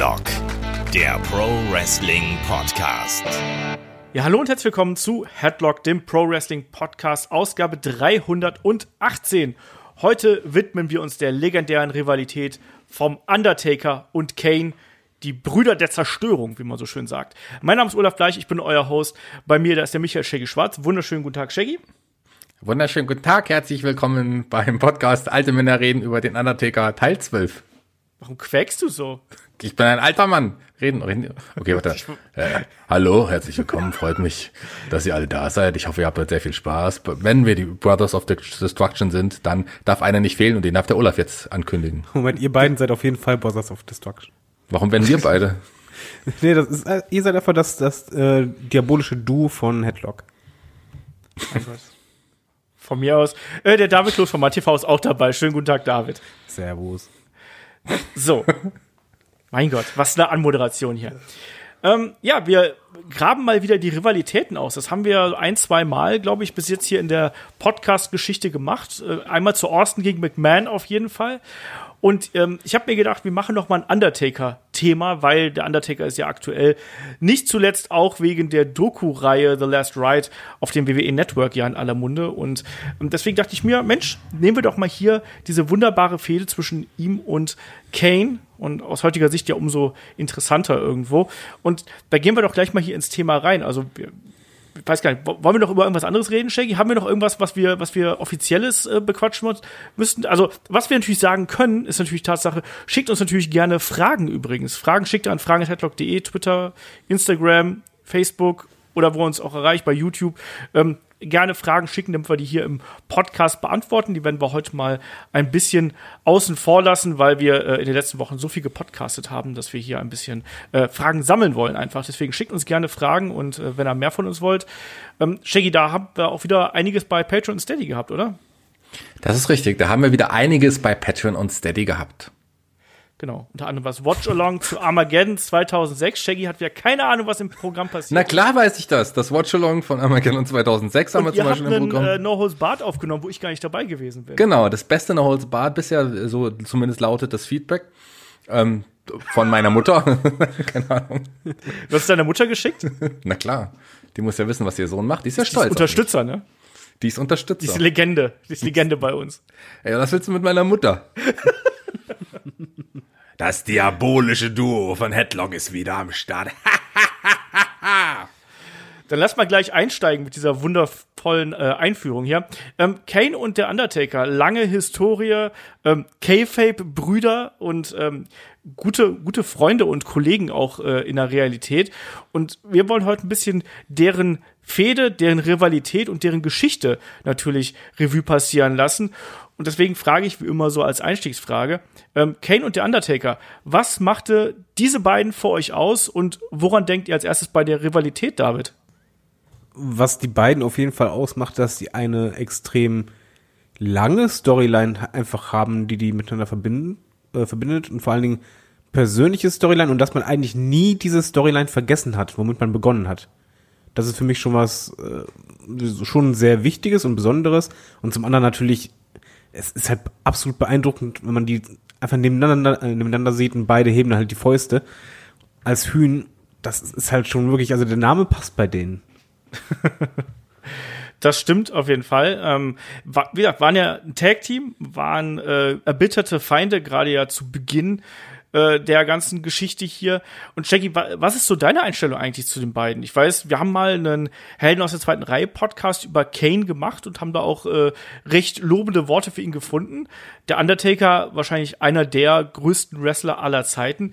Headlock, der Pro Wrestling Podcast. Ja, hallo und herzlich willkommen zu Headlock, dem Pro Wrestling Podcast, Ausgabe 318. Heute widmen wir uns der legendären Rivalität vom Undertaker und Kane, die Brüder der Zerstörung, wie man so schön sagt. Mein Name ist Olaf Bleich, ich bin euer Host. Bei mir, da ist der Michael Shaggy Schwarz. Wunderschönen guten Tag, Shaggy. Wunderschönen guten Tag, herzlich willkommen beim Podcast Alte Männer reden über den Undertaker Teil 12. Warum quäkst du so? Ich bin ein alter Mann. Reden, reden. Okay, warte. Äh, hallo, herzlich willkommen. Freut mich, dass ihr alle da seid. Ich hoffe, ihr habt heute sehr viel Spaß. Wenn wir die Brothers of Destruction sind, dann darf einer nicht fehlen und den darf der Olaf jetzt ankündigen. Moment, ihr beiden seid auf jeden Fall Brothers of Destruction. Warum werden wir beide? nee, das ist, äh, ihr seid einfach das, das äh, diabolische Duo von Headlock. Von mir aus. Äh, der David Kloß von MATV ist auch dabei. Schönen guten Tag, David. Servus. So. mein Gott, was eine Anmoderation hier. Ähm, ja, wir graben mal wieder die Rivalitäten aus. Das haben wir ein, zwei Mal, glaube ich, bis jetzt hier in der Podcast-Geschichte gemacht. Äh, einmal zu Austin gegen McMahon auf jeden Fall. Und ähm, ich habe mir gedacht, wir machen noch mal ein Undertaker-Thema, weil der Undertaker ist ja aktuell nicht zuletzt auch wegen der Doku-Reihe The Last Ride auf dem WWE Network ja in aller Munde. Und ähm, deswegen dachte ich mir, Mensch, nehmen wir doch mal hier diese wunderbare Fehde zwischen ihm und Kane und aus heutiger Sicht ja umso interessanter irgendwo. Und da gehen wir doch gleich mal hier ins Thema rein. Also ich weiß gar nicht, wollen wir noch über irgendwas anderes reden, Shaggy? Haben wir noch irgendwas, was wir, was wir offizielles äh, bequatschen müssten? Also, was wir natürlich sagen können, ist natürlich Tatsache, schickt uns natürlich gerne Fragen übrigens. Fragen schickt an fragen.headlock.de, Twitter, Instagram, Facebook oder wo uns auch erreicht bei YouTube. Ähm, gerne Fragen schicken, damit wir die hier im Podcast beantworten. Die werden wir heute mal ein bisschen außen vor lassen, weil wir äh, in den letzten Wochen so viel gepodcastet haben, dass wir hier ein bisschen äh, Fragen sammeln wollen einfach. Deswegen schickt uns gerne Fragen und äh, wenn ihr mehr von uns wollt. Ähm, Shaggy, da haben wir auch wieder einiges bei Patreon und Steady gehabt, oder? Das ist richtig. Da haben wir wieder einiges bei Patreon und Steady gehabt. Genau. Unter anderem was Watch Along zu Armageddon 2006. Shaggy hat ja keine Ahnung, was im Programm passiert. Na klar weiß ich das. Das Watch Along von Armageddon 2006 haben wir zum Beispiel im Programm. äh, No Holds Barred aufgenommen, wo ich gar nicht dabei gewesen bin. Genau, das beste No Holds Barred bisher, so zumindest lautet das Feedback. Ähm, von meiner Mutter. Keine Ahnung. Du hast es deiner Mutter geschickt? Na klar. Die muss ja wissen, was ihr Sohn macht. Die ist ja Die ist stolz. auf mich. Unterstützer, ne? Die ist Die Unterstützer. ist Legende. Die ist Legende bei uns. Ey, was willst du mit meiner Mutter? Das diabolische Duo von Headlock ist wieder am Start. Dann lass mal gleich einsteigen mit dieser wundervollen äh, Einführung hier. Ähm, Kane und der Undertaker, lange Historie, ähm, K-Fape-Brüder und ähm, gute, gute Freunde und Kollegen auch äh, in der Realität. Und wir wollen heute ein bisschen deren Fehde, deren Rivalität und deren Geschichte natürlich Revue passieren lassen. Und deswegen frage ich wie immer so als Einstiegsfrage, ähm, Kane und der Undertaker, was machte diese beiden vor euch aus und woran denkt ihr als erstes bei der Rivalität, David? Was die beiden auf jeden Fall ausmacht, dass sie eine extrem lange Storyline einfach haben, die die miteinander verbinden, äh, verbindet und vor allen Dingen persönliche Storyline und dass man eigentlich nie diese Storyline vergessen hat, womit man begonnen hat. Das ist für mich schon was äh, schon sehr Wichtiges und Besonderes und zum anderen natürlich es ist halt absolut beeindruckend, wenn man die einfach nebeneinander, äh, nebeneinander sieht und beide heben halt die Fäuste als Hühn. Das ist halt schon wirklich, also der Name passt bei denen. Das stimmt auf jeden Fall. Ähm, war, wie gesagt, waren ja ein Tag-Team, waren äh, erbitterte Feinde, gerade ja zu Beginn äh, der ganzen Geschichte hier. Und Jackie, wa was ist so deine Einstellung eigentlich zu den beiden? Ich weiß, wir haben mal einen Helden aus der zweiten Reihe Podcast über Kane gemacht und haben da auch äh, recht lobende Worte für ihn gefunden. Der Undertaker wahrscheinlich einer der größten Wrestler aller Zeiten.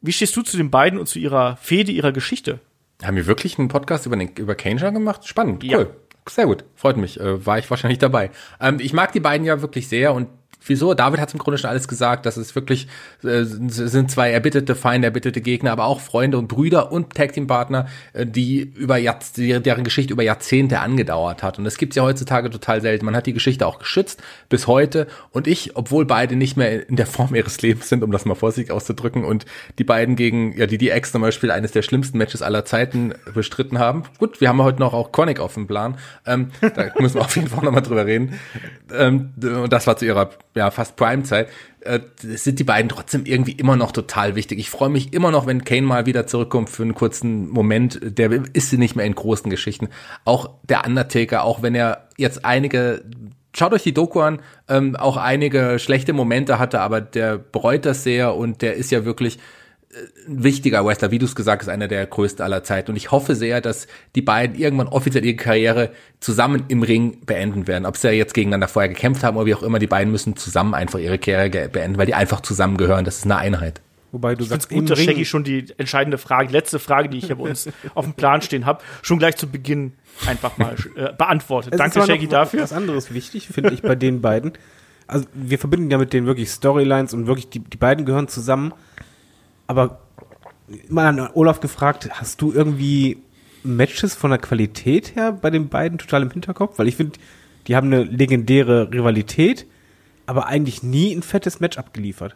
Wie stehst du zu den beiden und zu ihrer Fehde, ihrer Geschichte? Haben wir wirklich einen Podcast über, den, über Kane schon gemacht? Spannend, cool. Ja. Sehr gut, freut mich. Äh, war ich wahrscheinlich dabei. Ähm, ich mag die beiden ja wirklich sehr und wieso? David hat im Grunde schon alles gesagt, dass es wirklich äh, sind zwei erbitterte Feinde, erbitterte Gegner, aber auch Freunde und Brüder und Tag Team Partner, äh, die über Jahrz deren Geschichte über Jahrzehnte angedauert hat. Und das gibt's ja heutzutage total selten. Man hat die Geschichte auch geschützt bis heute. Und ich, obwohl beide nicht mehr in der Form ihres Lebens sind, um das mal vorsichtig auszudrücken, und die beiden gegen, ja, die DX zum Beispiel eines der schlimmsten Matches aller Zeiten bestritten haben. Gut, wir haben heute noch auch Chronic auf dem Plan. Ähm, da müssen wir auf jeden Fall nochmal drüber reden. Ähm, und das war zu ihrer ja fast Primezeit, äh, sind die beiden trotzdem irgendwie immer noch total wichtig. Ich freue mich immer noch, wenn Kane mal wieder zurückkommt für einen kurzen Moment. Der ist nicht mehr in großen Geschichten. Auch der Undertaker, auch wenn er jetzt einige Schaut euch die Doku an, ähm, auch einige schlechte Momente hatte, aber der bereut das sehr und der ist ja wirklich ein wichtiger Wrestler, wie du es gesagt hast, einer der größten aller Zeiten. Und ich hoffe sehr, dass die beiden irgendwann offiziell ihre Karriere zusammen im Ring beenden werden. Ob sie ja jetzt gegeneinander vorher gekämpft haben oder wie auch immer, die beiden müssen zusammen einfach ihre Karriere beenden, weil die einfach zusammengehören. Das ist eine Einheit. Wobei du ich sagst, gut, dass Shaggy schon die entscheidende Frage, die letzte Frage, die ich hier bei uns auf dem Plan stehen habe, schon gleich zu Beginn einfach mal äh, beantwortet. Es Danke, Shaggy, dafür. Was anderes wichtig, finde ich, bei den beiden. Also wir verbinden ja mit denen wirklich Storylines und wirklich, die, die beiden gehören zusammen. Aber mal an Olaf gefragt, hast du irgendwie Matches von der Qualität her bei den beiden total im Hinterkopf? Weil ich finde, die haben eine legendäre Rivalität, aber eigentlich nie ein fettes Match abgeliefert.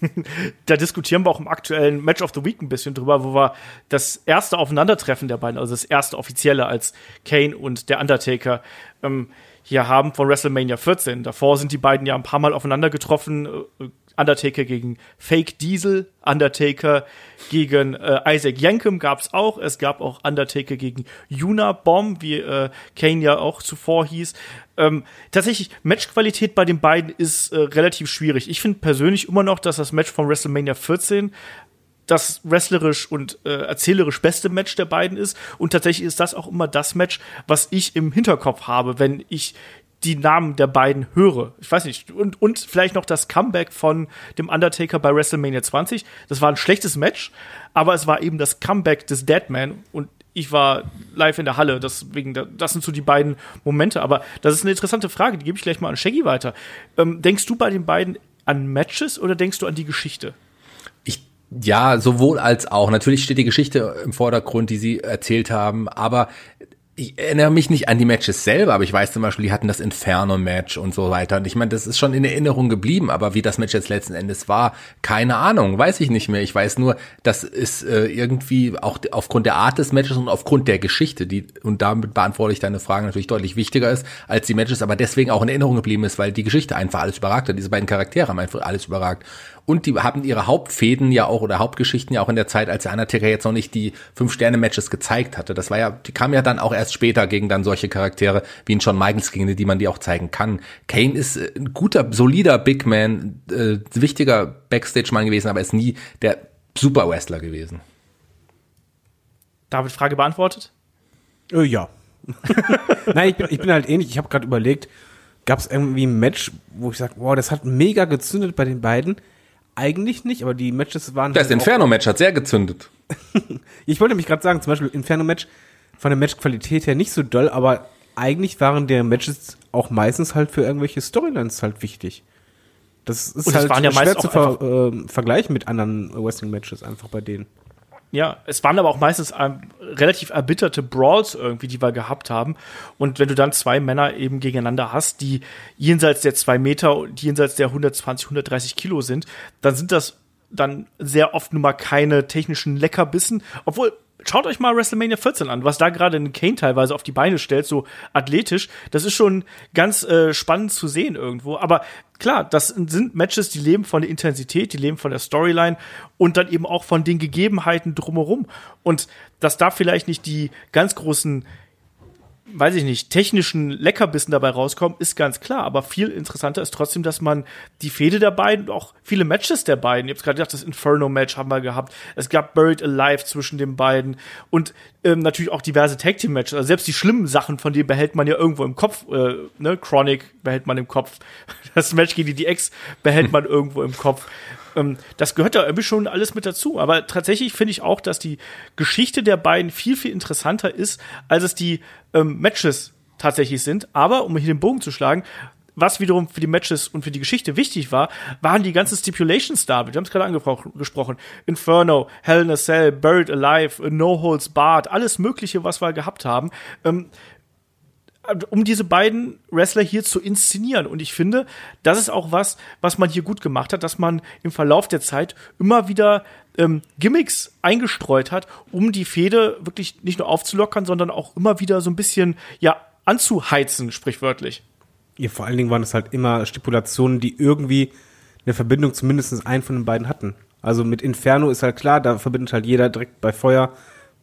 da diskutieren wir auch im aktuellen Match of the Week ein bisschen drüber, wo wir das erste Aufeinandertreffen der beiden, also das erste offizielle als Kane und der Undertaker, ähm, hier haben von WrestleMania 14. Davor sind die beiden ja ein paar Mal aufeinander getroffen. Äh, Undertaker gegen Fake Diesel, Undertaker gegen äh, Isaac Yankem gab's auch. Es gab auch Undertaker gegen Yuna Bomb, wie äh, Kane ja auch zuvor hieß. Ähm, tatsächlich, Matchqualität bei den beiden ist äh, relativ schwierig. Ich finde persönlich immer noch, dass das Match von WrestleMania 14 das wrestlerisch und äh, erzählerisch beste Match der beiden ist. Und tatsächlich ist das auch immer das Match, was ich im Hinterkopf habe, wenn ich die Namen der beiden höre. Ich weiß nicht. Und, und vielleicht noch das Comeback von dem Undertaker bei WrestleMania 20. Das war ein schlechtes Match, aber es war eben das Comeback des Deadman und ich war live in der Halle, deswegen, das sind so die beiden Momente. Aber das ist eine interessante Frage, die gebe ich gleich mal an Shaggy weiter. Ähm, denkst du bei den beiden an Matches oder denkst du an die Geschichte? Ich ja, sowohl als auch. Natürlich steht die Geschichte im Vordergrund, die sie erzählt haben, aber ich erinnere mich nicht an die Matches selber, aber ich weiß zum Beispiel, die hatten das Inferno-Match und so weiter. Und ich meine, das ist schon in Erinnerung geblieben, aber wie das Match jetzt letzten Endes war, keine Ahnung, weiß ich nicht mehr. Ich weiß nur, dass es äh, irgendwie auch aufgrund der Art des Matches und aufgrund der Geschichte, die, und damit beantworte ich deine Frage natürlich deutlich wichtiger ist als die Matches, aber deswegen auch in Erinnerung geblieben ist, weil die Geschichte einfach alles überragt hat. Diese beiden Charaktere haben einfach alles überragt. Und die haben ihre Hauptfäden ja auch oder Hauptgeschichten ja auch in der Zeit, als der Undertaker jetzt noch nicht die Fünf-Sterne-Matches gezeigt hatte. Das war ja, die kam ja dann auch erst später gegen dann solche Charaktere wie ein Shawn Michaels, gegen die man die auch zeigen kann. Kane ist äh, ein guter, solider Big Man, äh, wichtiger Backstage-Mann gewesen, aber ist nie der Super-Wrestler gewesen. David, Frage beantwortet? Äh, ja. Nein, ich bin, ich bin halt ähnlich. Ich habe gerade überlegt, gab es irgendwie ein Match, wo ich sage, wow, das hat mega gezündet bei den beiden eigentlich nicht, aber die Matches waren. Das halt Inferno-Match hat sehr gezündet. ich wollte mich gerade sagen, zum Beispiel Inferno-Match von der Matchqualität her nicht so doll, aber eigentlich waren der Matches auch meistens halt für irgendwelche Storylines halt wichtig. Das ist halt waren ja schwer zu ver äh, vergleichen mit anderen Wrestling-Matches einfach bei denen. Ja, es waren aber auch meistens ähm, relativ erbitterte Brawls irgendwie, die wir gehabt haben. Und wenn du dann zwei Männer eben gegeneinander hast, die jenseits der zwei Meter, die jenseits der 120, 130 Kilo sind, dann sind das dann sehr oft nun mal keine technischen Leckerbissen. Obwohl, schaut euch mal WrestleMania 14 an, was da gerade ein Kane teilweise auf die Beine stellt, so athletisch. Das ist schon ganz äh, spannend zu sehen irgendwo. Aber klar, das sind Matches, die leben von der Intensität, die leben von der Storyline und dann eben auch von den Gegebenheiten drumherum. Und dass da vielleicht nicht die ganz großen weiß ich nicht, technischen Leckerbissen dabei rauskommen, ist ganz klar. Aber viel interessanter ist trotzdem, dass man die Fehde der beiden und auch viele Matches der beiden, ich habe gerade gesagt, das Inferno-Match haben wir gehabt. Es gab Buried Alive zwischen den beiden und ähm, natürlich auch diverse Tag Team Matches. Also selbst die schlimmen Sachen von denen behält man ja irgendwo im Kopf. Äh, ne? Chronic behält man im Kopf. Das Match gegen die Ex behält man irgendwo im Kopf. Ähm, das gehört da irgendwie schon alles mit dazu. Aber tatsächlich finde ich auch, dass die Geschichte der beiden viel, viel interessanter ist, als es die ähm, Matches tatsächlich sind. Aber, um hier den Bogen zu schlagen, was wiederum für die Matches und für die Geschichte wichtig war, waren die ganzen Stipulations da. Wir haben es gerade angesprochen. Inferno, Hell in a Cell, Buried Alive, No Holds Barred, alles Mögliche, was wir gehabt haben. Ähm, um diese beiden Wrestler hier zu inszenieren. Und ich finde, das ist auch was, was man hier gut gemacht hat, dass man im Verlauf der Zeit immer wieder ähm, Gimmicks eingestreut hat, um die Fehde wirklich nicht nur aufzulockern, sondern auch immer wieder so ein bisschen, ja, anzuheizen, sprichwörtlich. Ja, vor allen Dingen waren es halt immer Stipulationen, die irgendwie eine Verbindung zu mindestens einen von den beiden hatten. Also mit Inferno ist halt klar, da verbindet halt jeder direkt bei Feuer,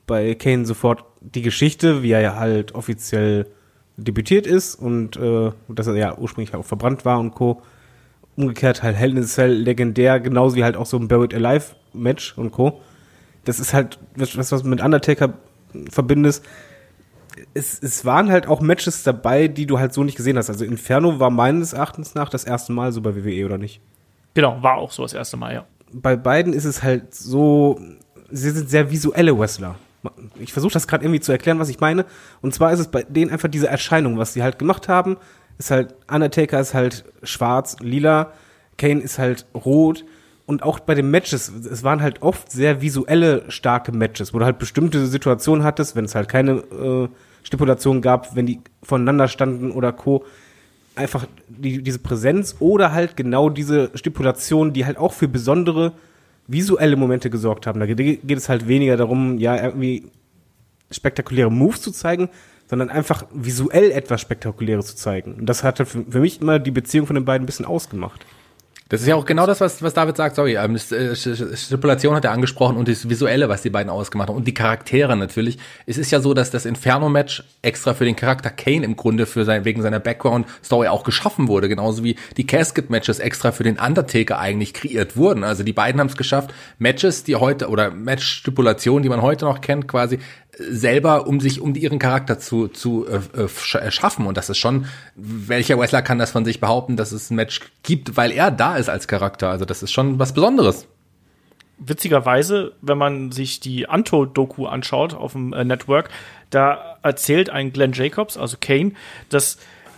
bei Kane sofort die Geschichte, wie er ja halt offiziell debütiert ist und äh, dass er ja ursprünglich auch verbrannt war und Co. Umgekehrt halt Hell in a Cell legendär, genauso wie halt auch so ein Buried Alive Match und Co. Das ist halt was, was du mit Undertaker verbindest. Es, es waren halt auch Matches dabei, die du halt so nicht gesehen hast. Also Inferno war meines Erachtens nach das erste Mal so bei WWE, oder nicht? Genau, war auch so das erste Mal, ja. Bei beiden ist es halt so, sie sind sehr visuelle Wrestler. Ich versuche das gerade irgendwie zu erklären, was ich meine. Und zwar ist es bei denen einfach diese Erscheinung, was sie halt gemacht haben. Ist halt, Undertaker ist halt schwarz, lila, Kane ist halt rot. Und auch bei den Matches, es waren halt oft sehr visuelle, starke Matches, wo du halt bestimmte Situationen hattest, wenn es halt keine äh, Stipulation gab, wenn die voneinander standen oder Co. Einfach die, diese Präsenz oder halt genau diese Stipulation, die halt auch für besondere visuelle Momente gesorgt haben. Da geht es halt weniger darum, ja, irgendwie spektakuläre Moves zu zeigen, sondern einfach visuell etwas Spektakuläres zu zeigen. Und das hat halt für, für mich immer die Beziehung von den beiden ein bisschen ausgemacht. Das ist ja auch genau das, was, was David sagt. Sorry, ähm, äh, Stipulation hat er angesprochen und das Visuelle, was die beiden ausgemacht haben und die Charaktere natürlich. Es ist ja so, dass das Inferno-Match extra für den Charakter Kane im Grunde für sein, wegen seiner Background-Story auch geschaffen wurde. Genauso wie die Casket-Matches extra für den Undertaker eigentlich kreiert wurden. Also die beiden haben es geschafft, Matches, die heute, oder Match-Stipulationen, die man heute noch kennt, quasi selber, um sich, um ihren Charakter zu, zu äh, äh, schaffen. Und das ist schon, welcher Wrestler kann das von sich behaupten, dass es ein Match gibt, weil er da ist als Charakter. Also das ist schon was Besonderes. Witzigerweise, wenn man sich die Anto-Doku anschaut auf dem äh, Network, da erzählt ein Glenn Jacobs, also Kane, dass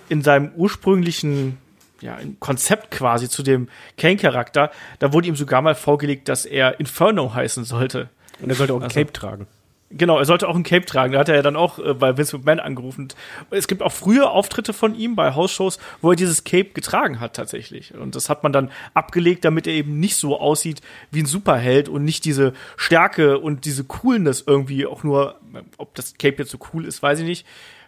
in seinem ursprünglichen ja, Konzept quasi zu dem Kane-Charakter, da wurde ihm sogar mal vorgelegt, dass er Inferno heißen sollte. Und er sollte auch ein also, Cape tragen. Genau, er sollte auch ein Cape tragen. Da hat er ja dann auch äh, bei Vince McMahon angerufen. Es gibt auch frühe Auftritte von ihm bei Hausshows, wo er dieses Cape getragen hat tatsächlich. Und das hat man dann abgelegt, damit er eben nicht so aussieht wie ein Superheld und nicht diese Stärke und diese Coolness irgendwie auch nur, ob das Cape jetzt so cool ist, weiß ich nicht,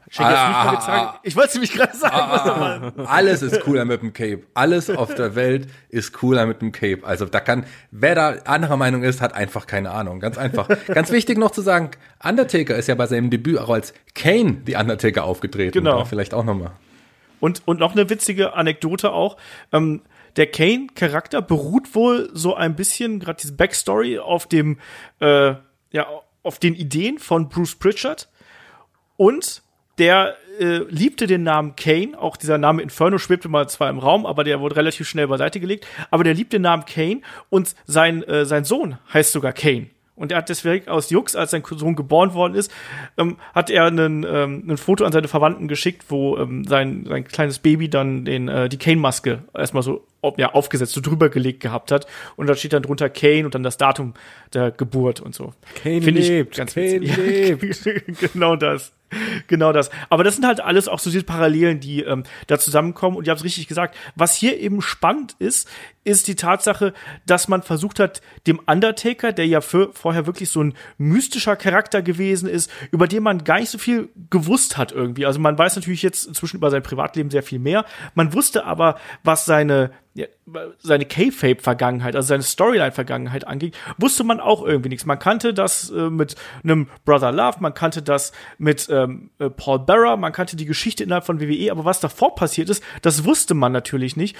Schenke ah, nicht mal getragen. Ah, ich wollte nämlich gerade sagen, ah, was nochmal. Alles ist cooler mit dem Cape. Alles auf der Welt ist cooler mit dem Cape. Also da kann, wer da anderer Meinung ist, hat einfach keine Ahnung. Ganz einfach. Ganz wichtig noch zu sagen, Undertaker ist ja bei seinem Debüt auch als Kane die Undertaker aufgetreten. Genau. Ja, vielleicht auch nochmal. Und, und noch eine witzige Anekdote auch. Ähm, der Kane-Charakter beruht wohl so ein bisschen, gerade diese Backstory, auf dem, äh, ja, auf den Ideen von Bruce Pritchard. Und der äh, liebte den Namen Kane, auch dieser Name Inferno schwebte mal zwar im Raum, aber der wurde relativ schnell beiseite gelegt, aber der liebt den Namen Kane und sein, äh, sein Sohn heißt sogar Kane. Und er hat deswegen aus Jux, als sein Sohn geboren worden ist, ähm, hat er einen, ähm, ein Foto an seine Verwandten geschickt, wo ähm, sein, sein kleines Baby dann den, äh, die Kane-Maske erstmal so ja, aufgesetzt, so drüber gelegt gehabt hat. Und da steht dann drunter Kane und dann das Datum der Geburt und so. Kane Find lebt, ganz Kane lebt. genau das. Genau das. Aber das sind halt alles auch so diese Parallelen, die ähm, da zusammenkommen. Und ihr habt es richtig gesagt. Was hier eben spannend ist, ist die Tatsache, dass man versucht hat, dem Undertaker, der ja für, vorher wirklich so ein mystischer Charakter gewesen ist, über den man gar nicht so viel gewusst hat irgendwie. Also man weiß natürlich jetzt inzwischen über sein Privatleben sehr viel mehr. Man wusste aber, was seine seine K-Fape-Vergangenheit, also seine Storyline-Vergangenheit angeht, wusste man auch irgendwie nichts. Man kannte das äh, mit einem Brother Love, man kannte das mit ähm, äh, Paul Bearer, man kannte die Geschichte innerhalb von WWE, aber was davor passiert ist, das wusste man natürlich nicht.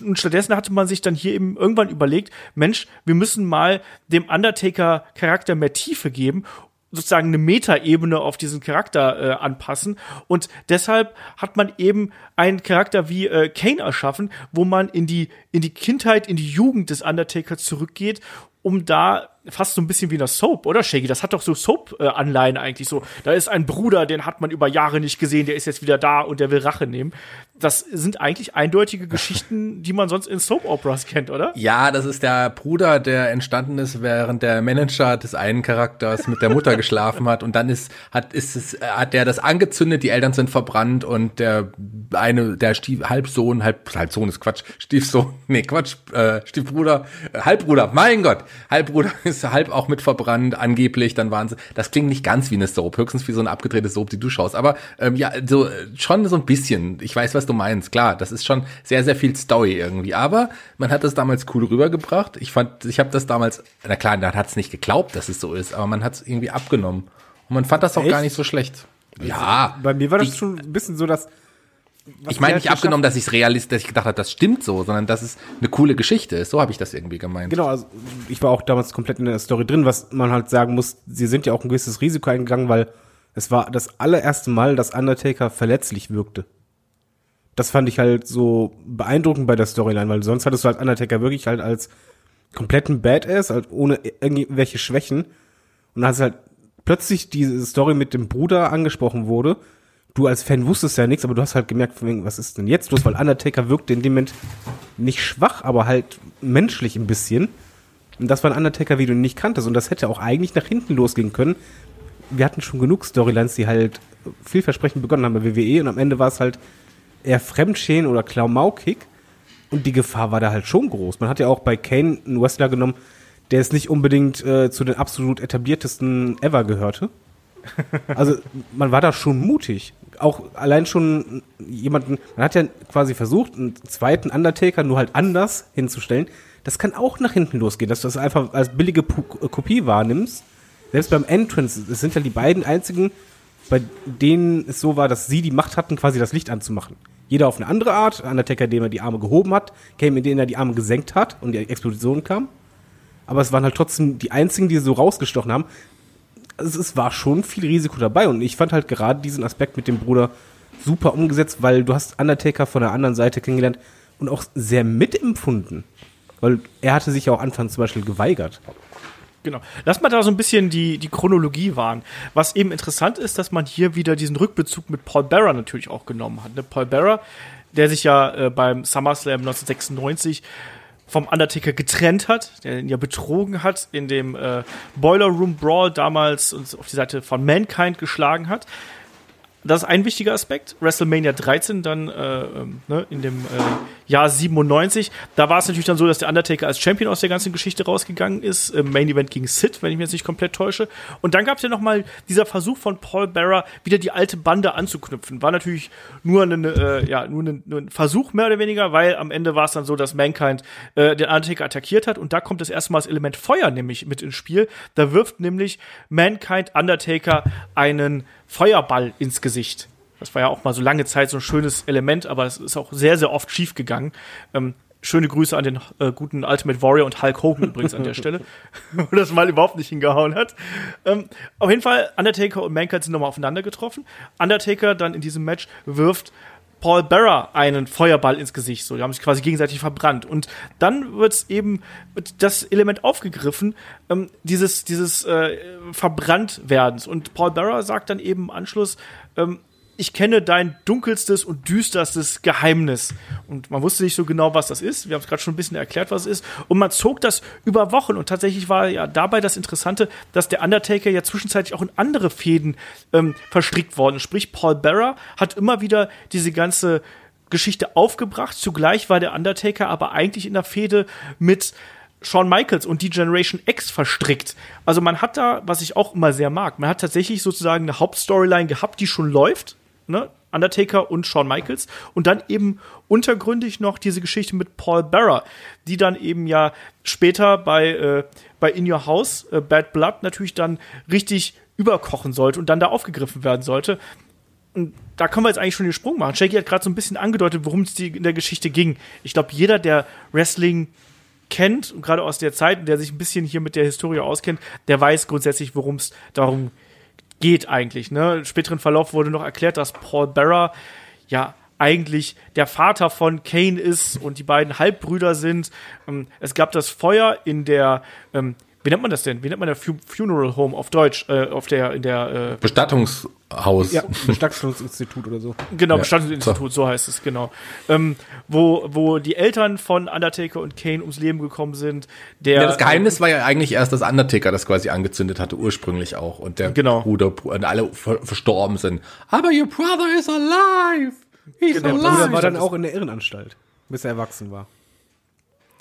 Und stattdessen hatte man sich dann hier eben irgendwann überlegt, Mensch, wir müssen mal dem Undertaker-Charakter mehr Tiefe geben sozusagen eine Metaebene auf diesen Charakter äh, anpassen. Und deshalb hat man eben einen Charakter wie äh, Kane erschaffen, wo man in die, in die Kindheit, in die Jugend des Undertaker zurückgeht, um da fast so ein bisschen wie in der Soap, oder Shaggy? Das hat doch so Soap-Anleihen eigentlich so. Da ist ein Bruder, den hat man über Jahre nicht gesehen, der ist jetzt wieder da und der will Rache nehmen. Das sind eigentlich eindeutige Geschichten, die man sonst in Soap-Operas kennt, oder? Ja, das ist der Bruder, der entstanden ist, während der Manager des einen Charakters mit der Mutter geschlafen hat und dann ist, hat, ist es, hat der das angezündet, die Eltern sind verbrannt und der eine, der Stief, Halbsohn, Halb, Halbsohn ist Quatsch, Stiefsohn, nee, Quatsch, äh, Stiefbruder, äh, Halbbruder, mein Gott, Halbbruder ist halb auch mit verbrannt, angeblich, dann waren sie, das klingt nicht ganz wie eine Soap, höchstens wie so eine abgedrehte Soap, die du schaust, aber ähm, ja, so schon so ein bisschen. Ich weiß, was du meinst. Klar, das ist schon sehr, sehr viel Story irgendwie. Aber man hat das damals cool rübergebracht. Ich fand, ich habe das damals, na klar, man hat es nicht geglaubt, dass es so ist, aber man hat es irgendwie abgenommen. Und man fand das auch Echt? gar nicht so schlecht. Ja. Bei mir war das ich, schon ein bisschen so, dass. Ich meine nicht abgenommen, dass ich es realist, dass ich gedacht habe, das stimmt so, sondern dass es eine coole Geschichte ist. So habe ich das irgendwie gemeint. Genau, also ich war auch damals komplett in der Story drin, was man halt sagen muss, sie sind ja auch ein gewisses Risiko eingegangen, weil es war das allererste Mal, dass Undertaker verletzlich wirkte. Das fand ich halt so beeindruckend bei der Storyline, weil sonst hattest du halt Undertaker wirklich halt als kompletten Badass, halt ohne irgendwelche Schwächen. Und als halt plötzlich diese Story mit dem Bruder angesprochen wurde, du als Fan wusstest ja nichts, aber du hast halt gemerkt, was ist denn jetzt los? Weil Undertaker wirkte in dem Moment nicht schwach, aber halt menschlich ein bisschen. Und das war ein Undertaker, wie du ihn nicht kanntest. Und das hätte auch eigentlich nach hinten losgehen können. Wir hatten schon genug Storylines, die halt vielversprechend begonnen haben bei WWE und am Ende war es halt eher Fremdschäden oder Klaumaukig. Und die Gefahr war da halt schon groß. Man hat ja auch bei Kane einen Wrestler genommen, der es nicht unbedingt äh, zu den absolut etabliertesten ever gehörte. Also man war da schon mutig. Auch allein schon jemanden, man hat ja quasi versucht, einen zweiten Undertaker nur halt anders hinzustellen. Das kann auch nach hinten losgehen, dass du das einfach als billige Pu- Kopie wahrnimmst. Selbst beim Entrance, es sind ja die beiden einzigen, bei denen es so war, dass sie die Macht hatten, quasi das Licht anzumachen. Jeder auf eine andere Art. Undertaker, indem er die Arme gehoben hat, Came, indem er die Arme gesenkt hat und die Explosion kam. Aber es waren halt trotzdem die einzigen, die so rausgestochen haben. Also es war schon viel Risiko dabei und ich fand halt gerade diesen Aspekt mit dem Bruder super umgesetzt, weil du hast Undertaker von der anderen Seite kennengelernt und auch sehr mitempfunden. Weil er hatte sich ja auch anfangs zum Beispiel geweigert. Genau. Lass mal da so ein bisschen die, die Chronologie wahren. Was eben interessant ist, dass man hier wieder diesen Rückbezug mit Paul Bearer natürlich auch genommen hat. Ne? Paul Bearer, der sich ja äh, beim SummerSlam 1996 vom Undertaker getrennt hat, der ihn ja betrogen hat, in dem äh, Boiler Room Brawl damals uns auf die Seite von Mankind geschlagen hat. Das ist ein wichtiger Aspekt. WrestleMania 13 dann äh, ähm, ne, in dem äh, Jahr 97. Da war es natürlich dann so, dass der Undertaker als Champion aus der ganzen Geschichte rausgegangen ist. Im Main Event gegen Sid, wenn ich mich jetzt nicht komplett täusche. Und dann gab es ja noch mal dieser Versuch von Paul Bearer, wieder die alte Bande anzuknüpfen. War natürlich nur, eine, äh, ja, nur, eine, nur ein Versuch mehr oder weniger, weil am Ende war es dann so, dass Mankind äh, den Undertaker attackiert hat. Und da kommt das erste Mal das Element Feuer nämlich mit ins Spiel. Da wirft nämlich Mankind Undertaker einen Feuerball ins Gesicht. Das war ja auch mal so lange Zeit so ein schönes Element, aber es ist auch sehr, sehr oft schief gegangen. Ähm, schöne Grüße an den äh, guten Ultimate Warrior und Hulk Hogan übrigens an der Stelle, wo das mal überhaupt nicht hingehauen hat. Ähm, auf jeden Fall, Undertaker und Mankind sind nochmal aufeinander getroffen. Undertaker dann in diesem Match wirft Paul Bearer einen Feuerball ins Gesicht. So, die haben sich quasi gegenseitig verbrannt. Und dann wird eben wird das Element aufgegriffen, ähm, dieses, dieses äh, Verbranntwerdens. Und Paul Bearer sagt dann eben im Anschluss, ähm, ich kenne dein dunkelstes und düsterstes Geheimnis. Und man wusste nicht so genau, was das ist. Wir haben es gerade schon ein bisschen erklärt, was es ist. Und man zog das über Wochen. Und tatsächlich war ja dabei das Interessante, dass der Undertaker ja zwischenzeitlich auch in andere Fäden ähm, verstrickt worden ist. Sprich, Paul Bearer hat immer wieder diese ganze Geschichte aufgebracht. Zugleich war der Undertaker aber eigentlich in der Fehde mit Shawn Michaels und die Generation X verstrickt. Also man hat da, was ich auch immer sehr mag, man hat tatsächlich sozusagen eine Hauptstoryline gehabt, die schon läuft. Ne? Undertaker und Shawn Michaels und dann eben untergründig noch diese Geschichte mit Paul Bearer, die dann eben ja später bei, äh, bei In Your House, äh, Bad Blood, natürlich dann richtig überkochen sollte und dann da aufgegriffen werden sollte. Und da können wir jetzt eigentlich schon den Sprung machen. Shaggy hat gerade so ein bisschen angedeutet, worum es in der Geschichte ging. Ich glaube, jeder, der Wrestling kennt, gerade aus der Zeit, der sich ein bisschen hier mit der Historie auskennt, der weiß grundsätzlich, worum es darum geht eigentlich. Ne? Im späteren Verlauf wurde noch erklärt, dass Paul Bearer ja eigentlich der Vater von Kane ist und die beiden Halbbrüder sind. Ähm, es gab das Feuer in der ähm, wie nennt man das denn? Wie nennt man der Fu Funeral Home auf Deutsch? Äh, auf der, in der, äh, Bestattungshaus. Ja, Bestattungsinstitut oder so. genau, Ja. Bestattungsinstitut, so heißt es, genau. Ähm, wo, wo die Eltern von Undertaker und Kane ums Leben gekommen sind. Der, Ja, das Geheimnis war ja eigentlich erst, dass Undertaker das quasi angezündet hatte, ursprünglich auch. Und der Genau. Bruder und alle ver verstorben sind. Aber your brother is alive! He's Genau, Der Bruder alive! war dann auch in der Irrenanstalt, bis er erwachsen war.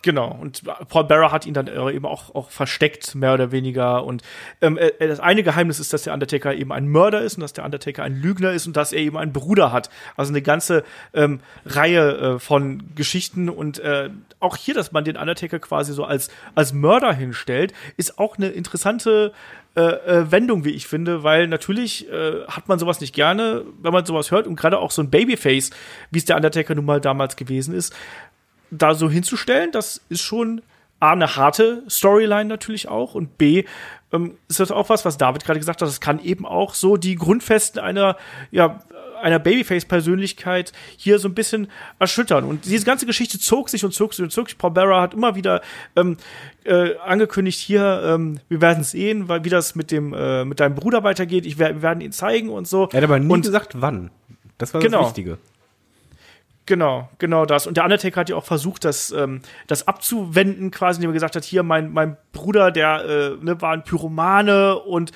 Genau, und Paul Bearer hat ihn dann äh, eben auch, auch versteckt, mehr oder weniger. Und ähm, äh, das eine Geheimnis ist, dass der Undertaker eben ein Mörder ist und dass der Undertaker ein Lügner ist und dass er eben einen Bruder hat. Also eine ganze ähm, Reihe äh, von Geschichten. Und äh, auch hier, dass man den Undertaker quasi so als, als Mörder hinstellt, ist auch eine interessante äh, äh, Wendung, wie ich finde, weil natürlich äh, hat man sowas nicht gerne, wenn man sowas hört und gerade auch so ein Babyface, wie es der Undertaker nun mal damals gewesen ist, da so hinzustellen, das ist schon A, eine harte Storyline natürlich auch und B, ähm, ist das auch was, was David gerade gesagt hat, das kann eben auch so die Grundfesten einer, ja, einer Babyface-Persönlichkeit hier so ein bisschen erschüttern. Und diese ganze Geschichte zog sich und zog sich und zog sich. Paul Bearer hat immer wieder ähm, äh, angekündigt, hier, ähm, wir werden sehen, weil, wie das mit dem, äh, mit deinem Bruder weitergeht. Ich, wir werden ihn zeigen und so. Er hat aber nie und, gesagt, wann. Das war Genau. das Wichtige. Genau, genau das. Und der Undertaker hat ja auch versucht, das, ähm, das abzuwenden, quasi, indem er gesagt hat, hier, mein, mein Bruder, der äh, ne, war ein Pyromane und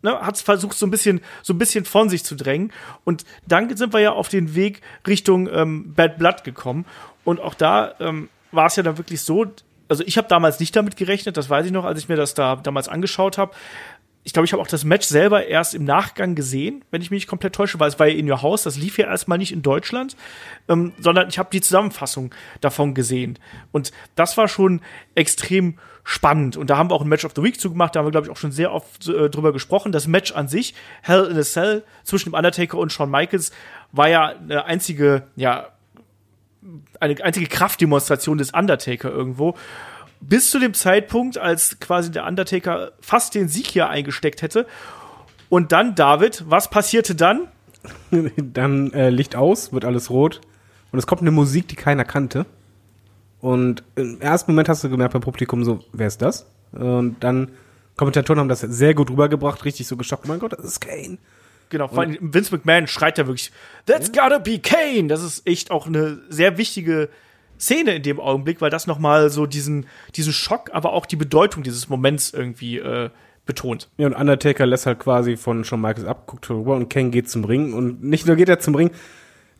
ne, hat versucht, so ein bisschen, so ein bisschen von sich zu drängen. Und dann sind wir ja auf den Weg Richtung ähm, Bad Blood gekommen. Und auch da ähm, war es ja dann wirklich so, also ich habe damals nicht damit gerechnet, das weiß ich noch, als ich mir das da damals angeschaut habe. Ich glaube, ich habe auch das Match selber erst im Nachgang gesehen, wenn ich mich nicht komplett täusche, weil es war ja in Your House, das lief ja erstmal nicht in Deutschland, ähm, sondern ich habe die Zusammenfassung davon gesehen. Und das war schon extrem spannend. Und da haben wir auch ein Match of the Week zugemacht, da haben wir, glaube ich, auch schon sehr oft äh, drüber gesprochen. Das Match an sich, Hell in a Cell, zwischen dem Undertaker und Shawn Michaels, war ja eine einzige, ja, eine einzige Kraftdemonstration des Undertaker irgendwo. Bis zu dem Zeitpunkt, als quasi der Undertaker fast den Sieg hier eingesteckt hätte. Und dann, David, was passierte dann? Dann äh, Licht aus, wird alles rot. Und es kommt eine Musik, die keiner kannte. Und im ersten Moment hast du gemerkt beim Publikum so, wer ist das? Und dann Kommentatoren haben das sehr gut rübergebracht, richtig so geschockt. Oh mein Gott, das ist Kane. Genau, vor allem Vince McMahon schreit ja wirklich, That's gotta be Kane! Das ist echt auch eine sehr wichtige Szene in dem Augenblick, weil das nochmal so diesen, diesen Schock, aber auch die Bedeutung dieses Moments irgendwie äh, betont. Ja, und Undertaker lässt halt quasi von Shawn Michaels ab, guckt rüber und Kane geht zum Ring. Und nicht nur geht er zum Ring,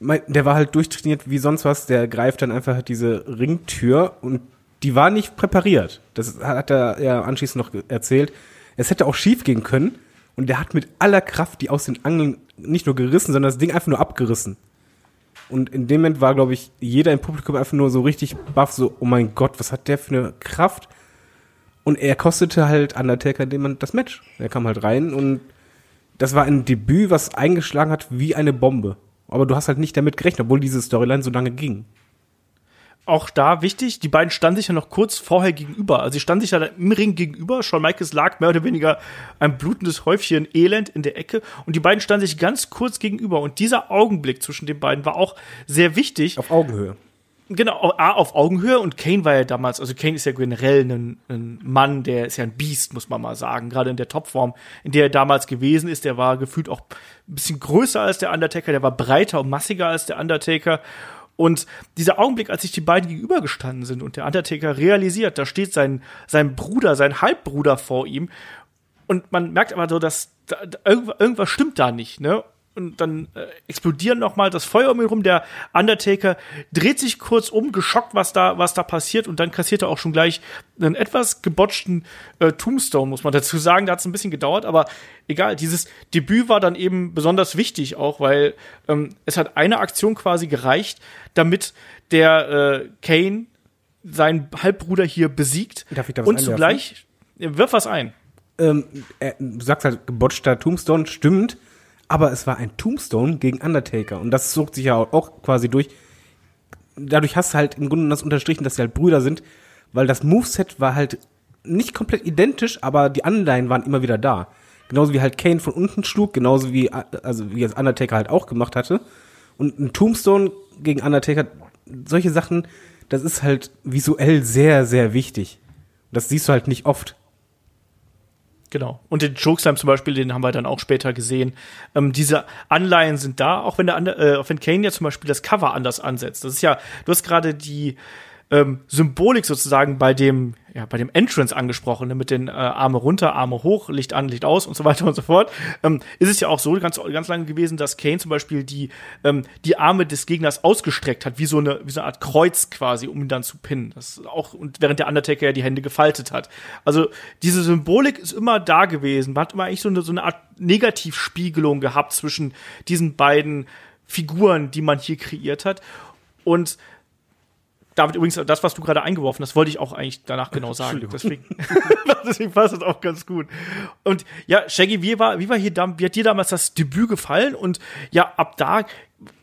der war halt durchtrainiert wie sonst was. Der greift dann einfach diese Ringtür und die war nicht präpariert. Das hat er ja anschließend noch erzählt. Es hätte auch schief gehen können. Und der hat mit aller Kraft die aus den Angeln nicht nur gerissen, sondern das Ding einfach nur abgerissen. Und in dem Moment war, glaube ich, jeder im Publikum einfach nur so richtig baff, so, oh mein Gott, was hat der für eine Kraft? Und er kostete halt Undertaker dem das Match. Er kam halt rein und das war ein Debüt, was eingeschlagen hat wie eine Bombe. Aber du hast halt nicht damit gerechnet, obwohl diese Storyline so lange ging. Auch da wichtig, die beiden standen sich ja noch kurz vorher gegenüber. Also sie standen sich ja im Ring gegenüber. Shawn Michaels lag mehr oder weniger ein blutendes Häufchen Elend in der Ecke. Und die beiden standen sich ganz kurz gegenüber. Und dieser Augenblick zwischen den beiden war auch sehr wichtig. Auf Augenhöhe. Genau, A, auf Augenhöhe und Kane war ja damals, also Kane ist ja generell ein, ein Mann, der ist ja ein Biest, muss man mal sagen, gerade in der Topform, in der er damals gewesen ist, der war gefühlt auch ein bisschen größer als der Undertaker, der war breiter und massiger als der Undertaker und dieser Augenblick, als sich die beiden gegenübergestanden sind und der Undertaker realisiert, da steht sein, sein Bruder, sein Halbbruder vor ihm und man merkt aber so, dass da, irgendwas stimmt da nicht, ne? Und dann äh, explodieren noch mal das Feuer um ihn rum. Der Undertaker dreht sich kurz um, geschockt, was da, was da passiert. Und dann kassiert er auch schon gleich einen etwas gebotchten äh, Tombstone, muss man dazu sagen. Da hat es ein bisschen gedauert, aber egal. Dieses Debüt war dann eben besonders wichtig auch, weil ähm, es hat eine Aktion quasi gereicht, damit der äh, Kane seinen Halbbruder hier besiegt. Darf ich da was und zugleich ja, wirf was ein. Ähm, er, du sagst halt, gebotchter Tombstone, stimmt. Aber es war ein Tombstone gegen Undertaker. Und das zog sich ja auch quasi durch. Dadurch hast du halt im Grunde das unterstrichen, dass sie halt Brüder sind. Weil das Moveset war halt nicht komplett identisch, aber die Anleihen waren immer wieder da. Genauso wie halt Kane von unten schlug, genauso wie, also wie es Undertaker halt auch gemacht hatte. Und ein Tombstone gegen Undertaker, solche Sachen, das ist halt visuell sehr, sehr wichtig. Das siehst du halt nicht oft. Genau. Und den Chokeslam zum Beispiel, den haben wir dann auch später gesehen. Ähm, diese Anleihen sind da, auch wenn der äh, auch wenn Kane ja zum Beispiel das Cover anders ansetzt. Das ist ja, du hast gerade die ähm, Symbolik sozusagen bei dem, ja, bei dem Entrance angesprochen, ne, mit den äh, Arme runter, Arme hoch, Licht an, Licht aus und so weiter und so fort, ähm, ist es ja auch so ganz, ganz lange gewesen, dass Kane zum Beispiel die, ähm, die Arme des Gegners ausgestreckt hat, wie so eine, wie so eine Art Kreuz quasi, um ihn dann zu pinnen. Das auch, und während der Undertaker ja die Hände gefaltet hat. Also diese Symbolik ist immer da gewesen. Man hat immer eigentlich so eine, so eine Art Negativspiegelung gehabt zwischen diesen beiden Figuren, die man hier kreiert hat. Und David, übrigens, das, was du gerade eingeworfen hast, wollte ich auch eigentlich danach genau sagen. Deswegen, deswegen passt das auch ganz gut. Und ja, Shaggy, wie war, wie war hier, wie hat dir damals das Debüt gefallen? Und ja, ab da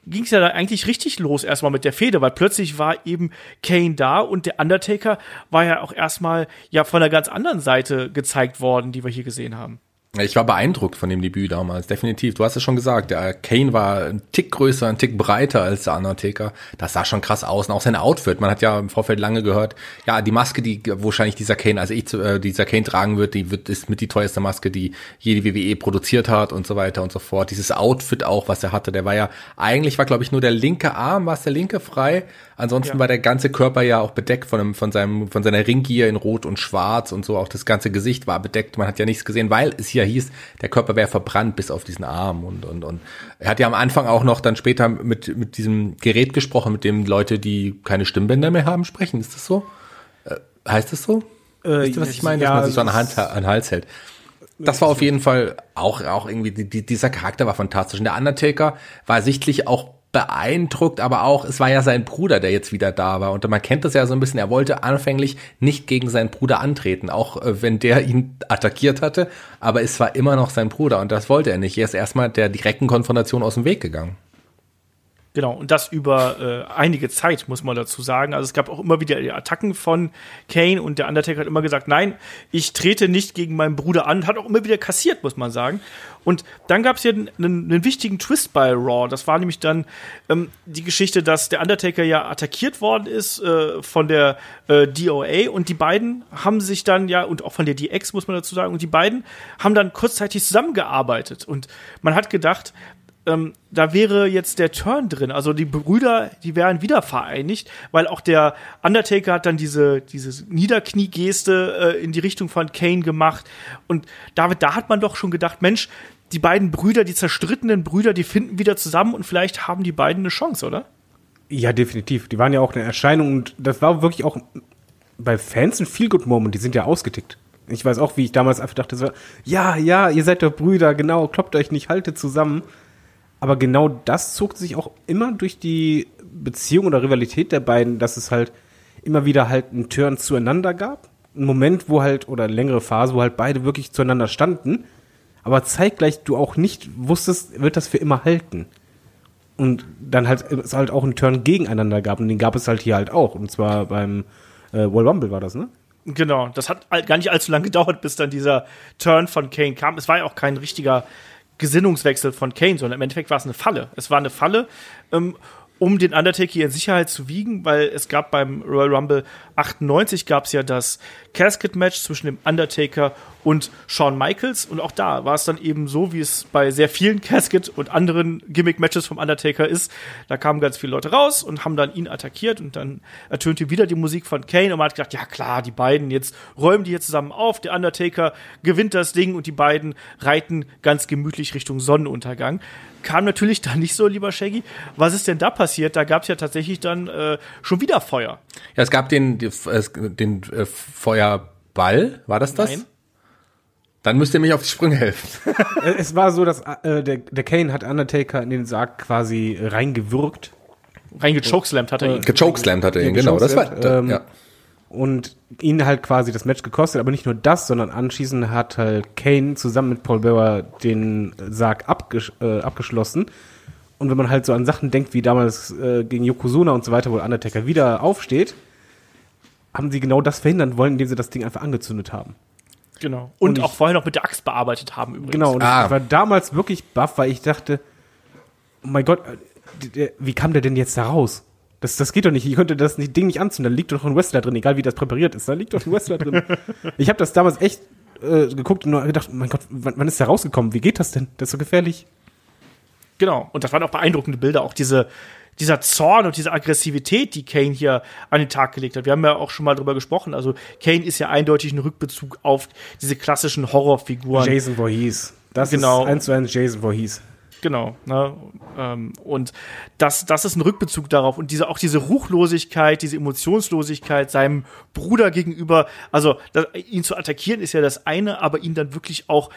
ging es ja dann eigentlich richtig los erstmal mit der Fehde, weil plötzlich war eben Kane da und der Undertaker war ja auch erstmal ja von einer ganz anderen Seite gezeigt worden, die wir hier gesehen haben. Ich war beeindruckt von dem Debüt damals, definitiv. Du hast es schon gesagt, der Kane war ein Tick größer, ein Tick breiter als der Undertaker. Das sah schon krass aus. Und auch sein Outfit. Man hat ja im Vorfeld lange gehört, ja, die Maske, die wahrscheinlich dieser Kane, also ich, äh, dieser Kane tragen wird, die wird, ist mit die teuerste Maske, die jede WWE produziert hat und so weiter und so fort. Dieses Outfit auch, was er hatte, der war ja, eigentlich war, glaube ich, nur der linke Arm, war es der linke frei. Ansonsten ja. war der ganze Körper ja auch bedeckt von, einem, von seinem, von seiner Ringgier in Rot und Schwarz und so. Auch das ganze Gesicht war bedeckt. Man hat ja nichts gesehen, weil es hier hieß, der Körper wäre verbrannt bis auf diesen Arm und, und, und. Er hat ja am Anfang auch noch dann später mit, mit diesem Gerät gesprochen, mit dem Leute, die keine Stimmbänder mehr haben, sprechen. Ist das so? Äh, heißt das so? Äh, weißt du, was ich meine? Ja, Dass man sich so an den Hals, an den Hals hält. Das war auf jeden Fall auch, auch irgendwie, die, dieser Charakter war fantastisch. Und der Undertaker war sichtlich auch beeindruckt, aber auch, es war ja sein Bruder, der jetzt wieder da war. Und man kennt das ja so ein bisschen, er wollte anfänglich nicht gegen seinen Bruder antreten, auch äh, wenn der ihn attackiert hatte, aber es war immer noch sein Bruder und das wollte er nicht. Er ist erstmal der direkten Konfrontation aus dem Weg gegangen. Genau, und das über äh, einige Zeit, muss man dazu sagen. Also es gab auch immer wieder Attacken von Kane und der Undertaker hat immer gesagt, nein, ich trete nicht gegen meinen Bruder an. Hat auch immer wieder kassiert, muss man sagen. Und dann gab es ja einen, einen, wichtigen Twist bei Raw. Das war nämlich dann ähm, die Geschichte, dass der Undertaker ja attackiert worden ist äh, von der äh, DOA und die beiden haben sich dann ja, und auch von der DX, muss man dazu sagen, und die beiden haben dann kurzzeitig zusammengearbeitet. Und man hat gedacht, ähm, da wäre jetzt der Turn drin. Also die Brüder, die wären wieder vereinigt, weil auch der Undertaker hat dann diese, diese Niederkniegeste äh, in die Richtung von Kane gemacht. Und David, da hat man doch schon gedacht, Mensch, die beiden Brüder, die zerstrittenen Brüder, die finden wieder zusammen und vielleicht haben die beiden eine Chance, oder? Ja, definitiv. Die waren ja auch eine Erscheinung und das war wirklich auch bei Fans ein Feel-Good-Moment. Die sind ja ausgetickt. Ich weiß auch, wie ich damals einfach dachte, so, ja, ja, ihr seid doch Brüder, genau, kloppt euch nicht, haltet zusammen. Aber genau das zog sich auch immer durch die Beziehung oder Rivalität der beiden, dass es halt immer wieder halt einen Turn zueinander gab. Ein Moment, wo halt, oder eine längere Phase, wo halt beide wirklich zueinander standen, aber zeitgleich du auch nicht wusstest, wird das für immer halten. Und dann halt es halt auch einen Turn gegeneinander gab und den gab es halt hier halt auch. Und zwar beim äh, World Rumble war das, ne? Genau, das hat gar nicht allzu lange gedauert, bis dann dieser Turn von Kane kam. Es war ja auch kein richtiger Gesinnungswechsel von Kane, sondern im Endeffekt war es eine Falle. Es war eine Falle, ähm, um den Undertaker in Sicherheit zu wiegen, weil es gab beim Royal Rumble 98 gab es ja das Casket-Match zwischen dem Undertaker und Shawn Michaels. Und auch da war es dann eben so, wie es bei sehr vielen Casket- und anderen Gimmick-Matches vom Undertaker ist. Da kamen ganz viele Leute raus und haben dann ihn attackiert und dann ertönte wieder die Musik von Kane und man hat gedacht, ja klar, die beiden, jetzt räumen die hier zusammen auf. Der Undertaker gewinnt das Ding und die beiden reiten ganz gemütlich Richtung Sonnenuntergang. Kam natürlich dann nicht so, lieber Shaggy. Was ist denn da passiert? Da gab es ja tatsächlich dann äh, schon wieder Feuer. Ja, es gab den, den äh, Feuerball, war das das? Nein. Dann müsst ihr mich auf die Sprünge helfen. es war so, dass äh, der, der Kane hat Undertaker in den Sarg quasi reingewürgt. Reingechokeslammt hat er ihn. Gechokeslammt hat er ihn, genau. Das war, ähm, ja. Und ihn halt quasi das Match gekostet, aber nicht nur das, sondern anschließend hat halt Kane zusammen mit Paul Bearer den Sarg abges äh, abgeschlossen. Und wenn man halt so an Sachen denkt, wie damals äh, gegen Yokozuna und so weiter, wo Undertaker wieder aufsteht, haben sie genau das verhindern wollen, indem sie das Ding einfach angezündet haben. Genau. Und, und ich, auch vorher noch mit der Axt bearbeitet haben übrigens. Genau, und ah. ich war damals wirklich baff, weil ich dachte, oh mein Gott, wie kam der denn jetzt da raus? Das, das geht doch nicht. Ich könnte das Ding nicht anzünden. Da liegt doch ein Wrestler drin, egal wie das präpariert ist. Da liegt doch ein Wrestler drin. ich habe das damals echt äh, geguckt und nur gedacht, mein Gott, wann, wann ist der rausgekommen? Wie geht das denn? Das ist so gefährlich. Genau. Und das waren auch beeindruckende Bilder. Auch diese, dieser Zorn und diese Aggressivität, die Kane hier an den Tag gelegt hat. Wir haben ja auch schon mal drüber gesprochen. Also Kane ist ja eindeutig ein Rückbezug auf diese klassischen Horrorfiguren. Jason Voorhees. Das Genau. ist eins zu eins Jason Voorhees. Genau. Ne? Ähm, und das, das ist ein Rückbezug darauf. Und diese, auch diese Ruchlosigkeit, diese Emotionslosigkeit seinem Bruder gegenüber, also das, ihn zu attackieren ist ja das eine, aber ihn dann wirklich auch,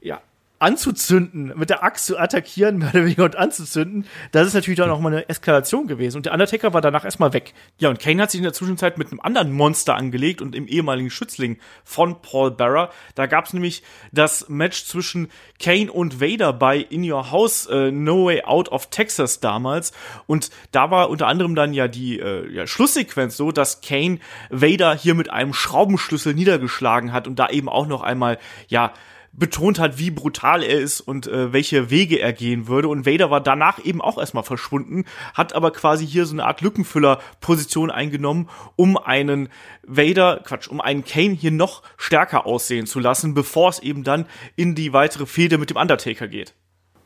ja, anzuzünden, mit der Axt zu attackieren, mehr oder weniger und anzuzünden, das ist natürlich dann auch mal eine Eskalation gewesen. Und der Undertaker war danach erstmal weg. Ja, und Kane hat sich in der Zwischenzeit mit einem anderen Monster angelegt und im ehemaligen Schützling von Paul Bearer. Da gab es nämlich das Match zwischen Kane und Vader bei In Your House äh, No Way Out of Texas damals. Und da war unter anderem dann ja die äh, ja, Schlusssequenz so, dass Kane Vader hier mit einem Schraubenschlüssel niedergeschlagen hat und da eben auch noch einmal, ja, betont hat, wie brutal er ist und äh, welche Wege er gehen würde. Und Vader war danach eben auch erstmal verschwunden, hat aber quasi hier so eine Art Lückenfüller-Position eingenommen, um einen Vader, Quatsch, um einen Kane hier noch stärker aussehen zu lassen, bevor es eben dann in die weitere Fehde mit dem Undertaker geht.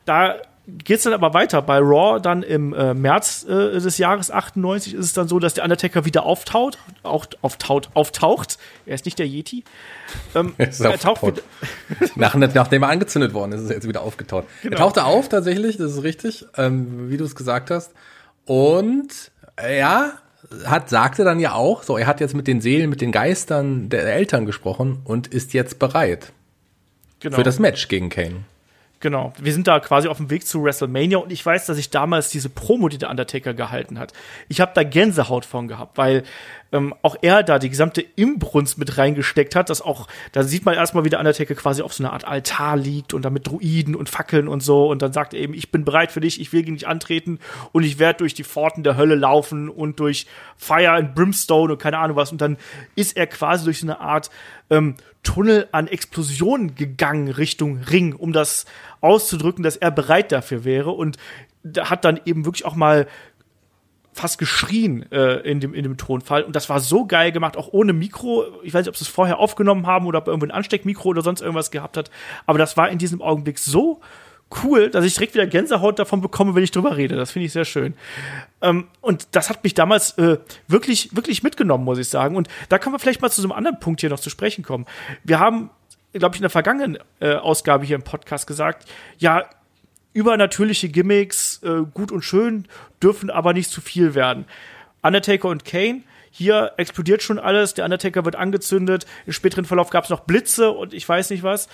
Da geht's dann aber weiter. Bei Raw dann im äh, März äh, des Jahres 98 ist es dann so, dass der Undertaker wieder auftaucht, auch auftaucht, auftaucht. Er ist nicht der Yeti. Ähm, Er er taucht wieder, Nach, nachdem er angezündet worden ist, ist er jetzt wieder aufgetaucht. Genau. Er tauchte auf tatsächlich, das ist richtig, ähm, wie du es gesagt hast. Und äh, ja, hat, sagte dann ja auch, so, er hat jetzt mit den Seelen, mit den Geistern der Eltern gesprochen und ist jetzt bereit genau. für das Match gegen Kane. Genau, wir sind da quasi auf dem Weg zu WrestleMania und ich weiß, dass ich damals diese Promo, die der Undertaker gehalten hat, ich habe da Gänsehaut von gehabt, weil ähm, auch er da die gesamte Imbrunst mit reingesteckt hat, dass auch, da sieht man erstmal, wie der Undertaker quasi auf so einer Art Altar liegt und da mit Druiden und Fackeln und so und dann sagt er eben, ich bin bereit für dich, ich will gegen dich antreten und ich werde durch die Pforten der Hölle laufen und durch Fire and Brimstone und keine Ahnung was. Und dann ist er quasi durch so eine Art ähm, Tunnel an Explosionen gegangen Richtung Ring, um das auszudrücken, dass er bereit dafür wäre und hat dann eben wirklich auch mal fast geschrien äh, in, dem, in dem Tonfall. Und das war so geil gemacht, auch ohne Mikro. Ich weiß nicht, ob sie es vorher aufgenommen haben oder ob irgendwo ein Ansteckmikro oder sonst irgendwas gehabt hat. Aber das war in diesem Augenblick so cool, dass ich direkt wieder Gänsehaut davon bekomme, wenn ich drüber rede. Das finde ich sehr schön. Ähm, und das hat mich damals äh, wirklich, wirklich mitgenommen, muss ich sagen. Und da können wir vielleicht mal zu so einem anderen Punkt hier noch zu sprechen kommen. Wir haben, glaube ich, in der vergangenen äh, Ausgabe hier im Podcast gesagt, ja, übernatürliche Gimmicks, äh, gut und schön, dürfen aber nicht zu viel werden. Undertaker und Kane, hier explodiert schon alles, der Undertaker wird angezündet, im späteren Verlauf gab es noch Blitze und ich weiß nicht was.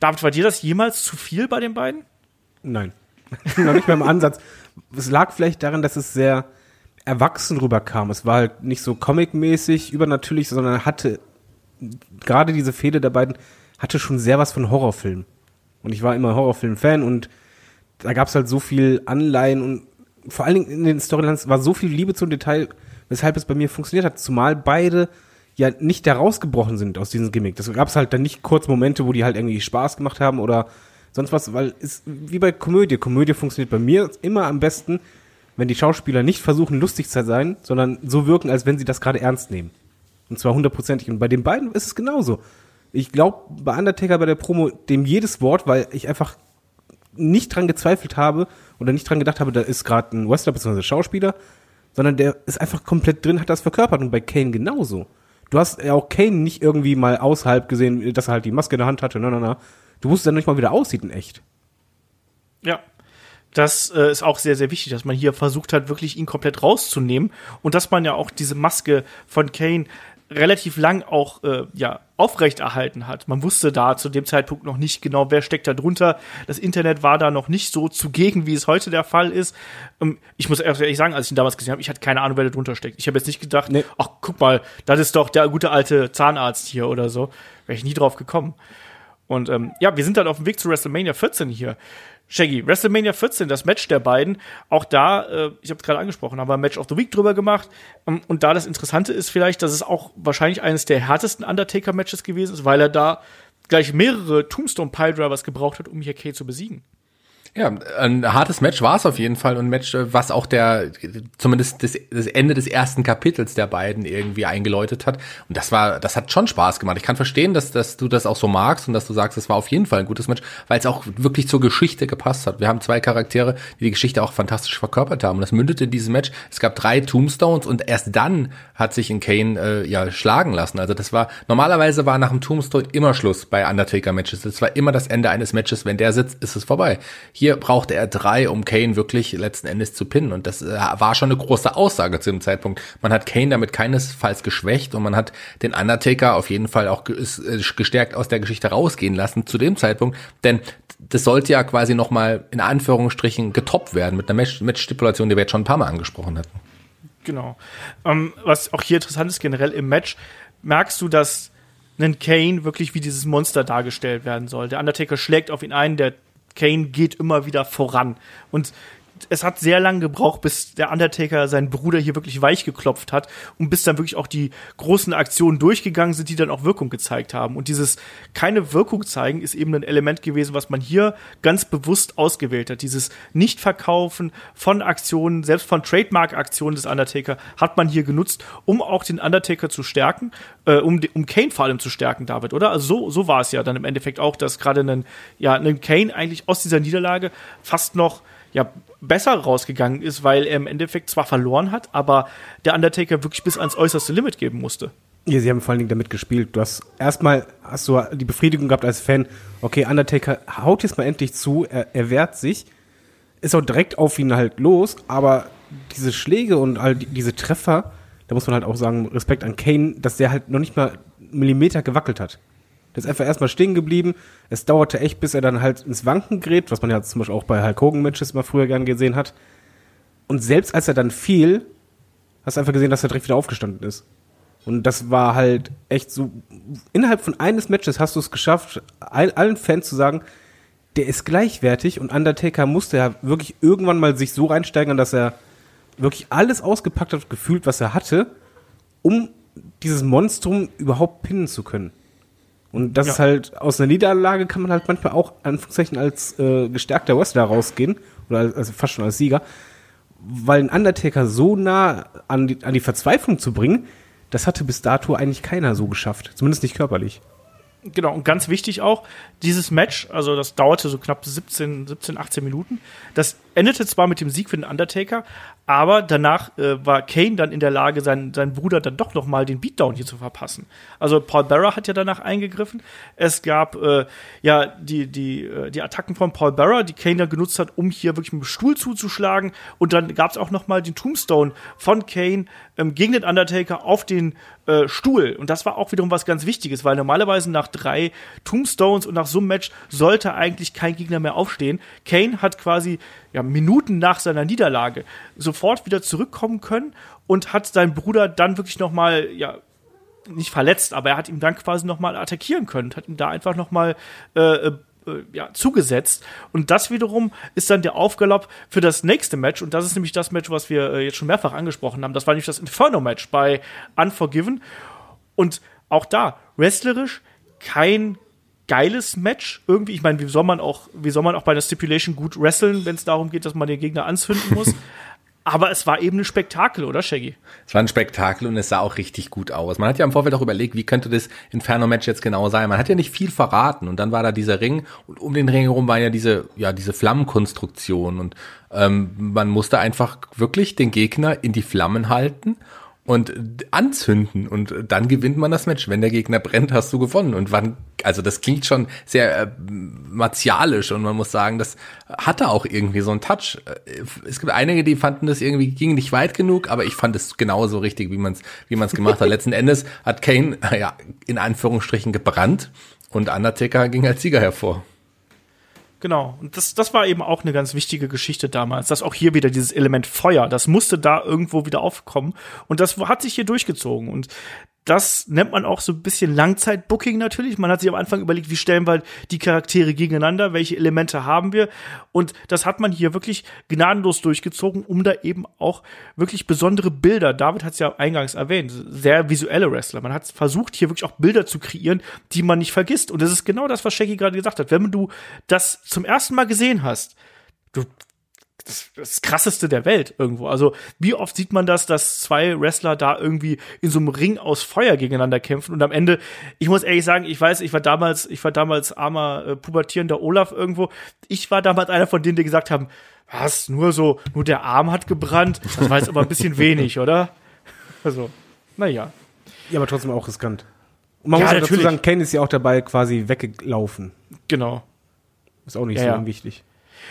David, war dir das jemals zu viel bei den beiden? Nein. Noch nicht mal im Ansatz. Es lag vielleicht daran, dass es sehr erwachsen rüberkam. Es war halt nicht so comic-mäßig, übernatürlich, sondern hatte gerade diese Fehde der beiden hatte schon sehr was von Horrorfilm. Und ich war immer Horrorfilm-Fan und da gab es halt so viel Anleihen und vor allen Dingen in den Storylines war so viel Liebe zum Detail, weshalb es bei mir funktioniert hat. Zumal beide ja nicht da rausgebrochen sind aus diesem Gimmick. Das gab es halt dann nicht kurz Momente, wo die halt irgendwie Spaß gemacht haben oder sonst was, weil es wie bei Komödie. Komödie funktioniert bei mir immer am besten, wenn die Schauspieler nicht versuchen, lustig zu sein, sondern so wirken, als wenn sie das gerade ernst nehmen. Und zwar hundertprozentig. Und bei den beiden ist es genauso. Ich glaube, bei Undertaker bei der Promo dem jedes Wort, weil ich einfach nicht dran gezweifelt habe oder nicht dran gedacht habe, da ist gerade ein Wrestler bzw. Schauspieler, sondern der ist einfach komplett drin, hat das verkörpert und bei Kane genauso. Du hast ja auch Kane nicht irgendwie mal außerhalb gesehen, dass er halt die Maske in der Hand hatte, na, na, na. Du wusstest dann nicht mal, wie der aussieht in echt. Ja. Das äh, ist auch sehr, sehr wichtig, dass man hier versucht hat, wirklich ihn komplett rauszunehmen und dass man ja auch diese Maske von Kane relativ lang auch äh, ja aufrechterhalten hat. Man wusste da zu dem Zeitpunkt noch nicht genau, wer steckt da drunter. Das Internet war da noch nicht so zugegen, wie es heute der Fall ist. Ähm, ich muss ehrlich sagen, als ich ihn damals gesehen habe, ich hatte keine Ahnung, wer da drunter steckt. Ich habe jetzt nicht gedacht, Nee. ach guck mal, das ist doch der gute alte Zahnarzt hier oder so. Wäre ich nie drauf gekommen. Und ähm, ja, wir sind dann auf dem Weg zu WrestleMania 14 hier. Shaggy, WrestleMania 14, das Match der beiden, auch da, äh, ich habe es gerade angesprochen, haben wir Match of the Week drüber gemacht. Ähm, und da das Interessante ist vielleicht, dass es auch wahrscheinlich eines der härtesten Undertaker-Matches gewesen ist, weil er da gleich mehrere Tombstone Piledrivers gebraucht hat, um hier Kane zu besiegen. Ja, ein hartes Match war es auf jeden Fall und ein Match, äh, was auch der, zumindest das, das, Ende des ersten Kapitels der beiden irgendwie eingeläutet hat. Und das war, das hat schon Spaß gemacht. Ich kann verstehen, dass, dass du das auch so magst und dass du sagst, es war auf jeden Fall ein gutes Match, weil es auch wirklich zur Geschichte gepasst hat. Wir haben zwei Charaktere, die die Geschichte auch fantastisch verkörpert haben. Und das mündete in diesem Match. Es gab drei Tombstones und erst dann hat sich in Kane äh, ja schlagen lassen. Also das war, normalerweise war nach dem Tombstone immer Schluss bei Undertaker-Matches. Das war immer das Ende eines Matches. Wenn der sitzt, ist es vorbei. Hier brauchte er drei, um Kane wirklich letzten Endes zu pinnen. Und das äh, war schon eine große Aussage zu dem Zeitpunkt. Man hat Kane damit keinesfalls geschwächt und man hat den Undertaker auf jeden Fall auch äh, gestärkt aus der Geschichte rausgehen lassen zu dem Zeitpunkt. Denn das sollte ja quasi nochmal in Anführungsstrichen getoppt werden mit einer Match-Stipulation, die wir jetzt schon ein paar Mal angesprochen hatten. Genau. Ähm, was auch hier interessant ist, generell im Match, merkst du, dass ein Kane wirklich wie dieses Monster dargestellt werden soll. Der Undertaker schlägt auf ihn ein, der Kane geht immer wieder voran. Und es hat sehr lange gebraucht, bis der Undertaker seinen Bruder hier wirklich weich geklopft hat und bis dann wirklich auch die großen Aktionen durchgegangen sind, die dann auch Wirkung gezeigt haben. Und dieses keine Wirkung zeigen ist eben ein Element gewesen, was man hier ganz bewusst ausgewählt hat. Dieses Nicht-Verkaufen von Aktionen, selbst von Trademark-Aktionen des Undertaker, hat man hier genutzt, um auch den Undertaker zu stärken, äh, um, um Kane vor allem zu stärken, David, oder? Also so, so war es ja dann im Endeffekt auch, dass gerade ein, ja, ein Kane eigentlich aus dieser Niederlage fast noch ja, besser rausgegangen ist, weil er im Endeffekt zwar verloren hat, aber der Undertaker wirklich bis ans äußerste Limit geben musste. Ja, sie haben vor allen Dingen damit gespielt. Du hast erstmal hast du die Befriedigung gehabt als Fan, okay, Undertaker haut jetzt mal endlich zu, er, er wehrt sich, ist auch direkt auf ihn halt los, aber diese Schläge und all diese Treffer, da muss man halt auch sagen, Respekt an Kane, dass der halt noch nicht mal Millimeter gewackelt hat. Der ist einfach erstmal stehen geblieben. Es dauerte echt, bis er dann halt ins Wanken gerät, was man ja zum Beispiel auch bei Hulk Hogan Matches immer früher gern gesehen hat. Und selbst als er dann fiel, hast du einfach gesehen, dass er direkt wieder aufgestanden ist. Und das war halt echt so, innerhalb von eines Matches hast du es geschafft, allen Fans zu sagen, der ist gleichwertig und Undertaker musste ja wirklich irgendwann mal sich so reinsteigern, dass er wirklich alles ausgepackt hat, gefühlt, was er hatte, um dieses Monstrum überhaupt pinnen zu können. Und das ja. ist halt, aus einer Niederlage kann man halt manchmal auch, Anführungszeichen, als äh, gestärkter Wrestler rausgehen. Oder als, also fast schon als Sieger. Weil ein Undertaker so nah an die, an die Verzweiflung zu bringen, das hatte bis dato eigentlich keiner so geschafft. Zumindest nicht körperlich. Genau, und ganz wichtig auch, dieses Match, also das dauerte so knapp 17, 17, 18 Minuten. Das endete zwar mit dem Sieg für den Undertaker, aber danach äh, war Kane dann in der Lage, seinen, seinen Bruder dann doch noch mal den Beatdown hier zu verpassen. Also Paul Bearer hat ja danach eingegriffen. Es gab äh, ja die, die, äh, die Attacken von Paul Bearer, die Kane dann genutzt hat, um hier wirklich mit dem Stuhl zuzuschlagen. Und dann gab es auch noch mal den Tombstone von Kane ähm, gegen den Undertaker auf den äh, Stuhl. Und das war auch wiederum was ganz Wichtiges, weil normalerweise nach drei Tombstones und nach so einem Match sollte eigentlich kein Gegner mehr aufstehen. Kane hat quasi ja, Minuten nach seiner Niederlage sofort wieder zurückkommen können und hat seinen Bruder dann wirklich noch mal ja nicht verletzt, aber er hat ihm dann quasi noch mal attackieren können, hat ihm da einfach noch mal äh, äh, ja, zugesetzt. Und das wiederum ist dann der Aufgalopp für das nächste Match. Und das ist nämlich das Match, was wir äh, jetzt schon mehrfach angesprochen haben. Das war nämlich das Inferno-Match bei Unforgiven. Und auch da, wrestlerisch, kein geiles Match irgendwie. Ich meine, wie soll man auch, wie soll man auch bei der Stipulation gut wresteln, wenn es darum geht, dass man den Gegner anzünden muss? Aber es war eben ein Spektakel, oder Shaggy? Es war ein Spektakel und es sah auch richtig gut aus. Man hat ja im Vorfeld auch überlegt, wie könnte das Inferno-Match jetzt genau sein. Man hat ja nicht viel verraten und dann war da dieser Ring und um den Ring herum war ja diese, ja, diese Flammenkonstruktion und ähm, man musste einfach wirklich den Gegner in die Flammen halten und anzünden und dann gewinnt man das Match. Wenn der Gegner brennt, hast du gewonnen. Und wann, also das klingt schon sehr äh, martialisch und man muss sagen, das hatte auch irgendwie so einen Touch. Äh, es gibt einige, die fanden das irgendwie ging nicht weit genug, aber ich fand es genauso richtig, wie man es wie man's gemacht hat. Letzten Endes hat Kane ja in Anführungsstrichen gebrannt und Undertaker ging als Sieger hervor. Genau. Und das, das war eben auch eine ganz wichtige Geschichte damals, dass auch hier wieder dieses Element Feuer, das musste da irgendwo wieder aufkommen. Und das hat sich hier durchgezogen. Und das nennt man auch so ein bisschen Langzeitbooking natürlich. Man hat sich am Anfang überlegt, wie stellen wir die Charaktere gegeneinander, welche Elemente haben wir. Und das hat man hier wirklich gnadenlos durchgezogen, um da eben auch wirklich besondere Bilder, David hat es ja eingangs erwähnt, sehr visuelle Wrestler. Man hat versucht, hier wirklich auch Bilder zu kreieren, die man nicht vergisst. Und das ist genau das, was Shaggy gerade gesagt hat. Wenn du das zum ersten Mal gesehen hast, du, das, das krasseste der Welt irgendwo. Also, wie oft sieht man das, dass zwei Wrestler da irgendwie in so einem Ring aus Feuer gegeneinander kämpfen und am Ende, ich muss ehrlich sagen, ich weiß, ich war damals, ich war damals armer äh, pubertierender Olaf irgendwo. Ich war damals einer von denen, die gesagt haben, was, nur so, nur der Arm hat gebrannt. Das war jetzt aber ein bisschen wenig, oder? Also, naja. Ja, aber trotzdem auch riskant. Und man Ja, muss auch dazu natürlich. sagen, Kane ist ja auch dabei quasi weggelaufen. Genau. Ist auch nicht Ja, so ja. unwichtig.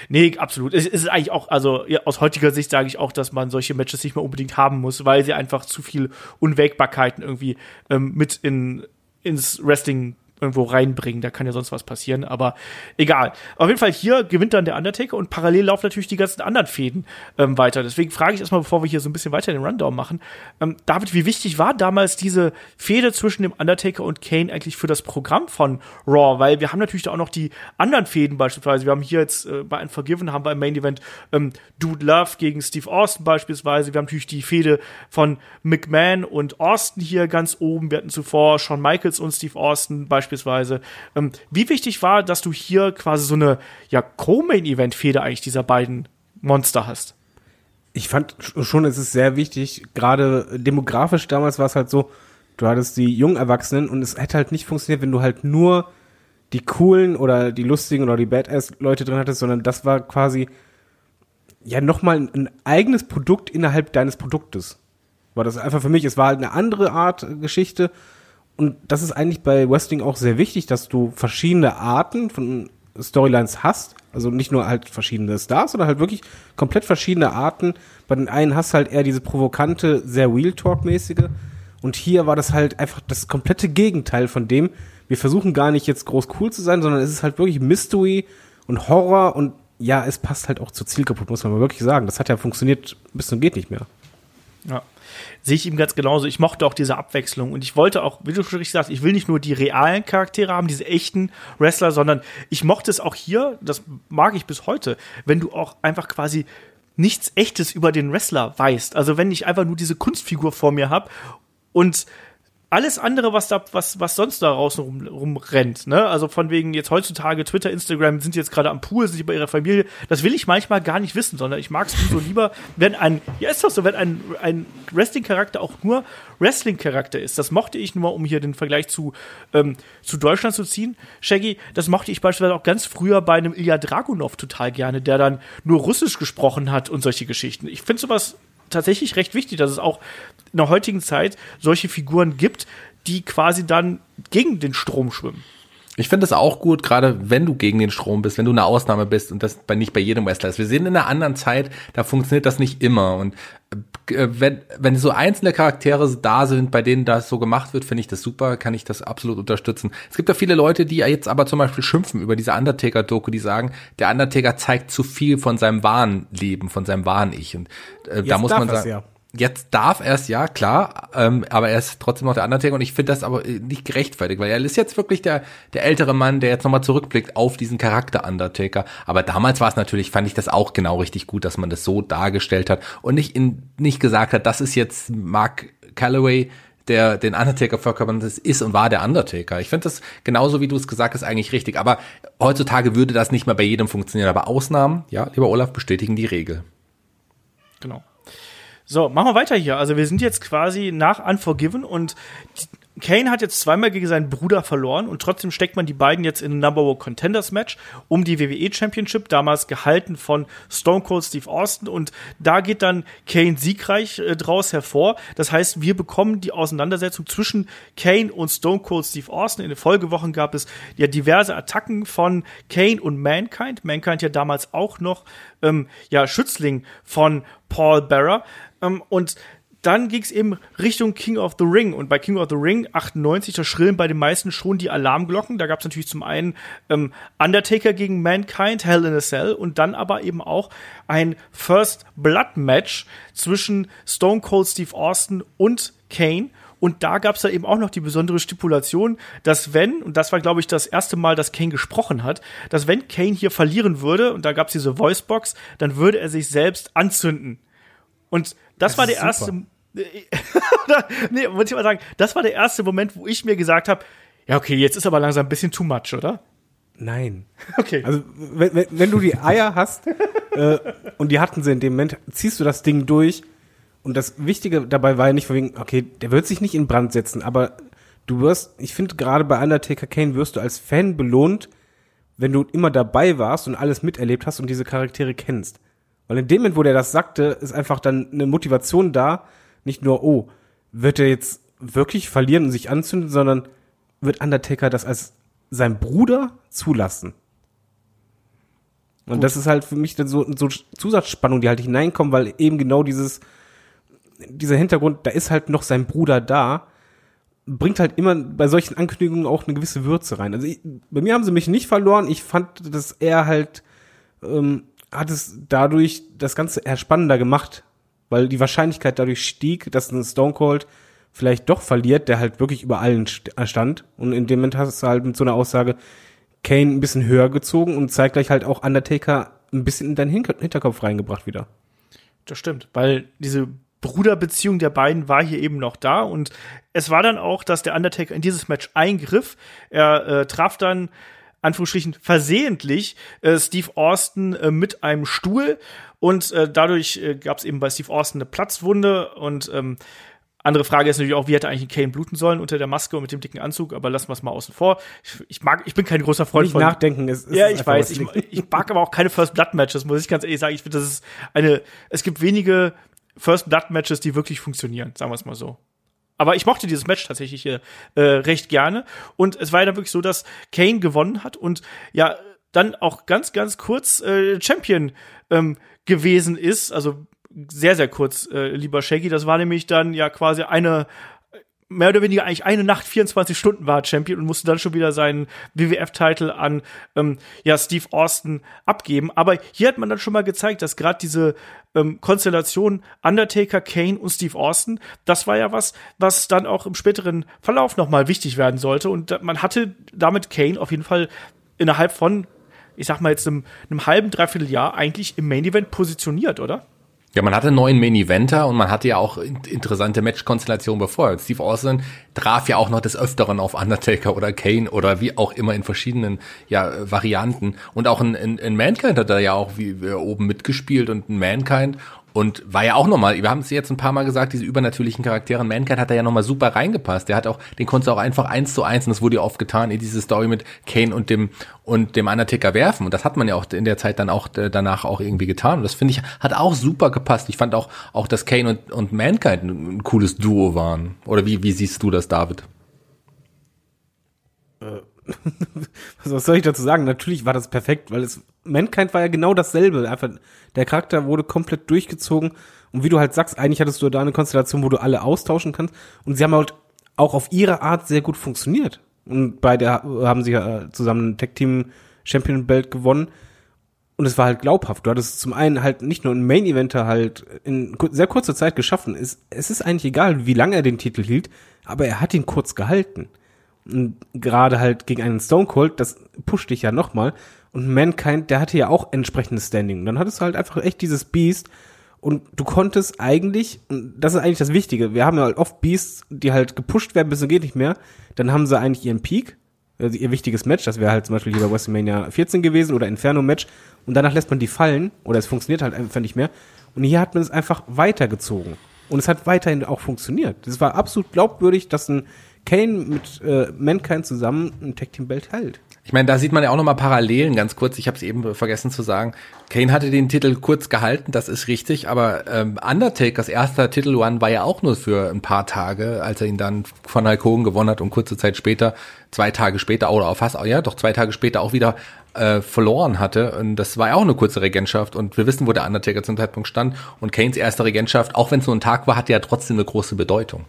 Nee, absolut. Es ist eigentlich auch, also ja, aus heutiger Sicht sage ich auch, dass man solche Matches nicht mehr unbedingt haben muss, weil sie einfach zu viel Unwägbarkeiten irgendwie ähm, mit in, ins Wrestling irgendwo reinbringen. Da kann ja sonst was passieren, aber egal. Auf jeden Fall hier gewinnt dann der Undertaker und parallel laufen natürlich die ganzen anderen Fäden ähm, weiter. Deswegen frage ich erstmal, bevor wir hier so ein bisschen weiter den Rundown machen, ähm, David, wie wichtig war damals diese Fehde zwischen dem Undertaker und Kane eigentlich für das Programm von Raw? Weil wir haben natürlich da auch noch die anderen Fäden beispielsweise. Wir haben hier jetzt äh, bei Unforgiven haben wir im Main Event ähm, Dude Love gegen Steve Austin beispielsweise. Wir haben natürlich die Fehde von McMahon und Austin hier ganz oben. Wir hatten zuvor Shawn Michaels und Steve Austin beispielsweise. Ähm, wie wichtig war, dass du hier quasi so eine ja, Co-Main-Event-Fehde eigentlich dieser beiden Monster hast? Ich fand sch- schon, es ist sehr wichtig, gerade demografisch damals war es halt so, du hattest die jungen Erwachsenen und es hätte halt nicht funktioniert, wenn du halt nur die coolen oder die lustigen oder die Badass-Leute drin hattest, sondern das war quasi ja nochmal ein, ein eigenes Produkt innerhalb deines Produktes. War das einfach für mich, es war halt eine andere Art äh, Geschichte und das ist eigentlich bei Wrestling auch sehr wichtig, dass du verschiedene Arten von Storylines hast. Also nicht nur halt verschiedene Stars, sondern halt wirklich komplett verschiedene Arten. Bei den einen hast du halt eher diese provokante, sehr Real Talk-mäßige. Und hier war das halt einfach das komplette Gegenteil von dem. Wir versuchen gar nicht jetzt groß cool zu sein, sondern es ist halt wirklich Mystery und Horror und ja, es passt halt auch zur Zielgruppe, muss man mal wirklich sagen. Das hat ja funktioniert bis zum geht nicht mehr. Ja. Sehe ich ihm ganz genauso. Ich mochte auch diese Abwechslung und ich wollte auch, wie du schon richtig sagst, ich will nicht nur die realen Charaktere haben, diese echten Wrestler, sondern ich mochte es auch hier, das mag ich bis heute, wenn du auch einfach quasi nichts Echtes über den Wrestler weißt. Also wenn ich einfach nur diese Kunstfigur vor mir habe und alles andere, was da, was, was sonst da draußen rum, rumrennt, ne? Also von wegen jetzt heutzutage Twitter, Instagram sind jetzt gerade am Pool, sind bei ihrer Familie. Das will ich manchmal gar nicht wissen, sondern ich mag es so lieber, wenn ein, ja ist doch so, wenn ein, ein Wrestling-Charakter auch nur Wrestling-Charakter ist. Das mochte ich nur, um hier den Vergleich zu, ähm, zu Deutschland zu ziehen. Shaggy, das mochte ich beispielsweise auch ganz früher bei einem Ilya Dragunov total gerne, der dann nur Russisch gesprochen hat und solche Geschichten. Ich finde sowas tatsächlich recht wichtig, dass es auch in der heutigen Zeit solche Figuren gibt, die quasi dann gegen den Strom schwimmen. Ich finde es auch gut, gerade wenn du gegen den Strom bist, wenn du eine Ausnahme bist und das bei, nicht bei jedem Wrestler ist. Wir sehen in einer anderen Zeit, da funktioniert das nicht immer. Und äh, wenn, wenn so einzelne Charaktere da sind, bei denen das so gemacht wird, finde ich das super, kann ich das absolut unterstützen. Es gibt ja viele Leute, die jetzt aber zum Beispiel schimpfen über diese Undertaker-Doku, die sagen, der Undertaker zeigt zu viel von seinem wahren Leben, von seinem wahren Ich. Und äh, da muss man sagen. ja. Jetzt darf er es ja, klar, ähm, aber er ist trotzdem noch der Undertaker und ich finde das aber äh, nicht gerechtfertigt, weil er ist jetzt wirklich der, der ältere Mann, der jetzt nochmal zurückblickt auf diesen Charakter Undertaker. Aber damals war es natürlich, fand ich das auch genau richtig gut, dass man das so dargestellt hat und nicht, in, nicht gesagt hat, das ist jetzt Mark Calloway, der den Undertaker verkörpert, ist und war der Undertaker. Ich finde das genauso, wie du es gesagt hast, eigentlich richtig. Aber heutzutage würde das nicht mehr bei jedem funktionieren. Aber Ausnahmen, ja, lieber Olaf, bestätigen die Regel. Genau. So, machen wir weiter hier. Also wir sind jetzt quasi nach Unforgiven und Kane hat jetzt zweimal gegen seinen Bruder verloren und trotzdem steckt man die beiden jetzt in ein Number One Contenders Match um die WWE Championship, damals gehalten von Stone Cold Steve Austin und da geht dann Kane siegreich äh, draus hervor. Das heißt, wir bekommen die Auseinandersetzung zwischen Kane und Stone Cold Steve Austin. In den Folgewochen gab es ja diverse Attacken von Kane und Mankind. Mankind ja damals auch noch ähm, ja Schützling von Paul Bearer ähm, und dann ging es eben Richtung King of the Ring. Und bei King of the Ring 98, da schrillen bei den meisten schon die Alarmglocken. Da gab es natürlich zum einen ähm, Undertaker gegen Mankind, Hell in a Cell und dann aber eben auch ein First Blood Match zwischen Stone Cold Steve Austin und Kane. Und da gab es da eben auch noch die besondere Stipulation, dass wenn, und das war, glaube ich, das erste Mal, dass Kane gesprochen hat, dass wenn Kane hier verlieren würde, und da gab es diese Voicebox, dann würde er sich selbst anzünden. Und das, Das war der ist erste. Super. nee, muss ich mal sagen, das war der erste Moment, wo ich mir gesagt habe, ja, okay, jetzt ist aber langsam ein bisschen too much, oder? Nein. Okay. Also, wenn, wenn, wenn du die Eier hast, äh, und die hatten sie in dem Moment, ziehst du das Ding durch. Und das Wichtige dabei war ja nicht von wegen, okay, der wird sich nicht in Brand setzen, aber du wirst, ich finde gerade bei Undertaker Kane wirst du als Fan belohnt, wenn du immer dabei warst und alles miterlebt hast und diese Charaktere kennst. Weil in dem Moment, wo der das sagte, ist einfach dann eine Motivation da, nicht nur, oh, wird er jetzt wirklich verlieren und sich anzünden, sondern wird Undertaker das als sein Bruder zulassen. Und Gut. das ist halt für mich dann so, so Zusatzspannung, die halt hineinkommen, weil eben genau dieses, dieser Hintergrund, da ist halt noch sein Bruder da, bringt halt immer bei solchen Ankündigungen auch eine gewisse Würze rein. Also ich, bei mir haben sie mich nicht verloren. Ich fand, dass er halt ähm, hat es dadurch das Ganze eher spannender gemacht, weil die Wahrscheinlichkeit dadurch stieg, dass ein Stone Cold vielleicht doch verliert, der halt wirklich über allen st- stand. Und in dem Moment hast du halt mit so einer Aussage Kane ein bisschen höher gezogen und zeitgleich halt auch Undertaker ein bisschen in deinen Hinter Hinterkopf reingebracht wieder. Das stimmt, weil diese Bruderbeziehung der beiden war hier eben noch da und es war dann auch, dass der Undertaker in dieses Match eingriff. Er äh, traf dann Anführungsstrichen versehentlich äh, Steve Austin äh, mit einem Stuhl und äh, dadurch äh, gab es eben bei Steve Austin eine Platzwunde und ähm, andere Frage ist natürlich auch, wie hätte eigentlich ein Kane bluten sollen unter der Maske und mit dem dicken Anzug, aber lassen wir es mal außen vor. Ich, ich mag, ich bin kein großer Freund Nicht von nachdenken ist, ist ja, ich weiß. Ich, ich mag aber auch keine First Blood Matches, muss ich ganz ehrlich sagen. Ich finde, das ist eine. Es gibt wenige First Blood Matches, die wirklich funktionieren, sagen wir es mal so. Aber ich mochte dieses Match tatsächlich äh, äh, recht gerne. Und es war ja dann wirklich so, dass Kane gewonnen hat und ja, dann auch ganz, ganz kurz äh, Champion ähm, gewesen ist. Also sehr, sehr kurz, äh, lieber Shaggy. Das war nämlich dann ja quasi eine mehr oder weniger eigentlich eine Nacht, 24 Stunden war Champion und musste dann schon wieder seinen WWF-Titel an ähm, ja, Steve Austin abgeben. Aber hier hat man dann schon mal gezeigt, dass gerade diese ähm, Konstellation Undertaker, Kane und Steve Austin, das war ja was, was dann auch im späteren Verlauf nochmal wichtig werden sollte. Und man hatte damit Kane auf jeden Fall innerhalb von, ich sag mal jetzt einem, einem halben, dreiviertel Jahr eigentlich im Main Event positioniert, oder? Ja, man hatte einen neuen Main Eventer und man hatte ja auch in- interessante Matchkonstellationen bevor. Steve Austin traf ja auch noch des Öfteren auf Undertaker oder Kane oder wie auch immer in verschiedenen ja, Varianten. Und auch ein, ein, ein Mankind hat da ja auch wie, wie oben mitgespielt und ein Mankind und war ja auch nochmal, wir haben es jetzt ein paar Mal gesagt, diese übernatürlichen Charaktere. Mankind hat da ja nochmal super reingepasst. Der hat auch, den konntest du auch einfach eins zu eins, und das wurde ja oft getan, in diese Story mit Kane und dem und dem Undertaker werfen. Und das hat man ja auch in der Zeit dann auch äh, danach auch irgendwie getan. Und das finde ich, hat auch super gepasst. Ich fand auch, auch dass Kane und, und Mankind ein cooles Duo waren. Oder wie, wie siehst du das, David? Was soll ich dazu sagen? Natürlich war das perfekt, weil es Mankind war ja genau dasselbe. Einfach der Charakter wurde komplett durchgezogen und wie du halt sagst, eigentlich hattest du da eine Konstellation, wo du alle austauschen kannst und sie haben halt auch auf ihre Art sehr gut funktioniert. Und beide haben sie ja äh, zusammen ein Tag Team Champion Belt gewonnen und es war halt glaubhaft. Du hattest zum einen halt nicht nur einen Main Eventer halt in sehr kurzer Zeit geschaffen. Es, es ist eigentlich egal, wie lange er den Titel hielt, aber er hat ihn kurz gehalten. Gerade halt gegen einen Stone Cold, das pusht dich ja nochmal. Und Mankind, der hatte ja auch entsprechendes Standing. Und dann hattest du halt einfach echt dieses Beast. Und du konntest eigentlich, das ist eigentlich das Wichtige, wir haben ja halt oft Beasts, die halt gepusht werden, bis zum geht nicht mehr. Dann haben sie eigentlich ihren Peak, also ihr wichtiges Match, das wäre halt zum Beispiel hier bei WrestleMania 14 gewesen oder Inferno-Match. Und danach lässt man die fallen, oder es funktioniert halt einfach nicht mehr. Und hier hat man es einfach weitergezogen. Und es hat weiterhin auch funktioniert. Es war absolut glaubwürdig, dass ein Kane mit äh, Mankind zusammen ein Tag Team Belt hält. Ich meine, da sieht man ja auch nochmal Parallelen, ganz kurz, ich habe es eben vergessen zu sagen. Kane hatte den Titel kurz gehalten, das ist richtig, aber ähm, Undertakers erster Titel One war ja auch nur für ein paar Tage, als er ihn dann von Hulk Hogan gewonnen hat und kurze Zeit später, zwei Tage später oder auch fast, ja doch zwei Tage später auch wieder äh, verloren hatte. Und das war ja auch eine kurze Regentschaft und wir wissen, wo der Undertaker zum Zeitpunkt stand. Und Kanes erste Regentschaft, auch wenn es nur ein Tag war, hatte ja trotzdem eine große Bedeutung.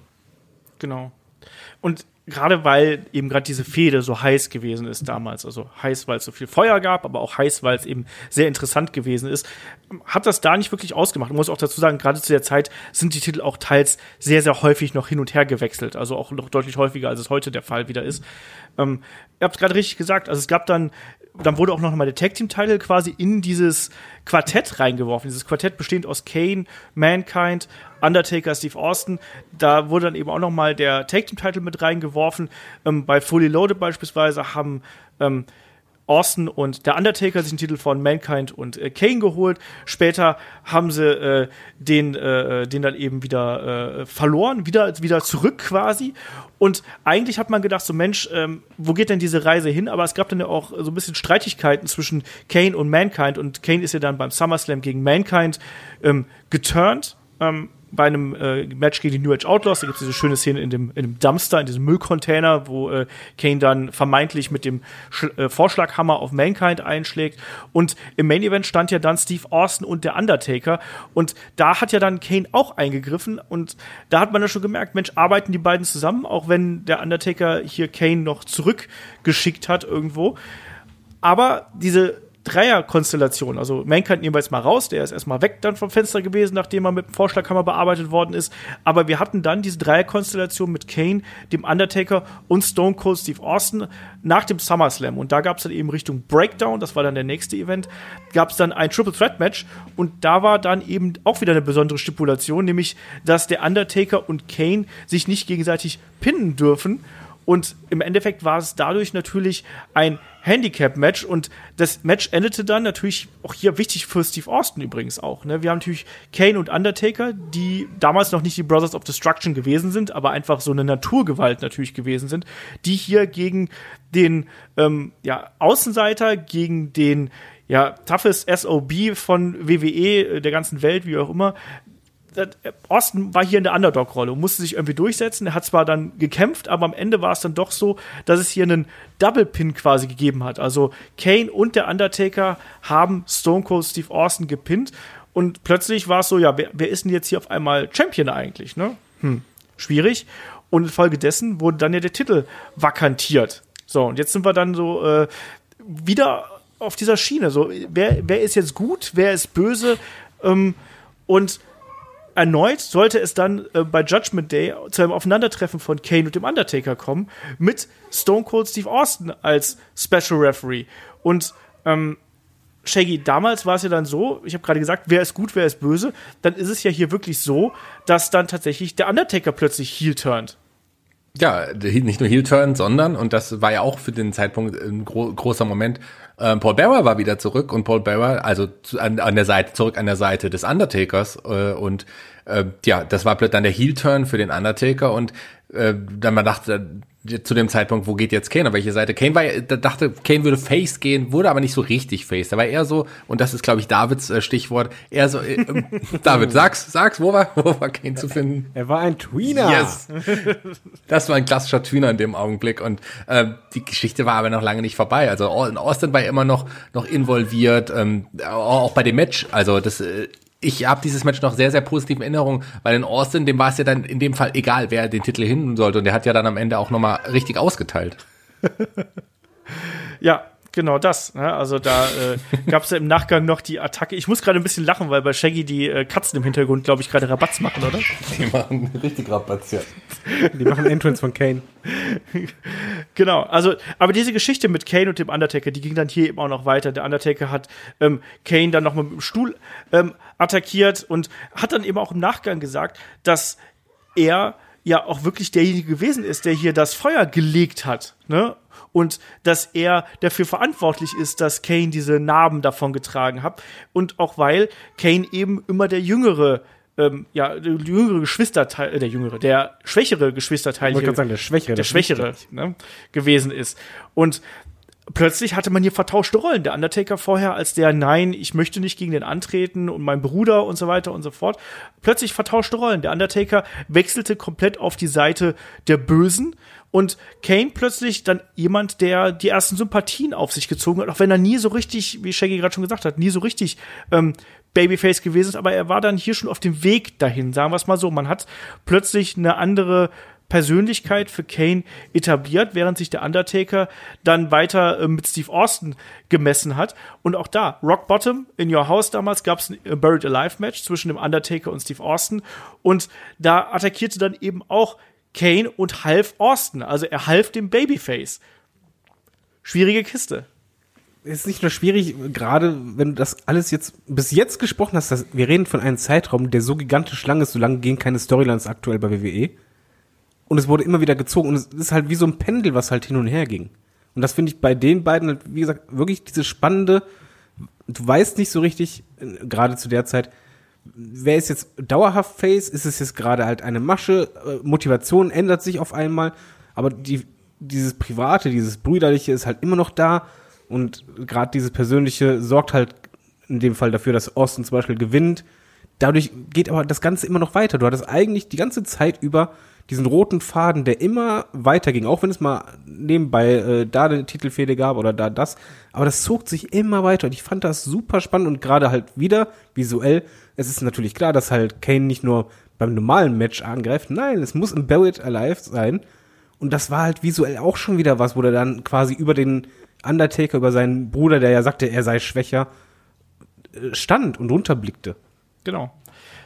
Genau. Und gerade weil eben gerade diese Fehde so heiß gewesen ist damals, also heiß, weil es so viel Feuer gab, aber auch heiß, weil es eben sehr interessant gewesen ist, hat das da nicht wirklich ausgemacht. Ich muss auch dazu sagen, gerade zu der Zeit sind die Titel auch teils sehr, sehr häufig noch hin und her gewechselt, also auch noch deutlich häufiger, als es heute der Fall wieder ist. Ähm, ihr habt gerade richtig gesagt, also es gab dann dann wurde auch noch mal der Tag Team Title quasi in dieses Quartett reingeworfen. Dieses Quartett bestehend aus Kane, Mankind, Undertaker, Steve Austin. Da wurde dann eben auch noch mal der Tag Team Title mit reingeworfen. Ähm, bei Fully Loaded beispielsweise haben ähm, Austin und der Undertaker sich den Titel von Mankind und äh, Kane geholt. Später haben sie äh, den, äh, den dann eben wieder äh, verloren, wieder, wieder zurück quasi. Und eigentlich hat man gedacht, so Mensch, ähm, wo geht denn diese Reise hin? Aber es gab dann ja auch so ein bisschen Streitigkeiten zwischen Kane und Mankind. Und Kane ist ja dann beim SummerSlam gegen Mankind ähm, geturnt. Ähm, bei einem äh, Match gegen die New Age Outlaws, da gibt es diese schöne Szene in dem, in dem Dumpster, in diesem Müllcontainer, wo äh, Kane dann vermeintlich mit dem Sch äh, Vorschlaghammer auf Mankind einschlägt. Und im Main Event stand ja dann Steve Austin und der Undertaker. Und da hat ja dann Kane auch eingegriffen. Und da hat man ja schon gemerkt, Mensch, arbeiten die beiden zusammen, auch wenn der Undertaker hier Kane noch zurückgeschickt hat irgendwo. Aber diese Dreierkonstellation. Also Mankind nehmen wir jetzt mal raus, der ist erstmal weg dann vom Fenster gewesen, nachdem er mit dem Vorschlaghammer bearbeitet worden ist. Aber wir hatten dann diese Dreierkonstellation mit Kane, dem Undertaker und Stone Cold Steve Austin nach dem SummerSlam. Und da gab es dann eben Richtung Breakdown, das war dann der nächste Event, gab es dann ein Triple Threat Match und da war dann eben auch wieder eine besondere Stipulation, nämlich, dass der Undertaker und Kane sich nicht gegenseitig pinnen dürfen. Und im Endeffekt war es dadurch natürlich ein Handicap-Match und das Match endete dann natürlich auch hier wichtig für Steve Austin übrigens auch. Ne? Wir haben natürlich Kane und Undertaker, die damals noch nicht die Brothers of Destruction gewesen sind, aber einfach so eine Naturgewalt natürlich gewesen sind, die hier gegen den ähm, ja, Außenseiter, gegen den ja, toughest SOB von WWE, äh, der ganzen Welt, wie auch immer, Austin war hier in der Underdog-Rolle und musste sich irgendwie durchsetzen. Er hat zwar dann gekämpft, aber am Ende war es dann doch so, dass es hier einen Double-Pin quasi gegeben hat. Also Kane und der Undertaker haben Stone Cold Steve Austin gepinnt und plötzlich war es so, ja, wer, wer, ist denn jetzt hier auf einmal Champion eigentlich? Ne? Hm, schwierig. Und infolgedessen wurde dann ja der Titel vakantiert. So, und jetzt sind wir dann so äh, wieder auf dieser Schiene. So, wer, wer ist jetzt gut, wer ist böse? Ähm, und erneut sollte es dann äh, bei Judgment Day zu einem Aufeinandertreffen von Kane und dem Undertaker kommen, mit Stone Cold Steve Austin als Special Referee. Und ähm, Shaggy, damals war es ja dann so, ich habe gerade gesagt, wer ist gut, wer ist böse, dann ist es ja hier wirklich so, dass dann tatsächlich der Undertaker plötzlich heel turnt. Ja, nicht nur Heel Turn, sondern, und das war ja auch für den Zeitpunkt ein gro großer Moment, äh, Paul Bearer war wieder zurück und Paul Bearer, also zu, an, an der Seite, zurück an der Seite des Undertakers äh, und äh, ja, das war plötzlich dann der Heel Turn für den Undertaker und äh, dann man dachte, zu dem Zeitpunkt, wo geht jetzt Kane, auf welche Seite? Kane war, da dachte, Kane würde Face gehen, wurde aber nicht so richtig Face. Da war eher so, und das ist, glaube ich, Davids äh, Stichwort, eher so, äh, äh, David, sag's, sag's, wo war, wo war Kane zu finden? Er war ein Tweener. Yes. Das war ein klassischer Tweener in dem Augenblick und äh, die Geschichte war aber noch lange nicht vorbei. Also Austin war immer noch, noch involviert, ähm, auch bei dem Match. Also das äh, ich habe dieses Match noch sehr, sehr positiv in Erinnerung, weil in Austin, dem war es ja dann in dem Fall egal, wer den Titel hinten sollte. Und der hat ja dann am Ende auch nochmal richtig ausgeteilt. ja, genau das. Ne? Also da äh, gab es ja im Nachgang noch die Attacke. Ich muss gerade ein bisschen lachen, weil bei Shaggy die äh, Katzen im Hintergrund, glaube ich, gerade Rabatz machen, oder? Die machen richtig Rabatz, ja. Die machen Entrance von Kane. genau, also, aber diese Geschichte mit Kane und dem Undertaker, die ging dann hier eben auch noch weiter. Der Undertaker hat ähm, Kane dann noch mit dem Stuhl ähm, attackiert und hat dann eben auch im Nachgang gesagt, dass er ja auch wirklich derjenige gewesen ist, der hier das Feuer gelegt hat, ne? Und dass er dafür verantwortlich ist, dass Kane diese Narben davon getragen hat. Und auch weil Kane eben immer der jüngere ähm, ja, der jüngere Geschwisterteil, äh, der jüngere, der schwächere Geschwisterteil, ich sagen, der schwächere, der schwächere ne, gewesen ist. Und plötzlich hatte man hier vertauschte Rollen. Der Undertaker vorher als der, nein, ich möchte nicht gegen den antreten und mein Bruder und so weiter und so fort. Plötzlich vertauschte Rollen. Der Undertaker wechselte komplett auf die Seite der Bösen und Kane plötzlich dann jemand, der die ersten Sympathien auf sich gezogen hat, auch wenn er nie so richtig, wie Shaggy gerade schon gesagt hat, nie so richtig ähm, Babyface gewesen ist, aber er war dann hier schon auf dem Weg dahin, sagen wir es mal so. Man hat plötzlich eine andere Persönlichkeit für Kane etabliert, während sich der Undertaker dann weiter äh, mit Steve Austin gemessen hat. Und auch da, Rock Bottom in Your House damals gab es ein äh, Buried Alive Match zwischen dem Undertaker und Steve Austin. Und da attackierte dann eben auch Kane und half Austin. Also er half dem Babyface. Schwierige Kiste. ist nicht nur schwierig, gerade wenn du das alles jetzt bis jetzt gesprochen hast, dass wir reden von einem Zeitraum, der so gigantisch lang ist, so lange gehen keine Storylines aktuell bei WWE und es wurde immer wieder gezogen und es ist halt wie so ein Pendel, was halt hin und her ging. Und das finde ich bei den beiden, halt, wie gesagt, wirklich diese spannende, du weißt nicht so richtig, äh, gerade zu der Zeit, wer ist jetzt dauerhaft Face? Ist es jetzt gerade halt eine Masche? Äh, Motivation ändert sich auf einmal, aber die, dieses Private, dieses Brüderliche ist halt immer noch da und gerade dieses Persönliche sorgt halt in dem Fall dafür, dass Austin zum Beispiel gewinnt. Dadurch geht aber das Ganze immer noch weiter. Du hattest eigentlich die ganze Zeit über diesen roten Faden, der immer weiterging, auch wenn es mal nebenbei äh, da eine Titelfehde gab oder da das, aber das zog sich immer weiter und ich fand das super spannend und gerade halt wieder visuell, es ist natürlich klar, dass halt Kane nicht nur beim normalen Match angreift, nein, es muss im Buried Alive sein und das war halt visuell auch schon wieder was, wo der dann quasi über den Undertaker, über seinen Bruder, der ja sagte, er sei schwächer, äh, stand und runterblickte. Genau.